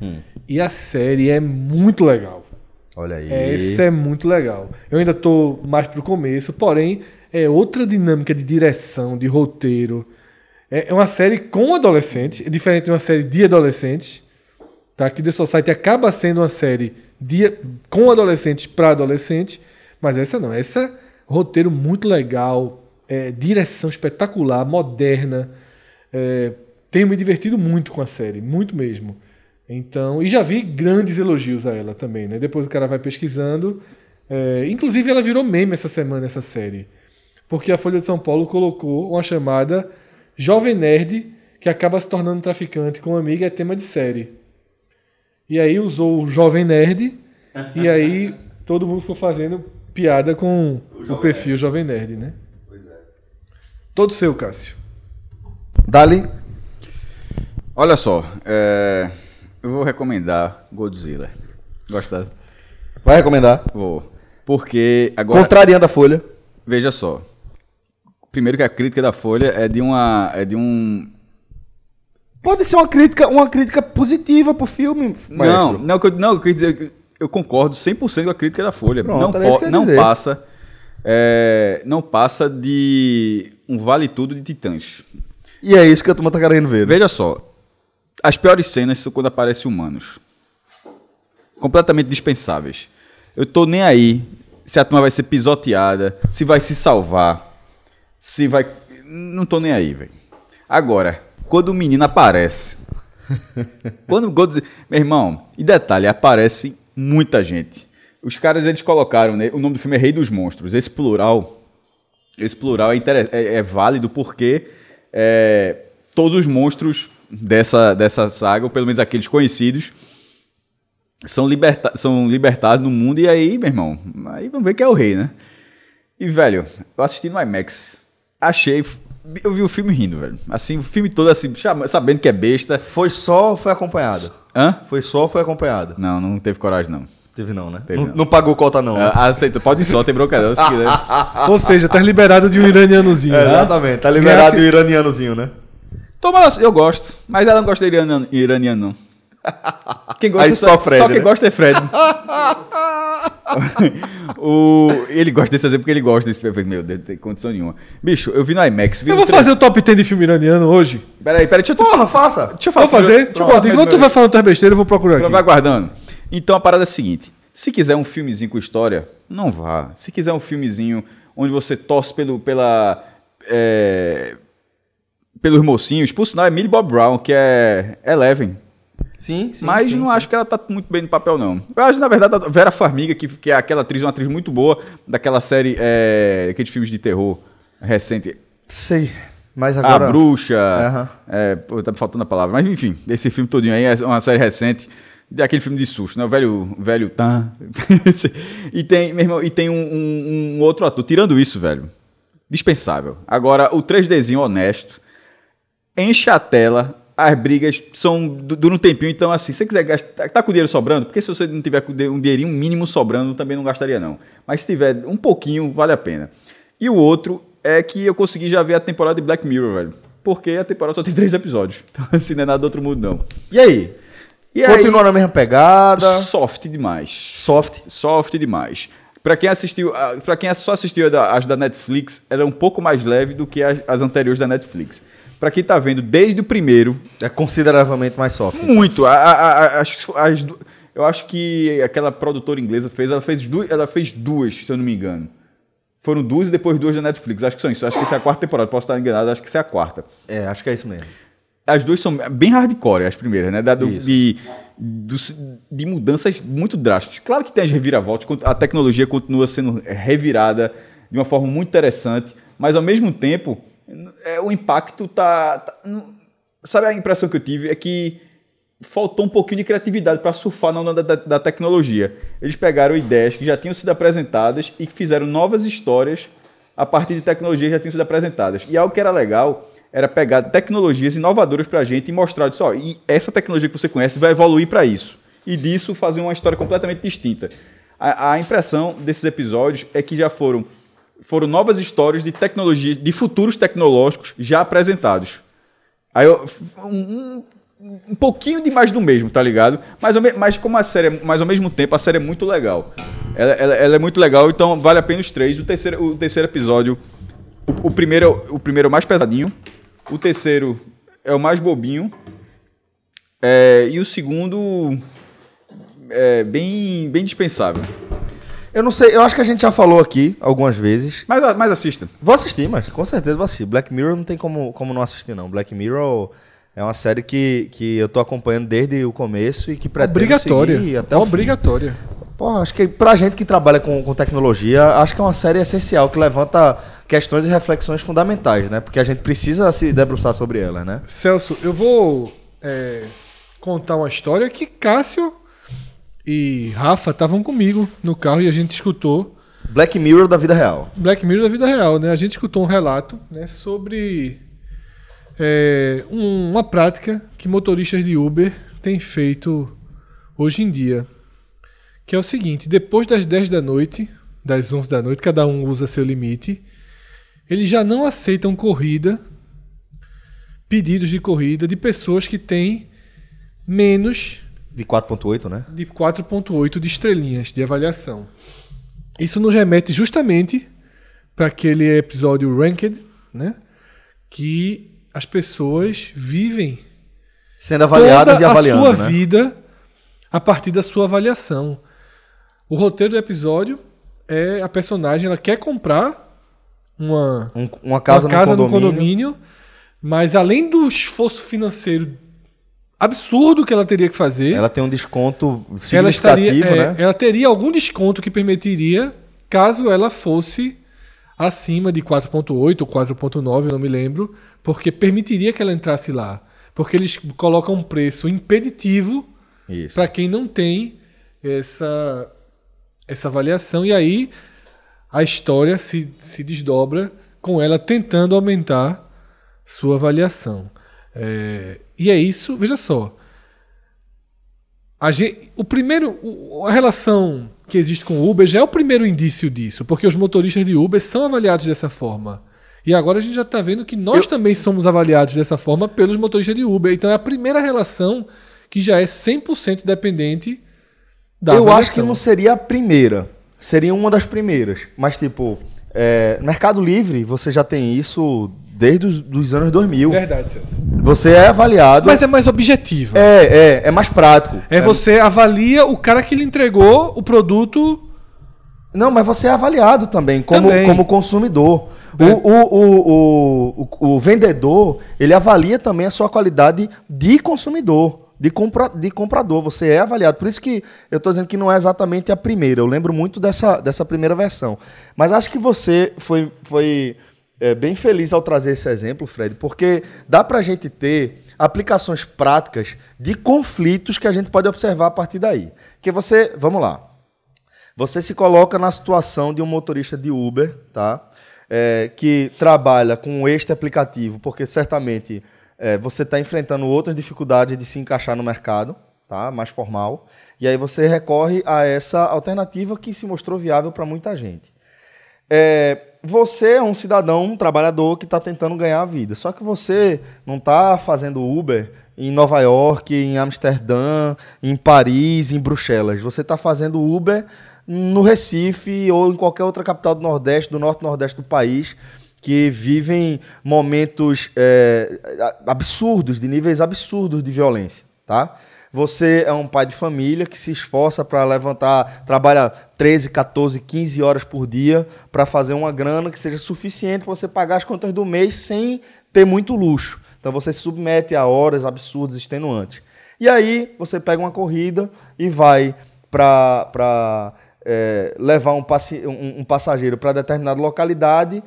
A: Hum.
F: E a série é muito legal.
A: Olha aí.
F: Essa é muito legal. Eu ainda tô mais pro começo, porém, é outra dinâmica de direção, de roteiro. É é uma série com adolescentes, é diferente de uma série de adolescentes. Tá? Que The Society acaba sendo uma série de, com adolescentes para adolescentes, mas essa não. Essa roteiro muito legal, é, direção espetacular, moderna. É, tenho me divertido muito com a série, muito mesmo. Então, e já vi grandes elogios a ela também, né? Depois o cara vai pesquisando. É, inclusive, ela virou meme essa semana, essa série. Porque a Folha de São Paulo colocou uma chamada Jovem Nerd que acaba se tornando traficante com uma amiga é tema de série. E aí usou o Jovem Nerd, e aí todo mundo ficou fazendo piada com o, perfil Jovem Nerd, né? Todo seu, Cássio.
A: Dali.
E: Olha só, é, eu vou recomendar Godzilla. Gosta?
A: Vai recomendar.
E: Vou. Porque agora.
A: Contrariando a Folha.
E: Veja só. Primeiro que a crítica da Folha é de uma. É de um.
A: Pode ser uma crítica, uma crítica positiva pro filme,
E: Não,
A: maestro.
E: não, eu- não, eu queria dizer que eu concordo 100% com a crítica da Folha.
A: Pronto,
E: não não passa. é, não passa de um vale tudo de titãs.
A: E é isso que a turma tá querendo ver. né?
E: Veja só. As piores cenas são quando aparecem humanos. Completamente dispensáveis. Eu tô nem aí se a turma vai ser pisoteada, se vai se salvar, se vai. Não tô nem aí, velho. Agora, quando o menino aparece. quando o Godzilla. Meu irmão, e detalhe, aparece muita gente. Os caras eles colocaram, né? O nome do filme é Rei dos Monstros. Esse plural esse plural é, é- é válido porque é, todos os monstros dessa, dessa saga, ou pelo menos aqueles conhecidos, são, liberta são libertados no mundo. E aí, meu irmão, aí vamos ver quem é o rei, né? E, velho, eu assisti no IMAX. Achei. Eu vi o filme rindo, velho. Assim, o filme todo assim, sabendo que é besta.
A: Foi só ou foi acompanhado?
E: Hã?
A: Foi só ou foi acompanhado?
E: Não, não teve coragem, não.
A: Teve não, né?
E: Teve
A: não,
E: não.
A: não pagou cota não. né?
E: Ah, Aceita, pode ir só, tem bronca se quiser.
F: Ou seja, tá liberado de um iranianozinho.
A: É,
F: né?
A: exatamente. Tá liberado
F: Ganhasse-
A: o iranianozinho, né?
E: Toma, eu gosto, mas ela não gosta de iraniano, iraniano não. Quem gosta
A: Aí só Fred,
E: só quem
A: né?
E: gosta é Fred. o, ele gosta desse exemplo porque ele gosta desse filme. Meu Deus, não tem condição nenhuma. Bicho, eu vi no IMAX. Vi
F: Eu
E: no
F: vou
E: tre-
F: fazer o top 10 de filme iraniano hoje.
E: Peraí, peraí, deixa eu
A: Porra, faça!
E: Deixa eu falar.
F: Vou fazer? Deixa eu falar.
E: Pronto,
F: Enquanto tu vai falando tuas besteiras, eu vou procurar aqui.
E: Vai guardando. Então a parada é a seguinte: se quiser um filmezinho com história, não vá. Se quiser um filmezinho onde você torce pelo, pela. é, pelos mocinhos, por sinal é Millie Bob Brown, que é Eleven.
A: Sim, sim.
E: Mas
A: sim,
E: não
A: sim.
E: acho que ela tá muito bem no papel, não. Eu acho, na verdade, a Vera Farmiga, que, que é aquela atriz, uma atriz muito boa, daquela série, é, aqueles filmes de terror recente.
A: Sei. Mas agora.
E: A Bruxa.
A: Aham.
E: É, pô, tá me faltando a palavra. Mas enfim, esse filme todinho aí é uma série recente. Daquele filme de susto, né? O velho. velho Tan. e tem, meu irmão, e tem um, um- um outro ator. Tirando isso, velho. Dispensável. Agora, o 3Dzinho honesto. Enche a tela. As brigas são. du- Dura um tempinho, então assim, se você quiser gastar. Tá com dinheiro sobrando? Porque se você não tiver um dinheirinho mínimo sobrando, também não gastaria, não. Mas se tiver um pouquinho, vale a pena. E o outro é que eu consegui já ver a temporada de Black Mirror, velho. Porque a temporada só tem três episódios. Então, assim, não é nada do outro mundo, não.
A: E aí?
E: E
A: Continua na mesma pegada.
E: Soft demais.
A: Soft.
E: Soft demais. Pra quem assistiu, para quem só assistiu as da Netflix, ela é um pouco mais leve do que as anteriores da Netflix. Pra quem tá vendo desde o primeiro,
A: É consideravelmente mais soft.
E: muito. A, a- a- as du- eu acho que aquela produtora inglesa fez, ela fez duas, ela fez duas, se eu não me engano. Foram duas e depois duas da Netflix. Acho que são isso. Acho que essa é a quarta temporada. Posso estar enganado, acho que essa é a quarta.
A: É, acho que é isso mesmo.
E: As duas são bem hardcore, as primeiras, né? Da, do- de, dos- de mudanças muito drásticas. Claro que tem as reviravoltas, a tecnologia continua sendo revirada de uma forma muito interessante, mas ao mesmo tempo, é, o impacto tá, tá- não- Sabe a impressão que eu tive? É que faltou um pouquinho de criatividade para surfar na onda da, da- tecnologia. Eles pegaram ideias que já tinham sido apresentadas e fizeram novas histórias a partir de tecnologias que já tinham sido apresentadas. E algo que era legal era pegar tecnologias inovadoras para a gente e mostrar disso, e essa tecnologia que você conhece vai evoluir para isso. E disso fazer uma história completamente distinta. A, a impressão desses episódios é que já foram foram novas histórias de tecnologias, de futuros tecnológicos já apresentados. Aí eu, um, um, um pouquinho de mais do mesmo, tá ligado? Mas, mas como a série, é- mas ao mesmo tempo a série é muito legal. Ela, ela- ela é muito legal, então vale a pena os três. O terceiro, o terceiro episódio, o, o primeiro, é o- o primeiro é o mais pesadinho, o terceiro é o mais bobinho, é, e o segundo é bem, bem dispensável.
A: Eu não sei, eu acho que a gente já falou aqui algumas vezes.
E: Mas, mas assista.
A: Vou assistir, mas com certeza vou assistir. Black Mirror não tem como, como não assistir, não. Black Mirror é uma série que, que eu tô acompanhando desde o começo e que pretendo
F: Obrigatória.
A: seguir até o fim.
F: Obrigatória.
A: Porra, acho que pra gente que trabalha com, com tecnologia, acho que é uma série essencial que levanta questões e reflexões fundamentais, né? Porque a gente precisa se debruçar sobre elas, né?
F: Celso, eu vou é, contar uma história que Cássio e Rafa estavam comigo no carro e a gente escutou
A: Black Mirror da vida real.
F: Black Mirror da vida real, né? A gente escutou um relato né, sobre é, um- uma prática que motoristas de Uber têm feito hoje em dia. Que é o seguinte, depois das 10 da noite, das 11 da noite, cada um usa seu limite, eles já não aceitam corrida, pedidos de corrida de pessoas que têm menos
A: De 4.8, né?
F: de 4.8 de estrelinhas de avaliação. Isso nos remete justamente para aquele episódio Ranked, né? Que as pessoas vivem
A: Sendo avaliadas
F: toda
A: e avaliando,
F: a sua
A: né?
F: vida a partir da sua avaliação. O roteiro do episódio é a personagem, ela quer comprar uma,
A: Um- uma casa,
F: uma casa
A: no
F: no
A: condomínio.
F: condomínio, mas além do esforço financeiro absurdo que ela teria que fazer,
A: Ela tem um desconto
F: ela estaria,
A: significativo,
F: é,
A: né?
F: ela teria algum desconto que permitiria caso ela fosse acima de 4.8 ou 4.9, eu não me lembro, porque permitiria que ela entrasse lá, porque eles colocam um preço impeditivo para quem não tem essa essa avaliação e aí a história se, se desdobra com ela tentando aumentar sua avaliação. É, e é isso, veja só. A gente, o primeiro, a relação que existe com o Uber já é o primeiro indício disso, porque os motoristas de Uber são avaliados dessa forma. E agora a gente já está vendo que nós também somos avaliados dessa forma pelos motoristas de Uber. Então é a primeira relação que já é 100% dependente da
A: eu
F: avaliação.
A: acho que não seria a primeira. Seria uma das primeiras. Mas, tipo, é, Mercado Livre, você já tem isso desde os dos anos 2000.
F: Verdade, Celso.
A: Você é avaliado.
F: Mas é mais objetivo.
A: É, é, é mais prático.
F: É você avalia o cara que lhe entregou o produto.
A: Não, mas você é avaliado também como,
F: Também.
A: como consumidor. O,
F: É.
A: o, o, o, o, o vendedor, ele avalia também a sua qualidade de consumidor, de, compra, de comprador. Você é avaliado. Por isso que eu estou dizendo que não é exatamente a primeira. Eu lembro muito dessa, dessa primeira versão. Mas acho que você foi, foi é, bem feliz ao trazer esse exemplo, Fred, porque dá para a gente ter aplicações práticas de conflitos que a gente pode observar a partir daí. Que você, vamos lá, você se coloca na situação de um motorista de Uber, tá? É, que trabalha com este aplicativo, porque certamente é, você está enfrentando outras dificuldades de se encaixar no mercado, tá? Mais formal. E aí você recorre a essa alternativa que se mostrou viável para muita gente. É, você é um cidadão, um trabalhador que está tentando ganhar a vida. Só que você não está fazendo Uber em Nova York, em Amsterdã, em Paris, em Bruxelas. Você está fazendo Uber no Recife ou em qualquer outra capital do Nordeste, do Norte Nordeste do país, que vivem momentos é, absurdos, de níveis absurdos de violência, tá? Você é um pai de família que se esforça para levantar, trabalha 13, 14, 15 horas por dia para fazer uma grana que seja suficiente para você pagar as contas do mês sem ter muito luxo. Então você se submete a horas absurdas, extenuantes. E aí você pega uma corrida e vai para levar um, passe- um- um passageiro para determinada localidade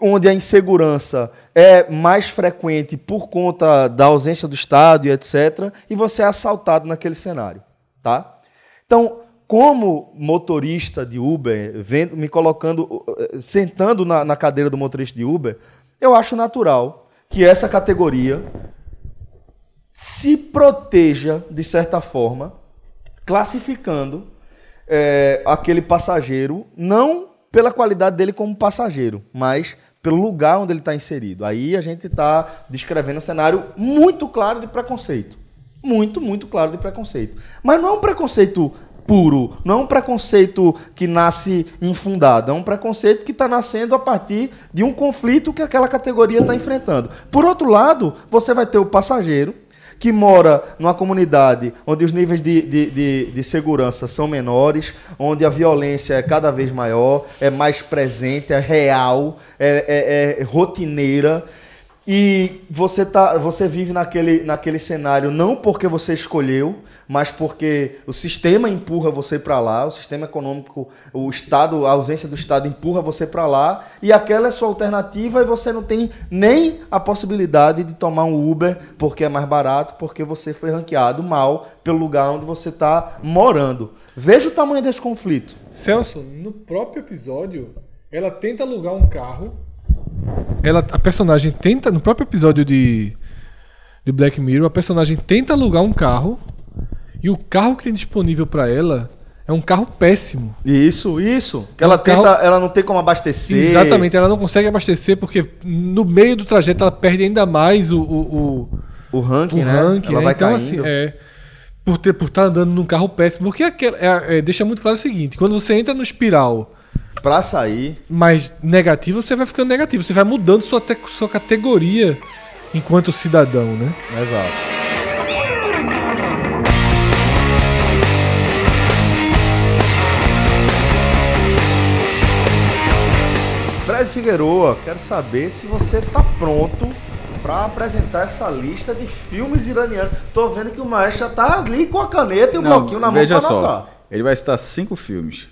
A: onde a insegurança é mais frequente por conta da ausência do Estado e etc., e você é assaltado naquele cenário, tá? Então, como motorista de Uber, vendo, me colocando, eh, sentando na, na cadeira do motorista de Uber, eu acho natural que essa categoria se proteja, de certa forma, classificando é, aquele passageiro, não pela qualidade dele como passageiro, mas pelo lugar onde ele está inserido. Aí a gente está descrevendo um cenário muito claro de preconceito. Muito, muito claro de preconceito. Mas não é um preconceito puro, não é um preconceito que nasce infundado, é um preconceito que está nascendo a partir de um conflito que aquela categoria está enfrentando. Por outro lado, você vai ter o passageiro que mora numa comunidade onde os níveis de, de, de, de segurança são menores, onde a violência é cada vez maior, é mais presente, é real, é, é- é rotineira. E você, tá, você vive naquele, naquele cenário não porque você escolheu, mas porque o sistema empurra você para lá, o sistema econômico, o Estado, a ausência do Estado empurra você para lá, e aquela é sua alternativa e você não tem nem a possibilidade de tomar um Uber porque é mais barato, porque você foi ranqueado mal pelo lugar onde você está morando. Veja o tamanho desse conflito.
F: Celso, no próprio episódio, ela tenta alugar um carro. Ela, a personagem tenta, no próprio episódio de, de Black Mirror, a personagem tenta alugar um carro. E o carro que tem disponível pra ela é um carro péssimo.
A: Isso, isso. Que ela
F: carro-
A: tenta, ela não tem como abastecer.
F: Exatamente, ela não consegue abastecer porque no meio do trajeto ela perde ainda mais o, o, o,
A: O ranking,
F: o
A: né?
F: ranking.
A: Ela
F: né?
A: vai
F: Então,
A: caindo.
F: assim, é. Por estar por tá andando num carro péssimo. Porque é- é, deixa muito claro o seguinte: quando você entra no espiral
A: Pra sair,
F: mais negativo, você vai ficando negativo. Você vai mudando sua, te- sua categoria enquanto cidadão, né?
A: Exato. Fred Figueroa, quero saber se você está pronto para apresentar essa lista de filmes iranianos. Tô vendo que o maestro já tá ali com a caneta e o bloquinho na mão
E: veja
A: pra
E: só.
A: anotar.
E: Ele vai citar cinco filmes.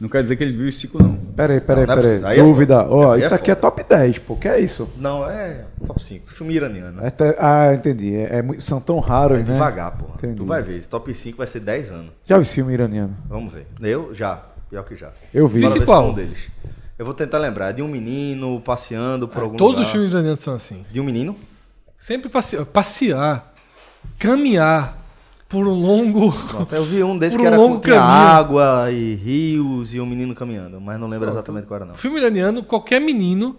E: Não quer dizer que ele viu os cinco, não.
C: Peraí, peraí,
A: Não,
C: peraí.
A: é
C: Dúvida. Ó,
A: é
C: isso aqui é top 10, pô. Que é isso?
A: Não, é top 5. Filme iraniano.
C: É te- Ah, entendi. É, é muito- são tão raros,
A: É
C: né?
A: devagar, porra.
C: Entendi.
A: Tu vai ver. Esse top 5 vai ser 10 anos.
C: Já vi filme iraniano.
A: Vamos ver. Eu já. Pior que já.
C: Eu vi.
A: Se
F: qual?
A: um deles. Eu vou tentar lembrar. É de um menino passeando por algum
F: Todos
A: lugar.
F: os filmes iranianos são assim.
A: De um menino?
F: Sempre passear, passear caminhar por um longo.
A: Pronto, eu vi um desse que
F: um
A: era
F: longo
A: com água e rios e um menino caminhando, mas não lembro exatamente qual era não.
F: Filme iraniano, qualquer menino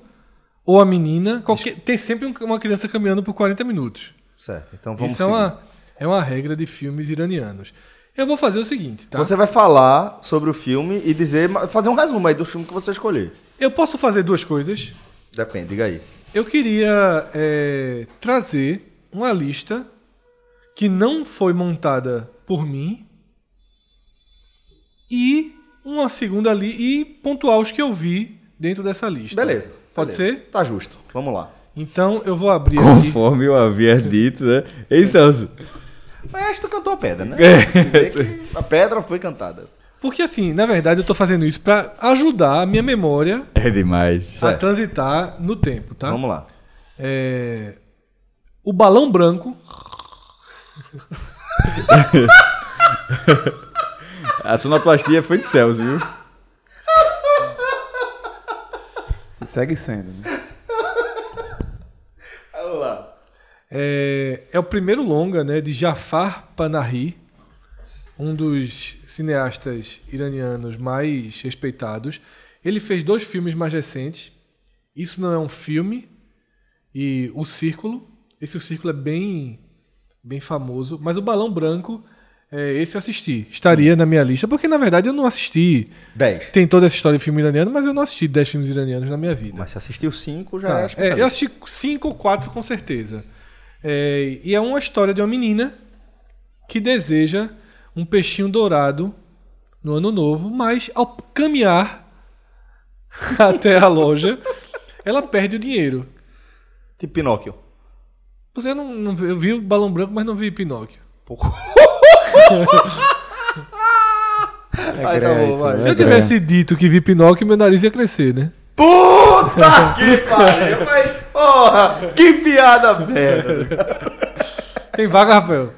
F: ou a menina, qualquer, tem sempre um- uma criança caminhando por 40 minutos.
A: Certo, então vamos
F: Isso é
A: seguir.
F: uma, é uma regra de filmes iranianos. Eu vou fazer o seguinte, tá?
A: Você vai falar sobre o filme e dizer, fazer um resumo aí do filme que você escolher.
F: Eu posso fazer duas coisas.
A: Depende, diga aí.
F: Eu queria é, trazer uma lista que não foi montada por mim e uma segunda ali e pontuar os que eu vi dentro dessa lista.
A: Beleza.
F: Pode
A: beleza.
F: ser?
A: Tá justo. Vamos lá.
F: Então eu vou abrir aqui.
E: Conforme eu havia dito, né? Ei, Celso.
A: Mas tu cantou a pedra, né?
E: É.
A: A pedra foi cantada.
F: Porque assim, na verdade eu tô fazendo isso pra ajudar a minha memória
E: É demais.
F: a
A: Certo.
F: transitar no tempo, tá?
A: Vamos lá.
F: É, O balão branco
E: A sonoplastia foi de Celso, viu?
C: Se segue sendo, né?
A: Vamos lá.
F: é, é o primeiro longa né, de Jafar Panahi, um dos cineastas iranianos mais respeitados. Ele fez dois filmes mais recentes. Isso não é um filme. E O Círculo. Esse O Círculo é bem, bem famoso. Mas o Balão Branco É, esse eu assisti. Estaria na minha lista, porque na verdade eu não assisti.
A: 10.
F: Tem toda essa história de filme iraniano, mas eu não assisti 10 filmes iranianos na minha vida.
A: Mas se assistiu 5, já
F: Tá,
A: é,
F: é,
A: especialista.
F: eu assisti cinco ou quatro com certeza. É, e é uma história de uma menina que deseja um peixinho dourado no ano novo, mas ao caminhar até a loja, ela perde o dinheiro.
A: Tipo Pinóquio.
F: Você não, não eu vi o balão branco, mas não vi Pinóquio.
A: Aí tá bom, vai.
F: Se eu tivesse dito que vi Pinóquio, meu nariz ia crescer, né?
A: Puta que pariu! Mas, porra, que piada merda!
F: Tem vaga, Rafael?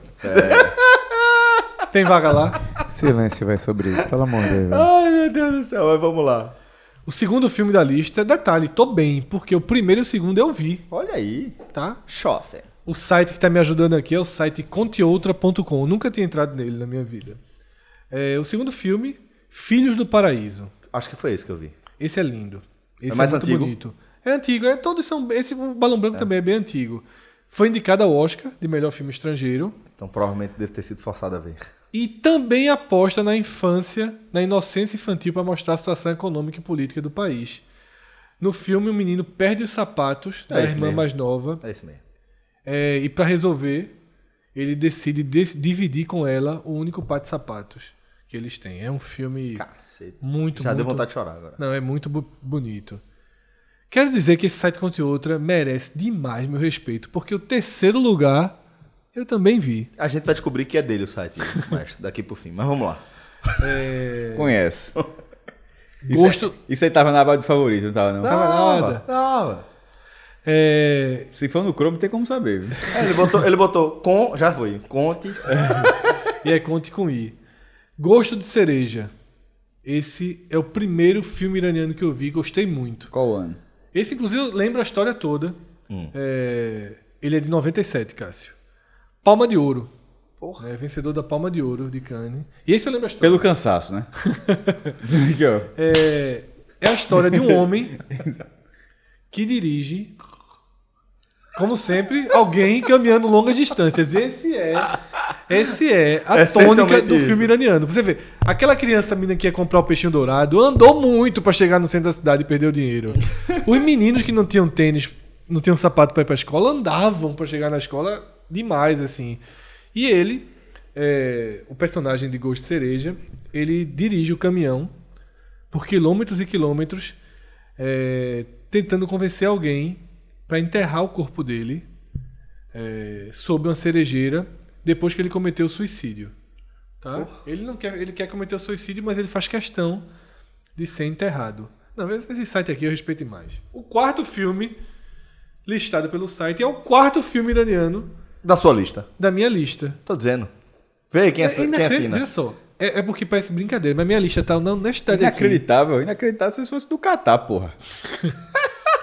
F: Tem vaga lá?
C: Silêncio, vai sobre isso, pelo amor de Deus.
A: Ai, meu Deus do céu, mas vamos lá.
F: O segundo filme da lista, detalhe, tô bem, porque o primeiro e o segundo eu vi,
A: Olha aí.
F: tá?
A: Chofé.
F: O site que tá me ajudando aqui é o site conteoutra.com. Nunca tinha entrado nele na minha vida. É, o segundo filme, Filhos do Paraíso.
A: Acho que foi esse que eu vi.
F: Esse é lindo. Esse é,
A: mais
F: muito
A: antigo?
F: bonito. É antigo, é, todos são. Esse Balão Branco também é bem antigo. Foi indicado ao Oscar de melhor filme estrangeiro.
A: Então provavelmente deve ter sido forçado a ver.
F: E também aposta na infância, na inocência infantil para mostrar a situação econômica e política do país. No filme, o menino perde os sapatos
A: É
F: da irmã
A: mesmo.
F: mais nova
A: É esse mesmo.
F: é, e para resolver, ele decide des- dividir com ela o único par de sapatos que eles têm. É um filme
A: Cacete.
F: muito,
A: Já
F: muito...
A: deu vontade de chorar agora.
F: Não, é muito bu- bonito. Quero dizer que esse site Conte Outra merece demais meu respeito, porque o terceiro lugar eu também vi.
A: A gente vai descobrir que é dele o site, mas daqui pro fim. Mas vamos lá.
E: Conhece. Isso,
F: Gosto-
E: é- isso aí tava na aba de favorito, não tava não?
F: Tava nada.
A: Tava.
F: É,
E: Se for no Chrome, tem como saber. viu?
A: É, ele, botou, ele botou com. Já foi. Conte.
F: e é Conte com I. Gosto de Cereja. Esse é o primeiro filme iraniano que eu vi, gostei muito.
E: Qual ano?
F: Esse, inclusive, lembra a história toda. É, ele é de 97, Cássio. Palma de Ouro. É, vencedor da Palma de Ouro de Cannes. E esse eu lembro a história.
E: Pelo cansaço, né?
F: É, é a história de um homem que dirige, como sempre, alguém caminhando longas distâncias. Esse é, esse é a
A: Essencialmente
F: tônica do
A: isso.
F: filme iraniano. Você vê, aquela criança menina que ia comprar o peixinho dourado andou muito para chegar no centro da cidade e perdeu dinheiro. Os meninos que não tinham tênis, não tinham sapato para ir para escola, andavam para chegar na escola demais assim. E ele, é, o personagem de Ghost Cereja, ele dirige o caminhão por quilômetros e quilômetros, é, tentando convencer alguém para enterrar o corpo dele é, sob uma cerejeira depois que ele cometeu o suicídio. Tá? Ele não quer, ele quer cometer o suicídio, mas ele faz questão de ser enterrado. Não, esse site aqui eu respeito mais. O quarto filme listado pelo site é o quarto filme iraniano
A: Da sua lista.
F: da minha lista.
A: Tô dizendo. Vê quem, assi- quem
F: inacreditável.
A: assina.
F: Olha só. É, é porque parece brincadeira, mas minha lista tá na honestidade aqui.
E: Inacreditável, inacreditável se fosse do Catar, porra.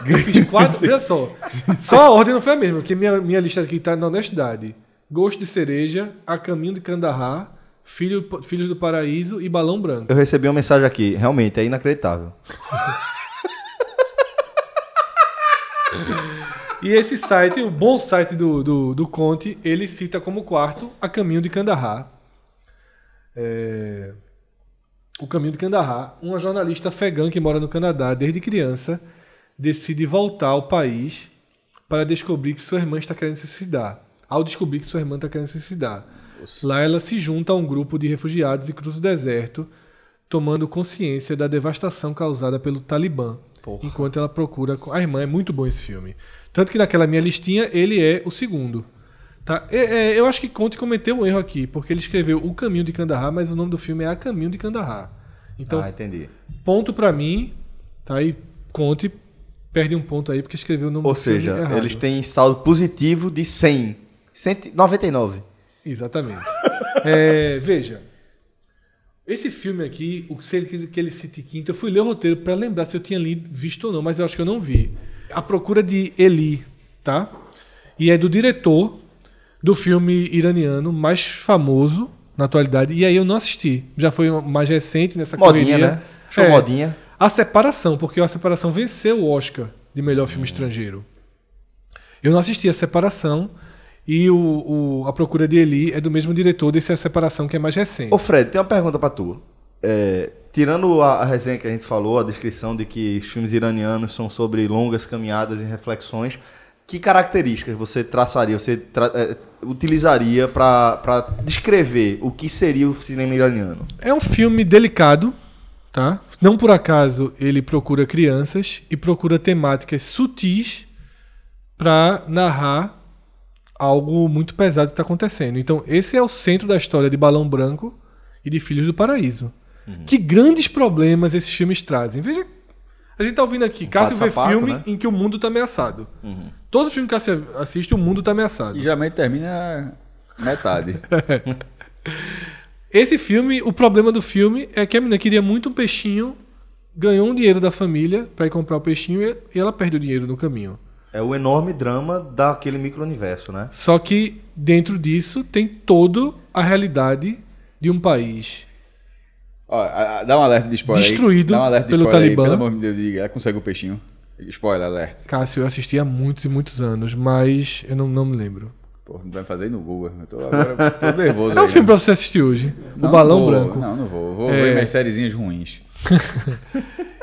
F: Eu fiz quatro, olha só. Só a ordem não foi a mesma, porque minha, minha lista aqui tá na honestidade. Gosto de cereja, A Caminho de Kandahar, Filho, Filhos do Paraíso e Balão Branco.
A: Eu recebi uma mensagem aqui. Realmente, é inacreditável.
F: E esse site, o bom site do, do, do Conte, ele cita como quarto A Caminho de Kandahar. É, O Caminho de Kandahar. Uma jornalista afegã que mora no Canadá desde criança decide voltar ao país para descobrir que sua irmã está querendo se suicidar. Ao descobrir que sua irmã está querendo se suicidar. Lá ela se junta a um grupo de refugiados e cruza o deserto, tomando consciência da devastação causada pelo Talibã. Enquanto ela procura. A irmã é muito bom esse filme. Tanto que naquela minha listinha ele é o segundo. Tá? É, é, eu acho que Conte cometeu um erro aqui, porque ele escreveu O Caminho de Kandahar, mas o nome do filme é A Caminho de Kandahar. Então,
A: ah, entendi.
F: ponto pra mim, tá aí, Conte perde um ponto aí porque escreveu o nome
A: Ou seja,
F: errado.
A: eles têm saldo positivo de 100. 199.
F: Exatamente. É, veja, esse filme aqui, o que ele, que ele cite quinto, eu fui ler o roteiro pra lembrar se eu tinha lido, visto ou não, mas eu acho que eu não vi. A Procura de Eli, tá? E é do diretor do filme iraniano mais famoso na atualidade. E aí eu não assisti. Já foi mais recente nessa
A: Modinha,
F: correria.
A: né? Show
F: É,
A: modinha.
F: A Separação, porque a Separação venceu o Oscar de melhor filme estrangeiro. Eu não assisti a Separação E o, o- A Procura de Eli é do mesmo diretor desse A Separação, que é mais recente.
A: Ô Fred, tem uma pergunta pra tu. É, tirando a, a resenha que a gente falou, a descrição de que os filmes iranianos são sobre longas caminhadas e reflexões, que características você traçaria, você tra- é, utilizaria pra descrever o que seria o cinema iraniano?
F: É um filme delicado, tá? Não por acaso ele procura crianças e procura temáticas sutis para narrar algo muito pesado que está acontecendo. Então, esse é o centro da história de Balão Branco e de Filhos do Paraíso. Que grandes problemas esses filmes trazem. Veja, a gente tá ouvindo aqui, Cássio vê
A: sapato,
F: filme
A: né?
F: em que o mundo tá ameaçado. Todos os filmes que Cássio assiste, o mundo tá ameaçado.
E: E geralmente termina metade.
F: Esse filme, o problema do filme é que a menina queria muito um peixinho, ganhou um dinheiro da família pra ir comprar o peixinho e ela perde o dinheiro no caminho.
A: É o enorme drama daquele micro-universo, né?
F: Só que dentro disso tem toda a realidade de um país.
E: Ó, a- a- dá um alerta de spoiler aí.
F: Destruído
E: Dá um alerta de
F: pelo
E: spoiler aí,
F: Talibã.
E: Pelo amor de Deus, diga. Ela consegue o peixinho. Spoiler, alerta.
F: Cássio, eu assisti há muitos e muitos anos, mas eu não, não me lembro.
E: Não vai fazer aí no Google. Eu tô agora tô nervoso.
F: É um
E: aí,
F: filme
E: né?
F: pra você assistir hoje.
E: Não,
F: o Balão
E: vou,
F: Branco.
E: Não, não vou. Vou
F: É.
E: ver minhas sériezinhas ruins.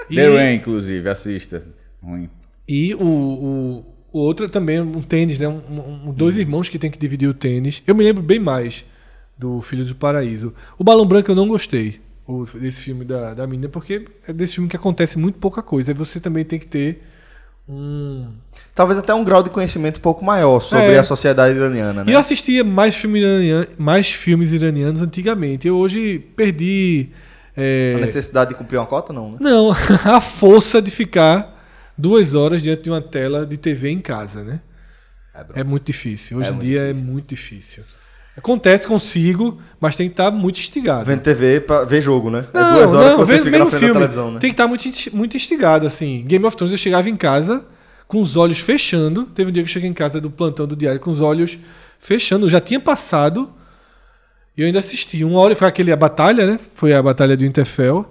F: E-
E: The Rain, inclusive, assista. Ruim.
F: E o, o, o outro é também um tênis, né? Um, um- dois irmãos que tem que dividir o tênis. Eu me lembro bem mais do Filho do Paraíso. O Balão Branco eu não gostei o- desse filme da, da menina, porque é desse filme que acontece muito pouca coisa. Aí você também tem que ter um.
A: Talvez até um grau de conhecimento um pouco maior sobre
F: É.
A: a sociedade iraniana, né?
F: eu assistia mais, filme mais filmes iranianos antigamente. Eu hoje perdi. é,
A: A necessidade de cumprir uma cota, não, né?
F: Não, a força de ficar duas horas diante de uma tela de TV em casa, né? É muito difícil. Hoje
A: É
F: em
A: muito
F: dia é muito difícil. Acontece, consigo, mas tem que estar muito instigado.
A: Vendo TV pra ver jogo, né? É
F: Não,
A: duas horas
F: não,
A: que você fica na frente
F: filme,
A: da televisão, né?
F: Tem que estar muito, insti- muito instigado, assim. Game of Thrones, eu chegava em casa com os olhos fechando. Teve um dia que eu cheguei em casa do plantão do diário com os olhos fechando. Eu já tinha passado e eu ainda assisti. Uma hora, foi aquele a batalha, né? Foi a batalha do Interfell.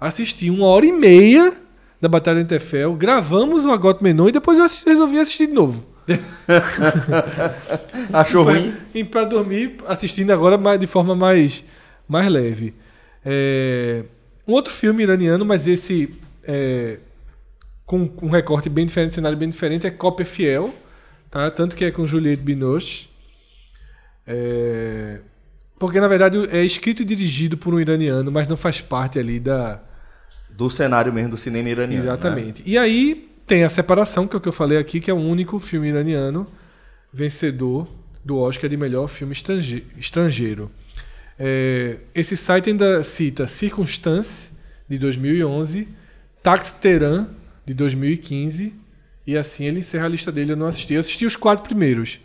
F: Assisti uma hora e meia da batalha do Interfell. Gravamos o Agot Menon e depois eu assi- resolvi assistir de novo.
A: Achou ruim?
F: E para dormir, assistindo agora mais- de forma mais, mais leve. É, um outro filme iraniano, mas esse é, com um recorte bem diferente, cenário bem diferente, é Cópia Fiel. Tá? Tanto que é com Juliette Binoche. É, porque, na verdade, é escrito e dirigido por um iraniano, mas não faz parte ali da,
A: Do cenário mesmo do cinema iraniano. né?
F: Exatamente. E aí tem a separação, que é o que eu falei aqui, que é o único filme iraniano vencedor do Oscar de melhor filme estrange- estrangeiro. É, esse site ainda cita Circunstance, de 2011, Tax Teran, de 2015, e assim ele encerra a lista dele. Eu não assisti. Eu assisti os quatro primeiros.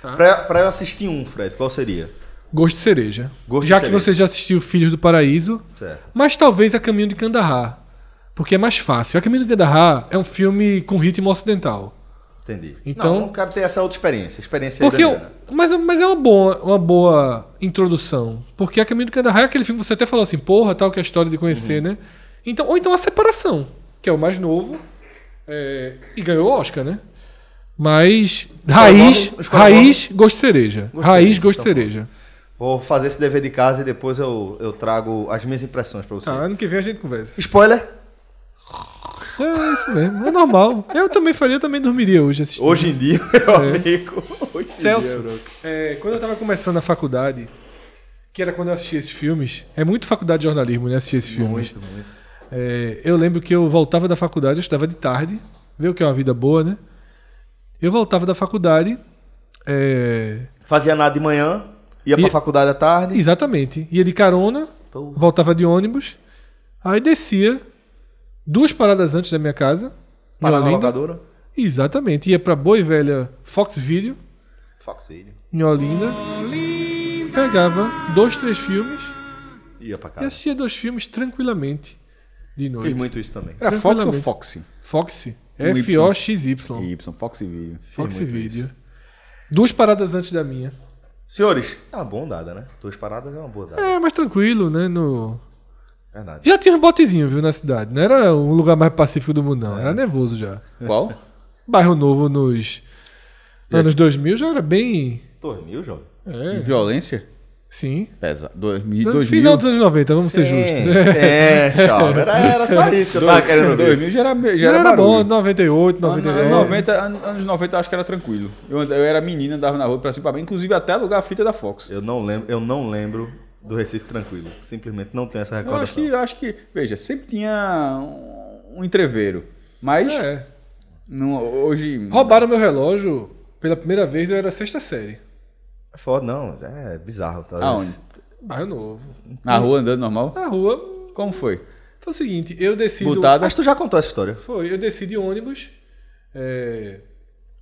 A: Pra, pra eu assistir um, Fred, qual seria?
F: Gosto de Cereja.
A: Gosto de
F: já que
A: Cereja.
F: você já assistiu Filhos do Paraíso,
A: Certo.
F: mas talvez A Caminho de Kandahar. Porque é mais fácil. A Caminho de Kandahar é um filme com ritmo ocidental.
A: Entendi.
F: Então-
A: Não, eu quero ter essa outra experiência. Experiência
F: Porque eu- mas, mas é uma boa, uma boa introdução. Porque A Caminho de Kandahar é aquele filme que você até falou assim, porra, tal, que é a história de conhecer,
A: Uhum.
F: né? Então, ou então A Separação, que é o mais novo, é, e ganhou o Oscar, né? Mas, raiz,
A: nome-
F: raiz, gosto de cereja.
A: Gosto
F: raiz,
A: cereja,
F: gosto de
A: então,
F: cereja.
A: Vou fazer esse dever de casa e depois eu, eu trago as minhas impressões pra você.
F: Tá, ano que vem a gente conversa.
A: Spoiler.
F: É isso mesmo, é normal. Eu também faria, também dormiria hoje assistindo.
A: Hoje em dia, meu amigo. Hoje dia,
F: Celso,
A: bro.
F: é, quando eu tava começando a faculdade, que era quando eu assistia esses filmes, é muito faculdade de jornalismo, né? Assistir esses filmes.
A: Muito, muito.
F: É, eu lembro que eu voltava da faculdade, eu estudava de tarde, vê o que é uma vida boa, né? Eu voltava da faculdade, é,
A: Fazia nada de manhã, ia pra
F: E-
A: faculdade à tarde.
F: exatamente, ia de carona,
A: Porra.
F: voltava de ônibus, aí descia duas paradas antes da minha casa,
A: Parar na
F: Olinda.
A: locadora.
F: Exatamente, ia pra boa e velha Fox Video,
A: Fox Video.
F: em Olinda, pegava dois, três filmes
A: Ia pra
F: e
A: casa.
F: assistia dois filmes tranquilamente de
A: Fiz
F: noite.
A: muito isso também.
E: Era Fox ou. Foxy?
F: Fox,
E: Y.
F: F-O-X-Y.
E: Y, Foxy Video.
F: Fox Video. Duas paradas antes da minha.
A: Senhores, é uma boa dada, né? Duas paradas é uma boa dada.
F: É, mais tranquilo, né? No...
A: Verdade.
F: Já tinha um botezinho, viu, na cidade. Não era o lugar mais pacífico do mundo, não. Era nervoso já.
E: Qual?
F: Bairro Novo nos. Anos 2000 já era bem.
A: 2000, jovem?
F: É,
E: Violência?
F: sim.
E: Pesa. 2000,
F: No
E: 2000.
F: final dos anos 90, vamos ser justos.
A: É, chave. Era, era só isso que eu tava querendo ver.
E: 2000 já era, já
F: Já
E: era,
F: era bom,
E: barulho.
F: 98,
E: Anos
F: 99.
E: 90, an- anos 90 eu acho que era tranquilo. Eu, and- eu era menina, andava na rua pra cima pra baixo, inclusive até alugar a fita da Fox.
A: Eu não lembro, eu não lembro do Recife Tranquilo. Simplesmente não tenho essa
E: Eu acho
A: recordação.
E: que, eu acho que, veja, sempre tinha um, um entreveiro. Mas
F: É.
E: não- hoje.
F: Roubaram meu relógio pela primeira vez, eu era sexta série.
A: É foda, não. É bizarro. Tá?
E: Aonde?
F: Bairro Novo.
E: Na rua andando normal?
F: Na rua,
E: Como foi?
F: foi o seguinte, eu desci do...
E: Botada.
A: Mas tu já contou essa história.
F: Foi, eu desci de ônibus. é,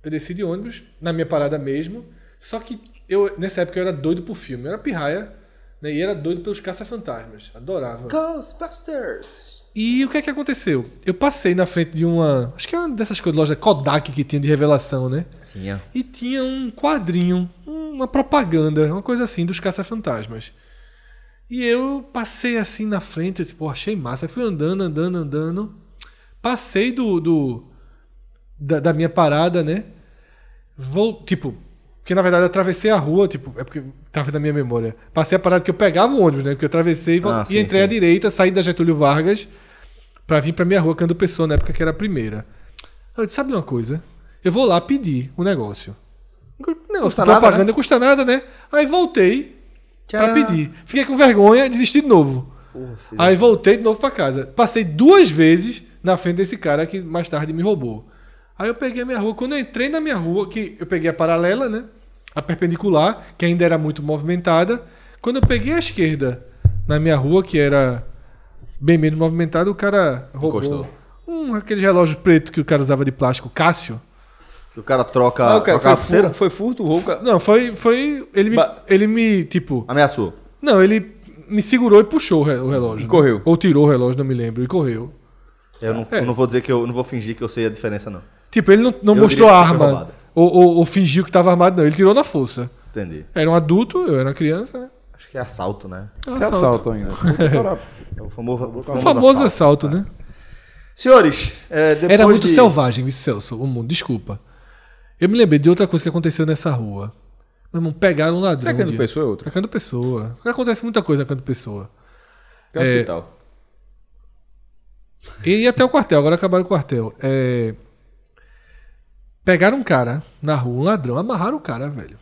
F: eu desci de ônibus, na minha parada mesmo. Só que eu, nessa época eu era doido por filme. Eu era pirraia, né? E era doido pelos caça-fantasmas. Adorava.
A: Ghostbusters.
F: E o que é que aconteceu? Eu passei na frente de uma. Acho que é uma dessas coisas, loja Kodak que tinha de revelação, né?
A: Tinha.
F: E tinha um quadrinho, uma propaganda, uma coisa assim, dos caça-fantasmas. E eu passei assim na frente, eu disse, pô, achei massa. Aí fui andando, andando, andando. Passei do. do da, da minha parada, né? Vou, tipo, porque na verdade eu atravessei a rua, tipo, é porque tava na minha memória. Passei a parada que eu pegava o ônibus, né? Porque eu atravessei e
A: Ah,
F: e
A: sim,
F: entrei
A: sim.
F: à direita, saí da Getúlio Vargas pra vir pra minha rua, Cando Pessoa, na época que era a primeira. Eu disse, sabe uma coisa? Eu vou lá pedir o negócio. O negócio
A: Custa
F: de
A: nada,
F: propaganda
A: né?
F: custa nada, né? Aí voltei pra
A: Tcharam.
F: pedir. Fiquei com vergonha e desisti de novo. Aí voltei de novo pra casa. Passei duas vezes na frente desse cara que mais tarde me roubou. Aí eu peguei a minha rua. Quando eu entrei na minha rua, que eu peguei a paralela, né? A perpendicular, que ainda era muito movimentada. Quando eu peguei a esquerda na minha rua, que era bem menos movimentada, o cara roubou.
A: Encostou.
F: Um, aquele relógio preto que o cara usava de plástico, Cássio.
A: Que o cara troca,
E: Ah, cara,
A: troca a
E: foi,
A: pulseira?
E: furto, foi furto, rouca.
F: Não, foi. foi ele, me,
E: Ba-
F: ele me. Tipo.
A: Ameaçou.
F: Não, ele me segurou e puxou o re- o relógio.
E: Correu.
F: Ou tirou o relógio, não me lembro, e correu.
A: Eu não,
F: É.
A: eu não vou dizer que eu não vou fingir que eu sei a diferença, não.
F: Tipo, ele não, não
A: Eu
F: mostrou a arma. Ou, ou- ou fingiu que tava armado, não. Ele tirou na força.
A: Entendi.
F: Era um adulto, eu era uma criança, né?
A: Acho que é assalto, né?
C: Esse assalto ainda.
A: É o famoso, o famoso,
F: famoso
A: assalto.
F: assalto, né?
A: Senhores, é, depois
F: Era muito
A: de...
F: selvagem, Celso, o mundo. Desculpa. Eu me lembrei de outra coisa que aconteceu nessa rua. Meu irmão, pegaram um ladrão.
E: Será que é. Pessoa é outra?
F: É Canto Pessoa. Acontece muita coisa na Canto Pessoa.
E: Que é
F: É.
E: hospital.
F: E ia até o quartel, agora acabaram o quartel. É... Pegaram um cara na rua, um ladrão, amarraram o cara, velho.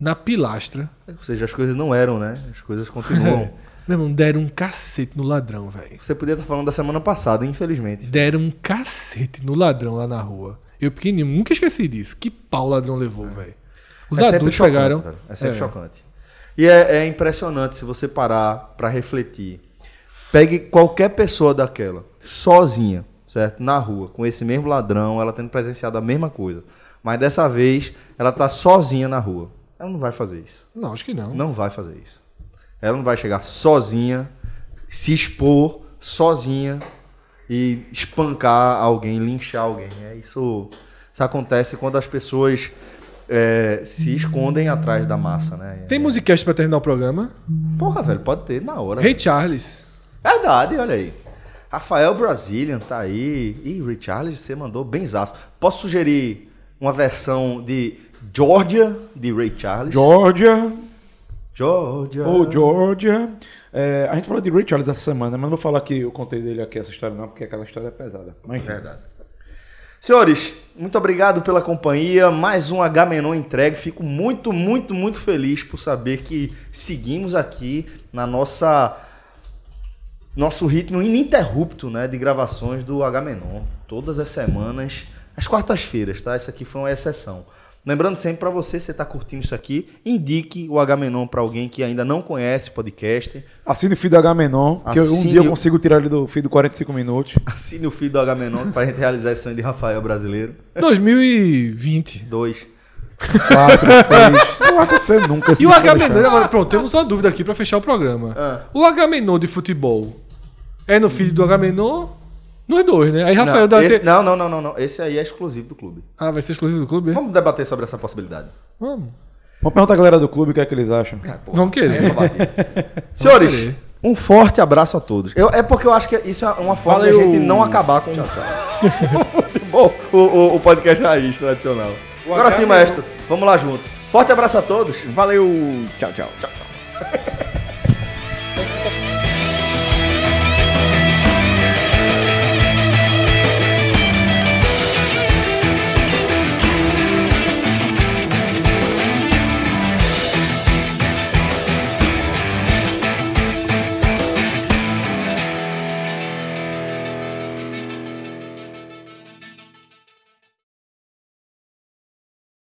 F: Na pilastra.
A: Ou seja, as coisas não eram, né? As coisas continuam.
F: Meu irmão, deram um cacete no ladrão, velho.
A: Você podia estar falando da semana passada, infelizmente.
F: Deram um cacete no ladrão lá na rua. Eu pequenininho, nunca esqueci disso. Que pau o ladrão levou, velho. Os
A: é
F: adultos
A: chocante,
F: pegaram.
A: velho. É sempre
F: É.
A: chocante. E é, é impressionante se você parar pra refletir. Pegue qualquer pessoa daquela, sozinha, certo? Na rua, com esse mesmo ladrão, ela tendo presenciado a mesma coisa. Mas dessa vez, ela tá sozinha na rua. Ela não vai fazer isso.
F: Não, acho que não.
A: Não vai fazer isso. Ela não vai chegar sozinha, se expor sozinha e espancar alguém, linchar alguém. É isso, isso acontece quando as pessoas é, se escondem atrás da massa, né?
F: Tem musicast pra terminar o programa?
A: Porra, velho, pode ter na hora.
F: Rei Charles.
A: Verdade, olha aí. Rafael Brazilian tá aí. Ih, Richarlison, você mandou benzaço. Posso sugerir uma versão de Georgia, de Ray Charles?
C: Georgia.
A: Georgia.
C: Ô, Georgia. É, a gente falou de Ray Charles essa semana, mas não vou falar que eu contei dele aqui essa história, não, porque aquela história é pesada. Mas enfim.
A: Verdade. Senhores, muito obrigado pela companhia. Mais um H-Menon entregue. Fico muito, muito, muito feliz por saber que seguimos aqui na nossa nosso ritmo ininterrupto, né, de gravações do H-Menon. Todas as semanas, às quartas-feiras, tá? Essa aqui foi uma exceção. Lembrando sempre para você, você está curtindo isso aqui, indique o H-Menon para alguém que ainda não conhece o podcast.
C: Assine o feed do H-Menon, que eu- um dia eu consigo tirar ele do feed do 45 minutos.
A: Assine o feed do H-Menon para a gente realizar esse sonho de Rafael brasileiro.
F: 2020.
A: Dois.
C: 4, 6. Isso não vai acontecer nunca. esse
F: E o H-Menon, pronto, temos uma dúvida aqui pra fechar o programa.
A: Ah.
F: O H-Menon de futebol é no feed do H-Menon? Nos dois, né? Aí Rafael
A: não,
F: dá
A: esse,
F: te-
A: não, não, não, não, não. Esse aí é exclusivo do clube.
F: Ah, vai ser exclusivo do clube? é?
A: Vamos debater sobre essa possibilidade.
F: Vamos.
C: Vamos perguntar a galera do clube o que é que eles acham.
F: Vamos querer.
A: Senhores,
F: querer.
A: um forte abraço a todos. Eu- é porque eu acho que isso é uma forma de a
E: Valeu.
A: gente não acabar com o futebol, o, o, o podcast raiz tradicional. Agora sim, maestro. Vamos lá junto. Forte abraço a todos.
E: Valeu, tchau, tchau. tchau.